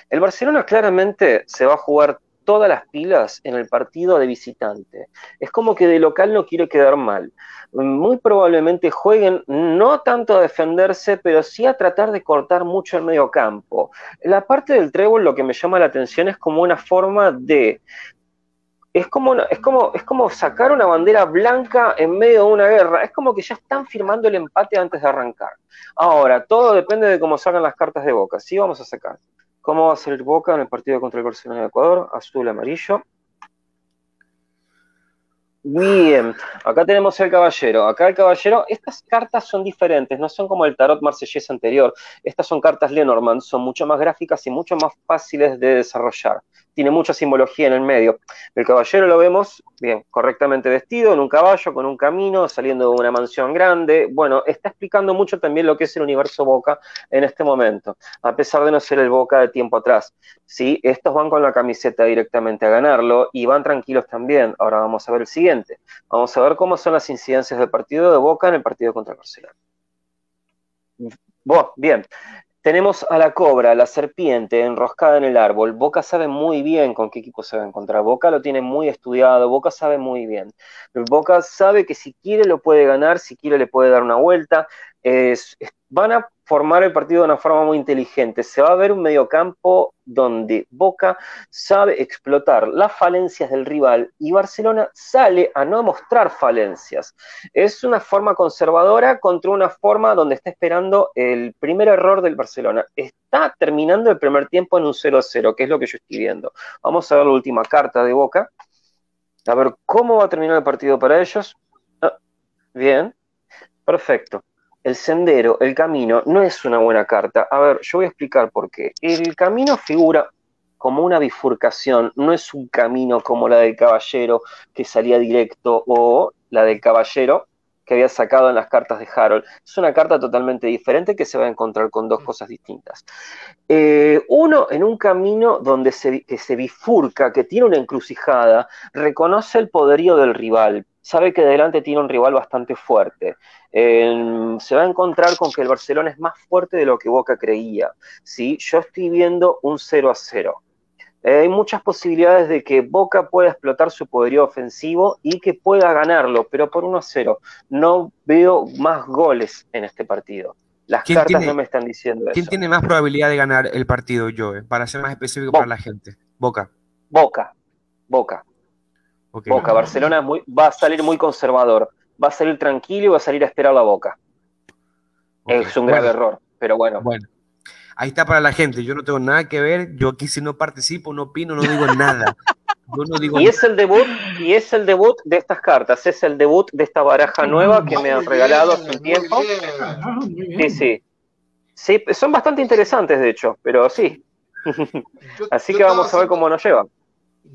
El Barcelona claramente se va a jugar todas las pilas en el partido de visitante. Es como que de local no quiere quedar mal. Muy probablemente jueguen no tanto a defenderse, pero sí a tratar de cortar mucho el medio campo. La parte del trébol lo que me llama la atención es como una forma de es como, es, como, es como sacar una bandera blanca en medio de una guerra. Es como que ya están firmando el empate antes de arrancar. Ahora, todo depende de cómo salgan las cartas de Boca. Sí, vamos a sacar. ¿Cómo va a salir Boca en el partido contra el Barcelona de Ecuador? Azul, amarillo. Bien, acá tenemos el caballero. Acá el caballero, estas cartas son diferentes, no son como el tarot marsellés anterior. Estas son cartas Lenormand, son mucho más gráficas y mucho más fáciles de desarrollar tiene mucha simbología en el medio. El caballero lo vemos, bien, correctamente vestido, en un caballo, con un camino, saliendo de una mansión grande. Bueno, está explicando mucho también lo que es el universo Boca en este momento, a pesar de no ser el Boca de tiempo atrás. ¿sí? Estos van con la camiseta directamente a ganarlo y van tranquilos también. Ahora vamos a ver el siguiente. Vamos a ver cómo son las incidencias del partido de Boca en el partido contra el Barcelona. bien, tenemos a la cobra, la serpiente enroscada en el árbol. Boca sabe muy bien con qué equipo se va a encontrar. Boca lo tiene muy estudiado, Boca sabe muy bien. Boca sabe que si quiere lo puede ganar, si quiere le puede dar una vuelta. Van a formar el partido de una forma muy inteligente. Se va a ver un mediocampo donde Boca sabe explotar las falencias del rival y Barcelona sale a no mostrar falencias. Es una forma conservadora contra una forma donde está esperando el primer error del Barcelona. Está terminando el primer tiempo en un 0-0, que es lo que yo estoy viendo. Vamos a ver la última carta de Boca. A ver cómo va a terminar el partido para ellos. Ah, bien, perfecto. El sendero, el camino, no es una buena carta. A ver, yo voy a explicar por qué. El camino figura como una bifurcación, no es un camino como la del caballero que salía directo o la del caballero que había sacado en las cartas de Harold. Es una carta totalmente diferente que se va a encontrar con dos cosas distintas. Eh, uno, en un camino donde se, que se bifurca, que tiene una encrucijada, reconoce el poderío del rival, sabe que delante tiene un rival bastante fuerte. se va a encontrar con que el Barcelona es más fuerte de lo que Boca creía. ¿sí? Yo estoy viendo un 0 a 0. Eh, hay muchas posibilidades de que Boca pueda explotar su poderío ofensivo y que pueda ganarlo, pero por 1 a 0. No veo más goles en este partido. Las cartas no me están diciendo eso. ¿Quién tiene más probabilidad de ganar el partido, Joe? Para ser más específico para la gente. Boca. Boca. Boca. Boca. Barcelona va a salir muy conservador. Va a salir tranquilo y va a salir a esperar la Boca. Es un grave error, pero bueno. Bueno, Ahí está para la gente. Yo no tengo nada que ver. Yo aquí si no participo, no opino, no digo nada. y es el debut, y es el debut de estas cartas, es el debut de esta baraja nueva que me han regalado hace un tiempo. Sí, sí. Sí, son bastante interesantes de hecho, pero sí. (laughs) Así que vamos a ver cómo nos llevan.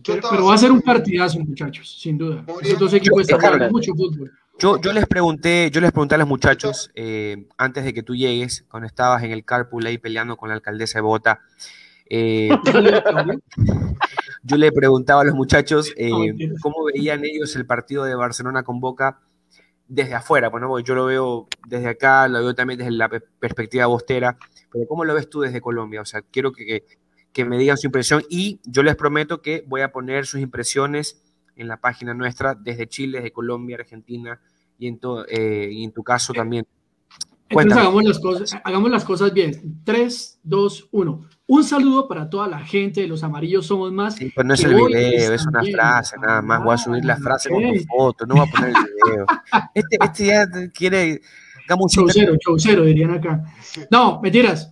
Pero, va a ser un partidazo, muchachos, sin duda. Esos dos equipos están mucho fútbol. Yo, yo, les pregunté, yo les pregunté a los muchachos eh, antes de que tú llegues, cuando estabas en el carpool ahí peleando con la alcaldesa de Bogotá. Eh, (laughs) yo le preguntaba a los muchachos eh, cómo veían ellos el partido de Barcelona con Boca desde afuera. Bueno, yo lo veo desde acá, lo veo también desde la perspectiva bostera, pero ¿cómo lo ves tú desde Colombia? O sea, quiero que, que me digan su impresión y yo les prometo que voy a poner sus impresiones en la página nuestra desde Chile, desde Colombia, Argentina y en, eh, y en tu caso también. Entonces hagamos las, cosas, hagamos las cosas bien. 3, 2, 1. Un saludo para toda la gente de Los Amarillos Somos Más. Sí, no es el video, es una frase nada más. voy a subir la frase con tu foto, no voy a poner el video. Este, este ya quiere... Chaucero, chaucero, dirían acá. No, mentiras.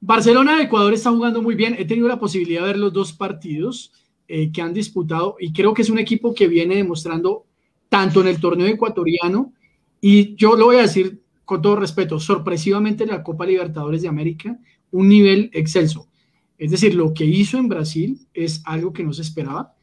Barcelona de Ecuador está jugando muy bien. He tenido la posibilidad de ver los dos partidos. Eh, que han disputado y creo que es un equipo que viene demostrando tanto en el torneo ecuatoriano y yo lo voy a decir con todo respeto, sorpresivamente en la Copa Libertadores de América, un nivel excelso. Es decir, lo que hizo en Brasil es algo que no se esperaba,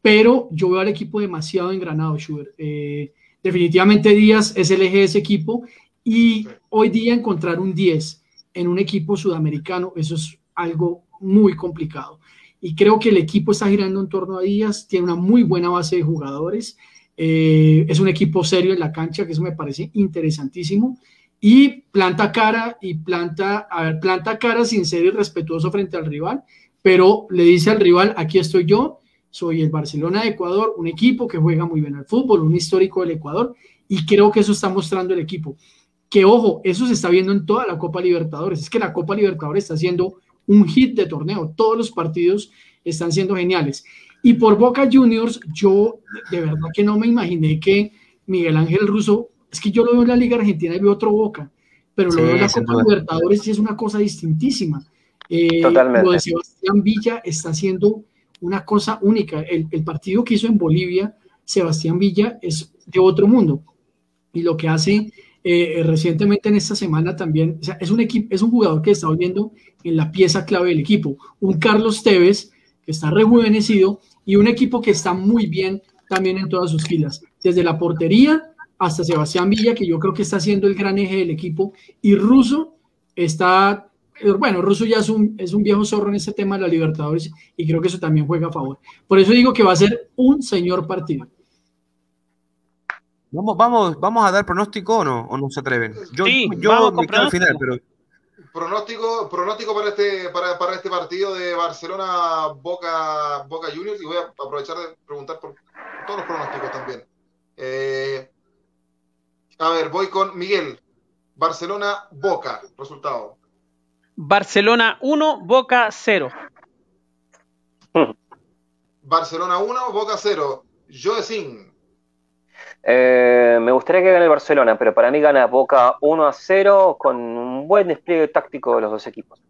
pero yo veo al equipo demasiado engranado, Schubert. Eh, definitivamente Díaz es el eje de ese equipo y hoy día encontrar un 10 en un equipo sudamericano, eso es algo muy complicado y creo que el equipo está girando en torno a Díaz, tiene una muy buena base de jugadores, eh, es un equipo serio en la cancha, que eso me parece interesantísimo, y planta cara y planta, a ver, planta cara sin ser irrespetuoso frente al rival, pero le dice al rival, aquí estoy yo, soy el Barcelona de Ecuador, un equipo que juega muy bien al fútbol, un histórico del Ecuador, y creo que eso está mostrando el equipo. Que ojo, eso se está viendo en toda la Copa Libertadores, es que la Copa Libertadores está haciendo un hit de torneo. Todos los partidos están siendo geniales. Y por Boca Juniors, yo de verdad que no me imaginé que Miguel Ángel Russo, es que yo lo veo en la Liga Argentina y veo otro Boca, pero lo veo en la Copa Libertadores y es una cosa distintísima. Eh, Totalmente. Lo de Sebastián Villa está haciendo una cosa única. El, el, partido que hizo en Bolivia, Sebastián Villa, es de otro mundo. Y lo que hace eh, recientemente en esta semana también, es un equipo, es un jugador que está volviendo en la pieza clave del equipo. Un Carlos Tevez que está rejuvenecido y un equipo que está muy bien también en todas sus filas, desde la portería hasta Sebastián Villa, que yo creo que está siendo el gran eje del equipo, y Russo está, eh, bueno, Russo ya es un, es un viejo zorro en este tema de la Libertadores y creo que eso también juega a favor. Por eso digo que va a ser un señor partido. Vamos, vamos, vamos a dar pronóstico o no, o no se atreven. Yo, yo me quedo al final, pero. Pronóstico, pronóstico para este, para, para este partido de Barcelona Boca, Boca Juniors y voy a aprovechar de preguntar por todos los pronósticos también. Eh, a ver, voy con Miguel. Barcelona Boca, resultado. Barcelona 1, Boca 0. Barcelona 1, Boca 0. Joe Singh. Eh, me gustaría que gane el Barcelona, pero para mí gana Boca 1 a 0 con un buen despliegue táctico de los dos equipos.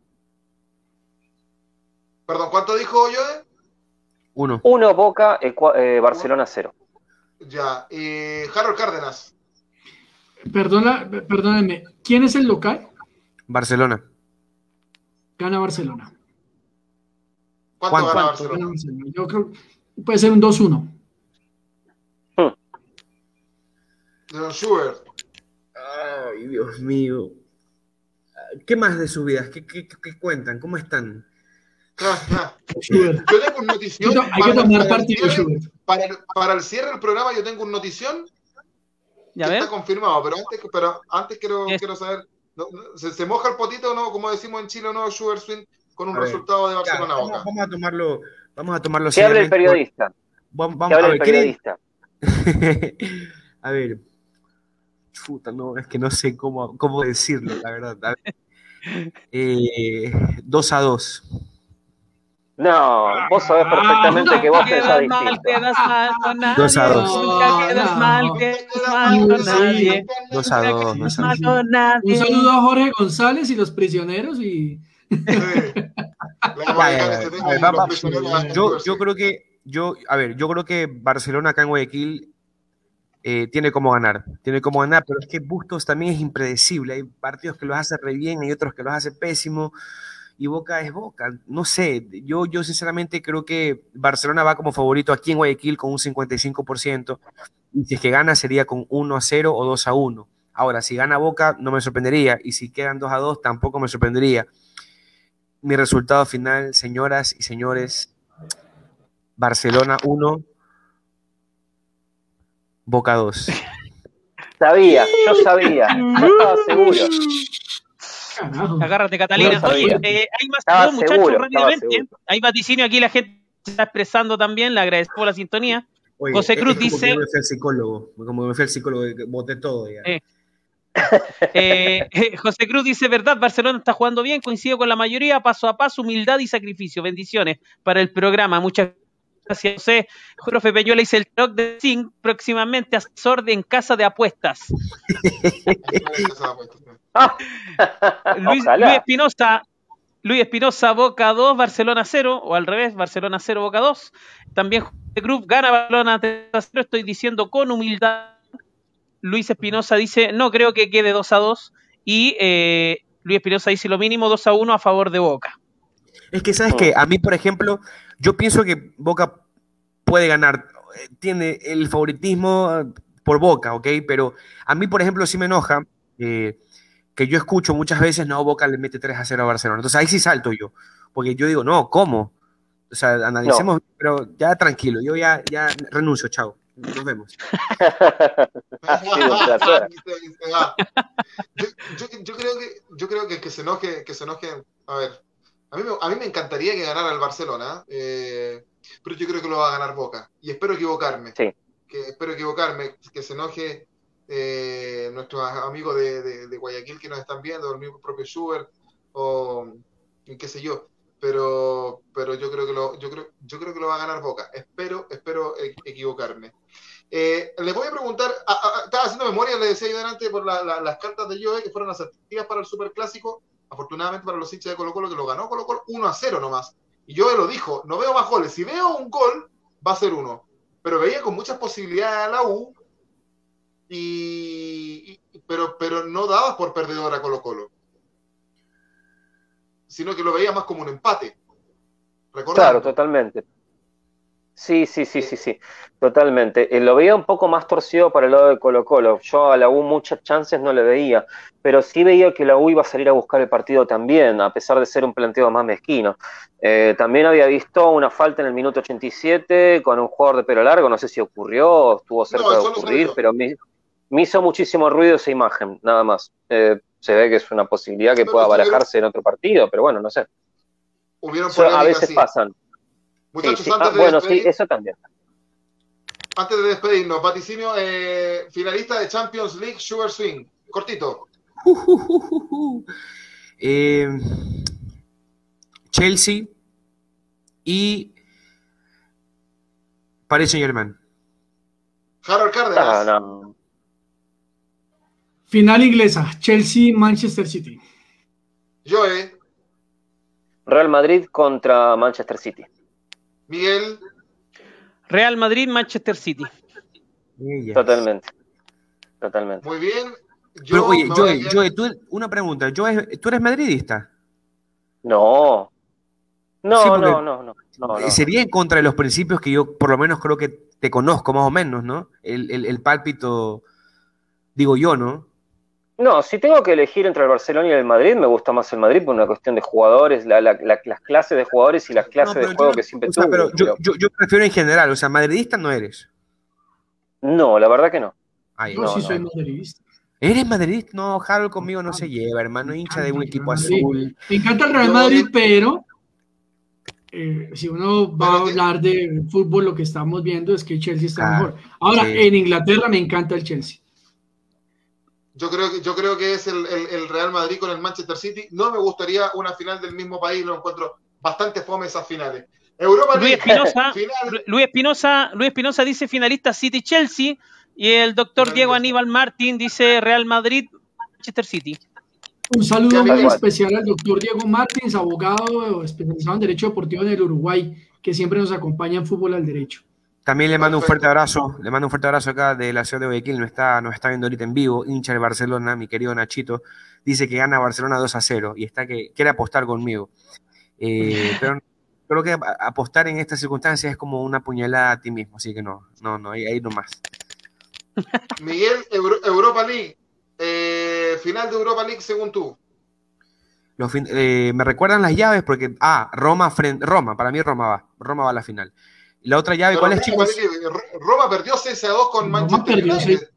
Perdón, ¿cuánto dijo yo? 1. 1 Boca, eh, Barcelona 0. Ya, y Harold Cárdenas. Perdona, perdónenme, ¿quién es el local? Barcelona. Gana Barcelona. ¿Cuánto ¿Cuánto? gana ¿Cuánto Barcelona? gana Barcelona? Yo creo que puede ser un 2-1. De Don Schubert. Ay, Dios mío. ¿Qué más de sus vidas? ¿Qué, qué- qué cuentan? ¿Cómo están? Schubert. Yo tengo un notición. Hay que, hay que para- tomar partido, Schubert. Para el, para el cierre del programa yo tengo un notición ¿Ya ves? está confirmado, pero antes, pero antes quiero, quiero saber, no, ¿se, se moja el potito o no? Como decimos en Chile, ¿o no? Schubert Swing con un A ver, resultado de Ya, Barcelona vamos, Boca. vamos a tomarlo, vamos a tomarlo Que hable el periodista. Vamos, vamos- a hable el ver, ¿quieren- periodista. (laughs) a ver. Chuta, no, es que no sé cómo, cómo decirlo, la verdad. A ver. Eh, 2 a 2. No, vos sabés perfectamente que vos pensás Quedas mal, distinto. quedas mal con nadie. Dos a dos. Nunca quedas mal, quedas mal con nadie. 2 a 2. Quedas mal con nadie. Un saludo a Jorge González y los prisioneros y (laughs) a Yo, creo que, yo, a ver, yo creo que Barcelona acá en Guayaquil eh, tiene como ganar, tiene como ganar, pero es que Bustos también es impredecible. Hay partidos que los hace re bien, hay otros que los hace pésimo, y Boca es Boca. No sé, yo, yo sinceramente creo que Barcelona va como favorito aquí en Guayaquil con un 55%, y si es que gana sería con 1 a 0 o 2 a 1. Ahora, si gana Boca, no me sorprendería, y si quedan 2 a 2, tampoco me sorprendería. Mi resultado final, señoras y señores, Barcelona 1, Boca 2. Sabía, yo sabía. (laughs) Yo estaba seguro. Agárrate, Catalina. Yo Oye, eh, hay más Estaba saludos, muchachos, seguro, rápidamente. seguro. Hay vaticinio aquí, la gente se está expresando también. Le agradezco por la sintonía. Oye, José es Cruz como dice- yo me fui al psicólogo, como que me fui al psicólogo, boté todo ya. Eh, Eh, eh, (laughs) José Cruz dice, verdad, Barcelona está jugando bien, coincido con la mayoría, paso a paso, humildad y sacrificio. Bendiciones para el programa. Muchas gracias, José. Profe Peñuela dice el talk de Zinc, próximamente asesor de en casa de apuestas. (laughs) Luis. Luis Espinosa, Luis Espinosa, Boca 2, Barcelona 0, o al revés, Barcelona 0, Boca 2. También José Cruz gana Barcelona 3 a 0, estoy diciendo con humildad. Luis Espinosa dice, no creo que quede 2 a 2. Y eh, Luis Espinosa dice lo mínimo 2 a 1 a favor de Boca. Es que, ¿sabes qué? A mí, por ejemplo, yo pienso que Boca puede ganar. Eh, Tiene el favoritismo eh, por Boca, ¿ok? Pero a mí, por ejemplo, sí me enoja eh, que yo escucho muchas veces, no, Boca le mete 3 a 0 a Barcelona. Entonces ahí sí salto yo. Porque yo digo, no, ¿cómo? O sea, analicemos, pero ya tranquilo, yo ya, ya renuncio, chao. Nos vemos. (laughs) (laughs) Yo- yo creo que yo creo que, que se enoje que se enoje a ver a mí me, a mí me encantaría que ganara el Barcelona eh, pero yo creo que lo va a ganar Boca y espero equivocarme. Sí. que espero equivocarme que se enoje eh, nuestros amigos de, de- de Guayaquil que nos están viendo el mismo propio Schubert o qué sé yo. Pero pero yo creo que lo yo creo yo creo que lo va a ganar Boca. Espero espero e- equivocarme. Eh, le voy a preguntar, a- a- estaba haciendo memoria, le decía yo delante, por la- la- las cartas de Joe que fueron asertivas para el Superclásico, afortunadamente para los hinchas de Colo Colo, que lo ganó Colo Colo 1 a 0 nomás. Y Joe lo dijo, no veo más goles, si veo un gol, va a ser uno. Pero veía con muchas posibilidades a la U, y, pero, pero no dabas por perdedor a Colo Colo, sino que lo veía más como un empate. Claro, totalmente. Sí, sí, sí, sí, sí, totalmente. Eh, lo veía un poco más torcido para el lado de Colo Colo. Yo a la U muchas chances no le veía, pero sí veía que la U iba a salir a buscar el partido también, a pesar de ser un planteo más mezquino. Eh, también había visto una falta en el minuto 87 con un jugador de pelo largo, no sé si ocurrió o estuvo cerca No, de no ocurrir, pero me, me hizo muchísimo ruido esa imagen, nada más. Eh, se ve que es una posibilidad que pueda barajarse en otro partido, pero bueno, no sé. A veces sí. pasan. Muchachos, sí. antes, Ah, de bueno, sí, eso también. antes de despedirnos, vaticinio, eh, finalista de Champions League, Sugar Swing. Cortito. (laughs) Eh, Chelsea y Paris Saint Germain. Harold Cárdenas. Ah, no. Final inglesa, Chelsea-Manchester City. Joe, Real Madrid contra Manchester City. Miguel, Real Madrid, Manchester City. Totalmente. Totalmente. muy bien. Yo Pero oye, a Joey, tú, una pregunta. Joey, ¿tú eres madridista? No. No, Sí, no, no, no, no, no. Sería en contra de los principios que yo por lo menos creo que te conozco más o menos, ¿no? El, el, el pálpito, digo yo, ¿no? No, si tengo que elegir entre el Barcelona y el Madrid, me gusta más el Madrid por una cuestión de jugadores, la- la- la- las clases de jugadores y las clases No, de juego yo- que siempre o sea, tuvo. pero yo, pero- yo, yo prefiero en general, o sea, madridista no eres. No, la verdad que no. Ay, Yo No, sí no. soy madridista. ¿Eres madridista? No, Harold conmigo no se lleva, hermano, hincha de un equipo azul. Me encanta el Real Madrid, pero eh, si uno va a hablar de fútbol, lo que estamos viendo es que el Chelsea está Ah, mejor. Ahora, sí. en Inglaterra me encanta el Chelsea. Yo creo que, yo creo que es el, el- el Real Madrid con el Manchester City. No me gustaría una final del mismo país, lo encuentro bastante fome esas finales. Europa Luis Espinosa, (laughs) final, Luis Espinosa, Luis Espinosa dice finalista City Chelsea y el doctor. Diego Aníbal Martín dice Real Madrid Manchester City. Un saludo muy especial al doctor Diego Martins, abogado especializado en Derecho Deportivo en el Uruguay, que siempre nos acompaña en fútbol al derecho. También le mando un fuerte abrazo, le mando un fuerte abrazo acá de la ciudad de Guayaquil, nos está, nos está viendo ahorita en vivo, hincha de Barcelona, mi querido Nachito, dice que gana Barcelona 2 a 0 y está que quiere apostar conmigo. Eh, (laughs) pero creo que apostar en estas circunstancias es como una puñalada a ti mismo, así que no, no, no, ahí, ahí nomás. (laughs) Miguel, Euro- Europa League. eh, final de Europa League según tú. Los fin- eh, me recuerdan las llaves porque, ah, Roma, frente, Roma, para mí Roma va, Roma va a la final. Y la otra llave, Pero ¿cuál es, Roma, chicos? Roma perdió 6 a 2 con Manchester United.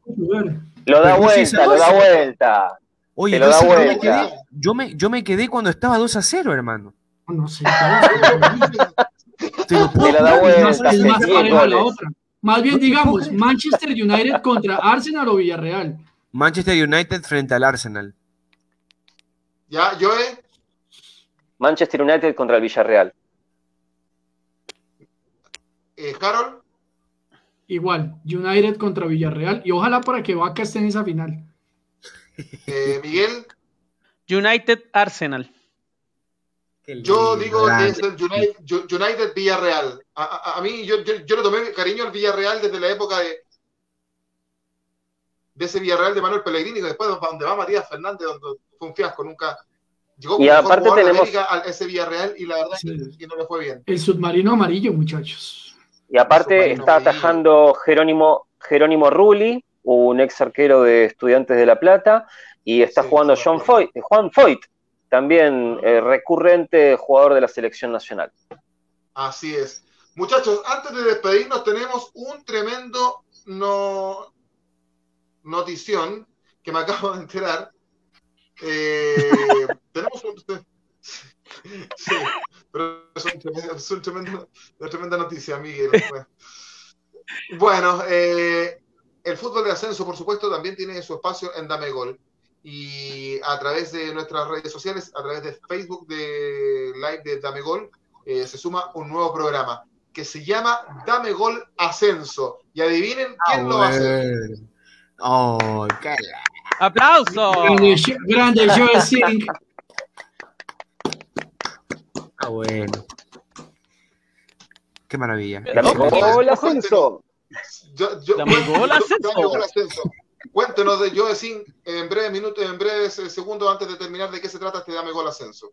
Lo da vuelta, lo da vuelta. Oye, lo yo, da sí- yo me vuelta. quedé, yo, me, yo me quedé cuando estaba 2 a 0, hermano. No sé. Te lo puedo Te lo da vuelta, más, es la otra. Más bien, digamos, Manchester United contra Arsenal o Villarreal. Manchester United frente al Arsenal. Ya, Joe, Manchester United contra el Villarreal. Eh, Harold, Igual, United contra Villarreal. Y ojalá para que Vaca esté en esa final. eh, Miguel. United Arsenal. Yo digo que es el United, United Villarreal. A, a- a mí, yo, yo, yo le tomé cariño al Villarreal desde la época de, de ese Villarreal de Manuel Pellegrini, que después donde va Matías Fernández, donde fue un fiasco, nunca llegó Y aparte tenemos- América a ese Villarreal y la verdad Sí. es que no le fue bien. El submarino amarillo, muchachos. Y aparte está atajando Jerónimo, Jerónimo Rulli, un ex arquero de Estudiantes de La Plata, y está Sí, jugando John. Foyt, Juan Foyt, también eh, recurrente jugador de la selección nacional. Así es. Muchachos, antes de despedirnos tenemos un tremendo no, notición que me acabo de enterar. Eh, (laughs) tenemos un... Sí, pero es, un tremendo- es un tremendo- una tremenda noticia, Miguel. (laughs) Bueno, eh, el fútbol de ascenso, por supuesto, también tiene su espacio en Dame Gol. Y a través de nuestras redes sociales, a través de Facebook de Live de Dame Gol, eh, se suma un nuevo programa que se llama Dame Gol Ascenso. Y adivinen quién lo va a hacer. Oh, qué la- ¡Aplauso! Grande, grande Joe Sink. Ah, bueno. Qué maravilla. Dame Ojo. gol, ascenso. Yo- yo- Dame gol ascenso. Dame Gol Ascenso. Cuéntenos de Joe Sin en breves minutos, en breves segundos antes de terminar de qué se trata este Dame Gol Ascenso.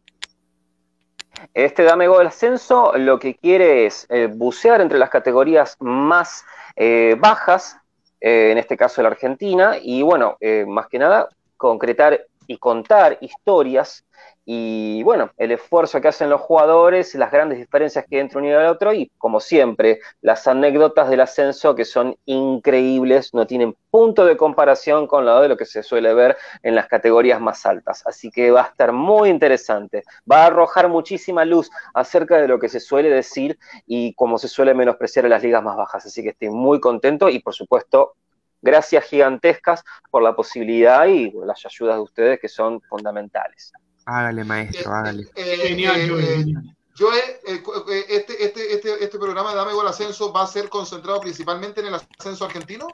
Este Dame Gol Ascenso lo que quiere es eh, bucear entre las categorías más eh, bajas, eh, en este caso la Argentina, y bueno, eh, más que nada, concretar y contar historias y bueno, el esfuerzo que hacen los jugadores, las grandes diferencias que hay entre uno y el otro y como siempre, las anécdotas del ascenso que son increíbles, no tienen punto de comparación con lo de lo que se suele ver en las categorías más altas. Así que va a estar muy interesante, va a arrojar muchísima luz acerca de lo que se suele decir y cómo se suele menospreciar a las ligas más bajas. Así que estoy muy contento y por supuesto, gracias gigantescas por la posibilidad y las ayudas de ustedes que son fundamentales. Hágale, maestro, hágale. Eh, Genial, eh, Joe. eh, genial. Joe, cu- eh, este, este, este, este programa de Dame Gol Ascenso va a ser concentrado principalmente en el ascenso argentino.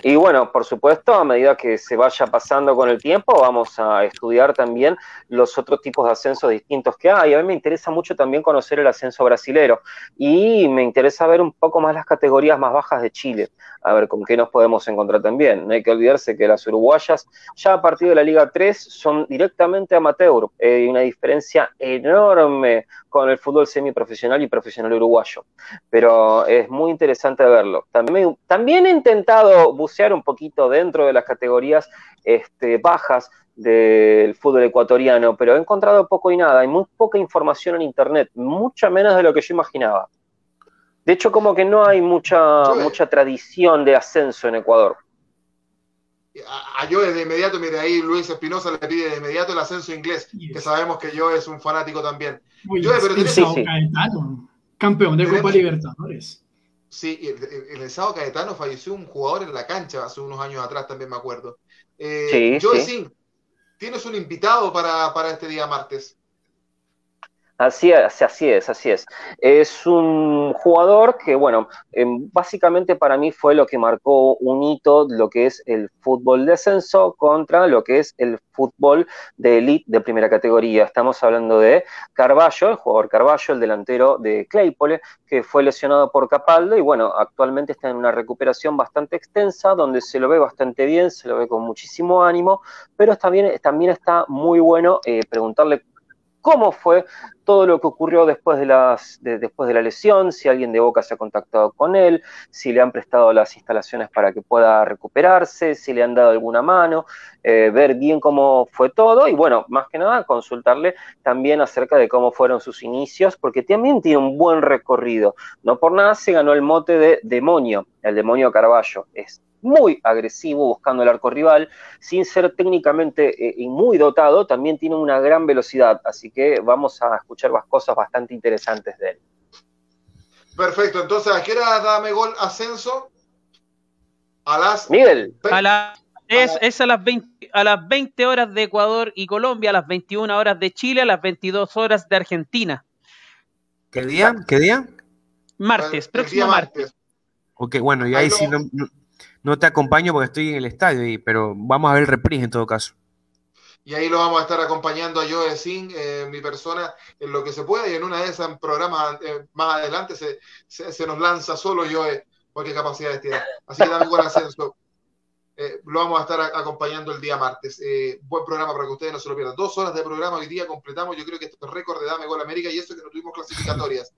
Y bueno, por supuesto, a medida que se vaya pasando con el tiempo, vamos a estudiar también los otros tipos de ascensos distintos que hay. A mí me interesa mucho también conocer el ascenso brasilero y me interesa ver un poco más las categorías más bajas de Chile, a ver con qué nos podemos encontrar también. No hay que olvidarse que las uruguayas ya a partir de la Liga 3 son directamente amateur. Hay una diferencia enorme con el fútbol semiprofesional y profesional uruguayo. Pero es muy interesante verlo. También, también he intentado bucear un poquito dentro de las categorías este, bajas del fútbol ecuatoriano, pero he encontrado poco y nada. Hay muy poca información en internet, mucha menos de lo que yo imaginaba. De hecho, como que no hay mucha, mucha tradición de ascenso en Ecuador. A, Joe de inmediato, mire ahí Luis Espinosa le pide de inmediato el ascenso inglés, que sabemos que Joe es un fanático también. Joe, pero sí, sí. campeón de Copa Libertadores. Sí, el, el, sábado Caetano falleció un jugador en la cancha hace unos años atrás, también me acuerdo. Eh, Joe Sin, tienes un invitado para, para este día martes. Así es, así es, así es. Es un jugador que, bueno, em, básicamente para mí fue lo que marcó un hito lo que es el fútbol de ascenso contra lo que es el fútbol de elite de primera categoría. Estamos hablando de Carballo, el jugador Carballo, el delantero de Claypole, que fue lesionado por Capaldo y, bueno, actualmente está en una recuperación bastante extensa, donde se lo ve bastante bien, se lo ve con muchísimo ánimo, pero también, también está muy bueno eh, preguntarle cómo fue todo lo que ocurrió después de, las, después de la lesión, si alguien de Boca se ha contactado con él, si le han prestado las instalaciones para que pueda recuperarse, si le han dado alguna mano, eh, ver bien cómo fue todo y bueno, más que nada consultarle también acerca de cómo fueron sus inicios, porque también tiene un buen recorrido. No por nada se ganó el mote de demonio, el demonio Carballo. Es muy agresivo buscando el arco rival, sin ser técnicamente eh, y muy dotado, también tiene una gran velocidad, así que vamos a escuchar más cosas bastante interesantes de él. Perfecto, entonces, ¿a qué hora dame gol ascenso? A las... Miguel. A es, es, a, las 20, a las 20 horas de Ecuador y Colombia, a las 21 horas de Chile, a las 22 horas de Argentina. ¿Qué día? ¿Qué día? Martes, próximo martes. Ok, bueno, y ahí, sí no, no te acompaño porque estoy en el estadio, pero vamos a ver el reprise en todo caso. Y ahí lo vamos a estar acompañando a Joe Sin, eh, mi persona, en lo que se pueda. Y en una de esas programas eh, más adelante se, se, nos lanza solo Joe, porque capacidades tiene. Así que dame buen ascenso. Eh, lo vamos a estar acompañando el día martes. buen programa para que ustedes no se lo pierdan. Dos horas de programa hoy día completamos. Yo creo que esto es récord de Dame Gol América y eso que no tuvimos clasificatorias.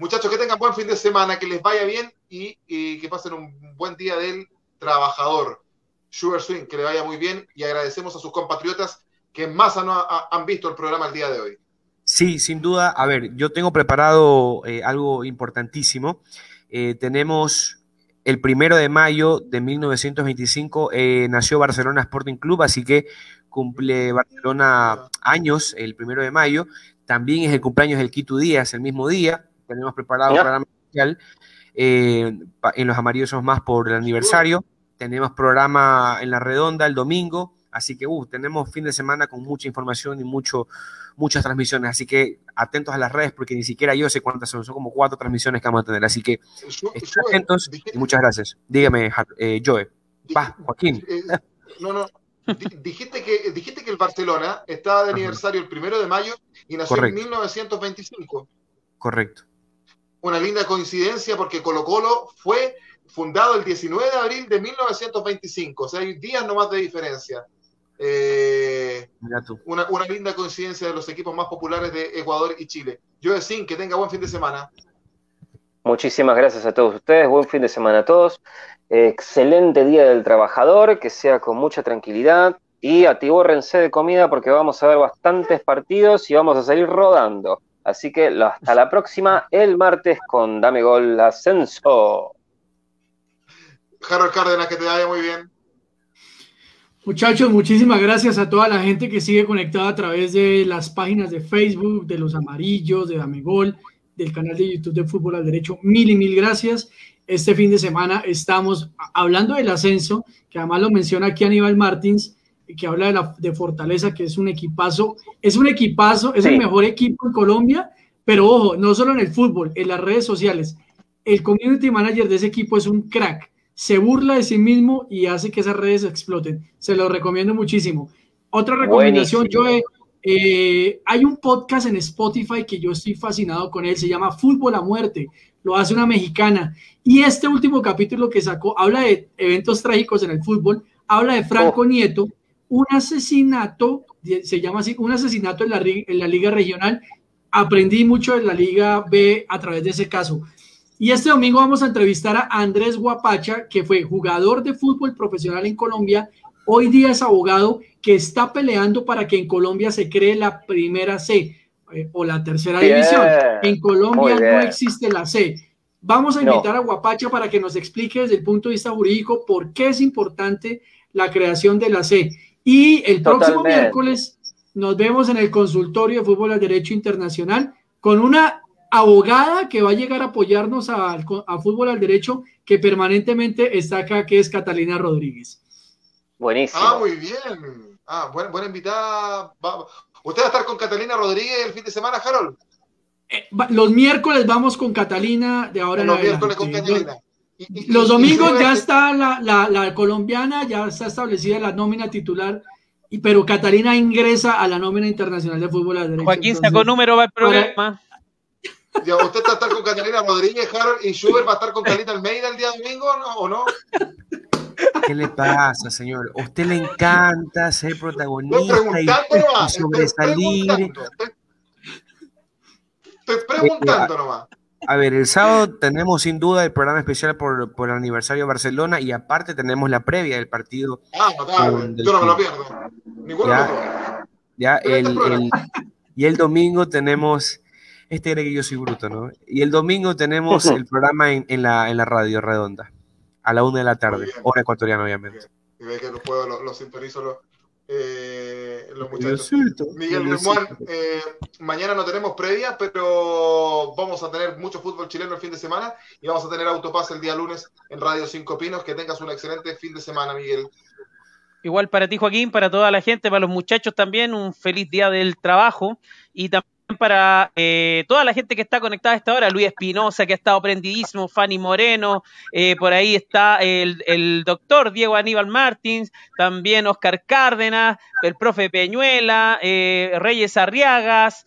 Muchachos, que tengan buen fin de semana, que les vaya bien y, que pasen un buen día del trabajador. Sugar Swing, que le vaya muy bien y agradecemos a sus compatriotas que más han, han visto el programa el día de hoy. Sí, sin duda. A ver, yo tengo preparado eh, algo importantísimo. Eh, tenemos el primero de mayo de 1925 eh, nació Barcelona Sporting Club, así que cumple Barcelona años el primero de mayo. También es el cumpleaños del Quito Díaz el mismo día tenemos preparado un programa especial eh, en Los Amarillos Más por el aniversario. Tenemos programa en La Redonda el domingo. Así que uh, tenemos fin de semana con mucha información y mucho, muchas transmisiones. Así que atentos a las redes porque ni siquiera yo sé cuántas son. Son como cuatro transmisiones que vamos a tener. Así que estén atentos y muchas gracias. Dígame, eh, Joe. Va, Joaquín. Eh, no, no. Dijiste que, dijiste que el Barcelona estaba de aniversario el primero de mayo y nació en 1925. Correcto una linda coincidencia porque Colo Colo fue fundado el 19 de abril de 1925, o sea, hay días nomás de diferencia. Eh, una, una, linda coincidencia de los equipos más populares de Ecuador y Chile. Yo decía que tenga buen fin de semana. Muchísimas gracias a todos ustedes, buen fin de semana a todos. Excelente día del trabajador, que sea con mucha tranquilidad y atibórrense de comida porque vamos a ver bastantes partidos y vamos a salir rodando. Así que hasta la próxima, el martes con Dame Gol Ascenso. Harold Cárdenas, que te vaya muy bien. Muchachos, muchísimas gracias a toda la gente que sigue conectada a través de las páginas de Facebook, de los amarillos, de Dame Gol, del canal de YouTube de Fútbol al Derecho. Mil y mil gracias. Este fin de semana estamos hablando del ascenso, que además lo menciona aquí Aníbal Martins que habla de, la, de Fortaleza, que es un equipazo, es un equipazo, es el mejor equipo en Colombia, pero ojo, no solo en el fútbol, en las redes sociales. El community manager de ese equipo es un crack. se burla de sí mismo y hace que esas redes exploten. Se lo recomiendo muchísimo. Otra recomendación, Joe, eh, hay un podcast en Spotify que yo estoy fascinado con él, se llama Fútbol a Muerte, lo hace una mexicana. Y este último capítulo que sacó habla de eventos trágicos en el fútbol, habla de Franco oh. Nieto, un asesinato, se llama así, un asesinato en la, en la liga regional. Aprendí mucho de la liga B a través de ese caso. Y este domingo vamos a entrevistar a Andrés Guapacha, que fue jugador de fútbol profesional en Colombia, hoy día es abogado que está peleando para que en Colombia se cree la primera C eh, o la tercera división. En Colombia no existe la C. Vamos a invitar a Guapacha para que nos explique desde el punto de vista jurídico por qué es importante la creación de la C. Y el próximo miércoles nos vemos en el consultorio de fútbol al derecho internacional con una abogada que va a llegar a apoyarnos a, a fútbol al derecho que permanentemente está acá, que es Catalina Rodríguez. Buenísimo. Ah, muy bien. Ah, buena, buena invitada. ¿Usted va a estar con Catalina Rodríguez el fin de semana, Harold? Eh, los miércoles vamos con Catalina de ahora en Los miércoles con Catalina. Los domingos ya está la, colombiana, ya está establecida la nómina titular, y, pero Catalina ingresa a la nómina internacional de fútbol a derecho. Joaquín sacó número va el programa. Ya, ¿Usted va a estar con Catalina Rodríguez, Harold, y Schubert va a estar con Carlita Almeida el día domingo o no? ¿Qué le pasa, señor? A usted le encanta ser protagonista y, sobresalir. Estoy, preguntando nomás. A ver, el sábado tenemos sin duda el programa especial por, por el aniversario de Barcelona y aparte tenemos la previa del partido. Ah, total, yo no me lo pierdo. Ninguno ya, ya el, y el domingo tenemos, este era que yo soy bruto, ¿no? Y el domingo tenemos el programa en, en, la, en la radio redonda a la una de la tarde, hora ecuatoriana, obviamente. Y ve que los puedo, los, los sintonizo los, eh, los muchachos. Miguel Lemuán, eh, mañana no tenemos previa, pero vamos a tener mucho fútbol chileno el fin de semana y vamos a tener autopase el día lunes en Radio Cinco Pinos. Que tengas un excelente fin de semana, Miguel. Igual para ti, Joaquín, para toda la gente, para los muchachos también, un feliz día del trabajo y también para eh, toda la gente que está conectada a esta hora, Luis Espinosa, que ha estado prendidísimo, Fanny Moreno, eh, por ahí está el, doctor Diego Aníbal Martins, también Oscar Cárdenas, el profe Peñuela, eh, Reyes Arriagas,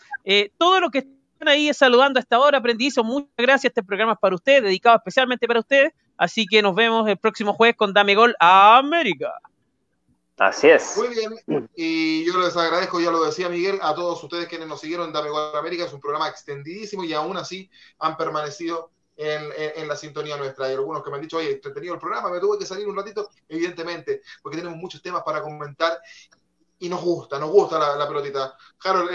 todo lo que están ahí saludando a esta hora, prendidísimo, muchas gracias, este programa es para ustedes, dedicado especialmente para ustedes, así que nos vemos el próximo jueves con Dame Gol a América. Así es. Muy bien. Y yo les agradezco, ya lo decía Miguel, a todos ustedes quienes nos siguieron en Dame Gol América. Es un programa extendidísimo y aún así han permanecido en, la sintonía nuestra. Hay algunos que me han dicho, oye, entretenido el programa, me tuve que salir un ratito. Evidentemente, porque tenemos muchos temas para comentar y nos gusta, nos gusta la, pelotita. Harold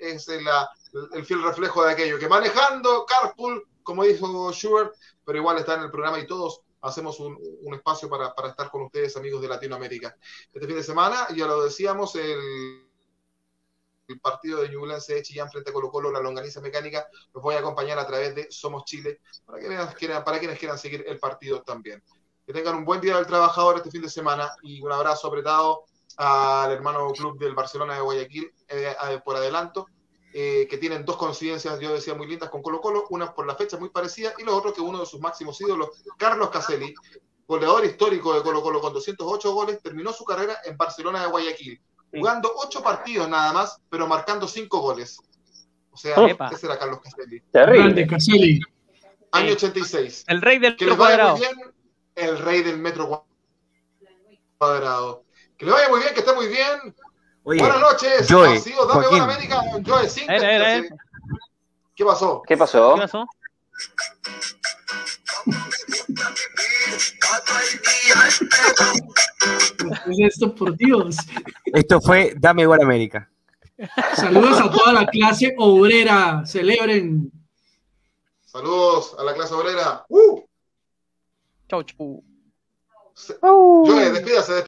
es el, fiel reflejo de aquello, que manejando carpool, como dijo Schubert, pero igual está en el programa y todos hacemos un, espacio para, estar con ustedes, amigos de Latinoamérica. Este fin de semana, ya lo decíamos, el, partido de Ñublense de Chillán frente a Colo Colo, la longaniza mecánica, los voy a acompañar a través de Somos Chile, para, que, para quienes quieran seguir el partido también. Que tengan un buen día del trabajador este fin de semana y un abrazo apretado al hermano club del Barcelona de Guayaquil eh, por adelanto eh, que tienen dos coincidencias, yo decía, muy lindas con Colo Colo, una por la fecha muy parecida y lo otro que uno de sus máximos ídolos, Carlos Caselli, goleador histórico de Colo Colo con 208 goles, terminó su carrera en Barcelona de Guayaquil, jugando ocho partidos nada más, pero marcando cinco goles. O sea, ese era Carlos Caselli. Terrible. Caselli. Año 86. El rey del metro cuadrado. Bien, el rey del metro cuadrado. Que le vaya muy bien, que esté muy bien. Buenas noches, Joey, ha sido Dame Gol América Joe ¿Qué pasó? ¿Qué pasó? ¿Qué pasó? esto, por Dios? Esto fue Dame Gol América. Saludos a toda la clase obrera. Celebren. Saludos a la clase obrera. ¡Uh! Chau, chau. Joe, despídase, despídase.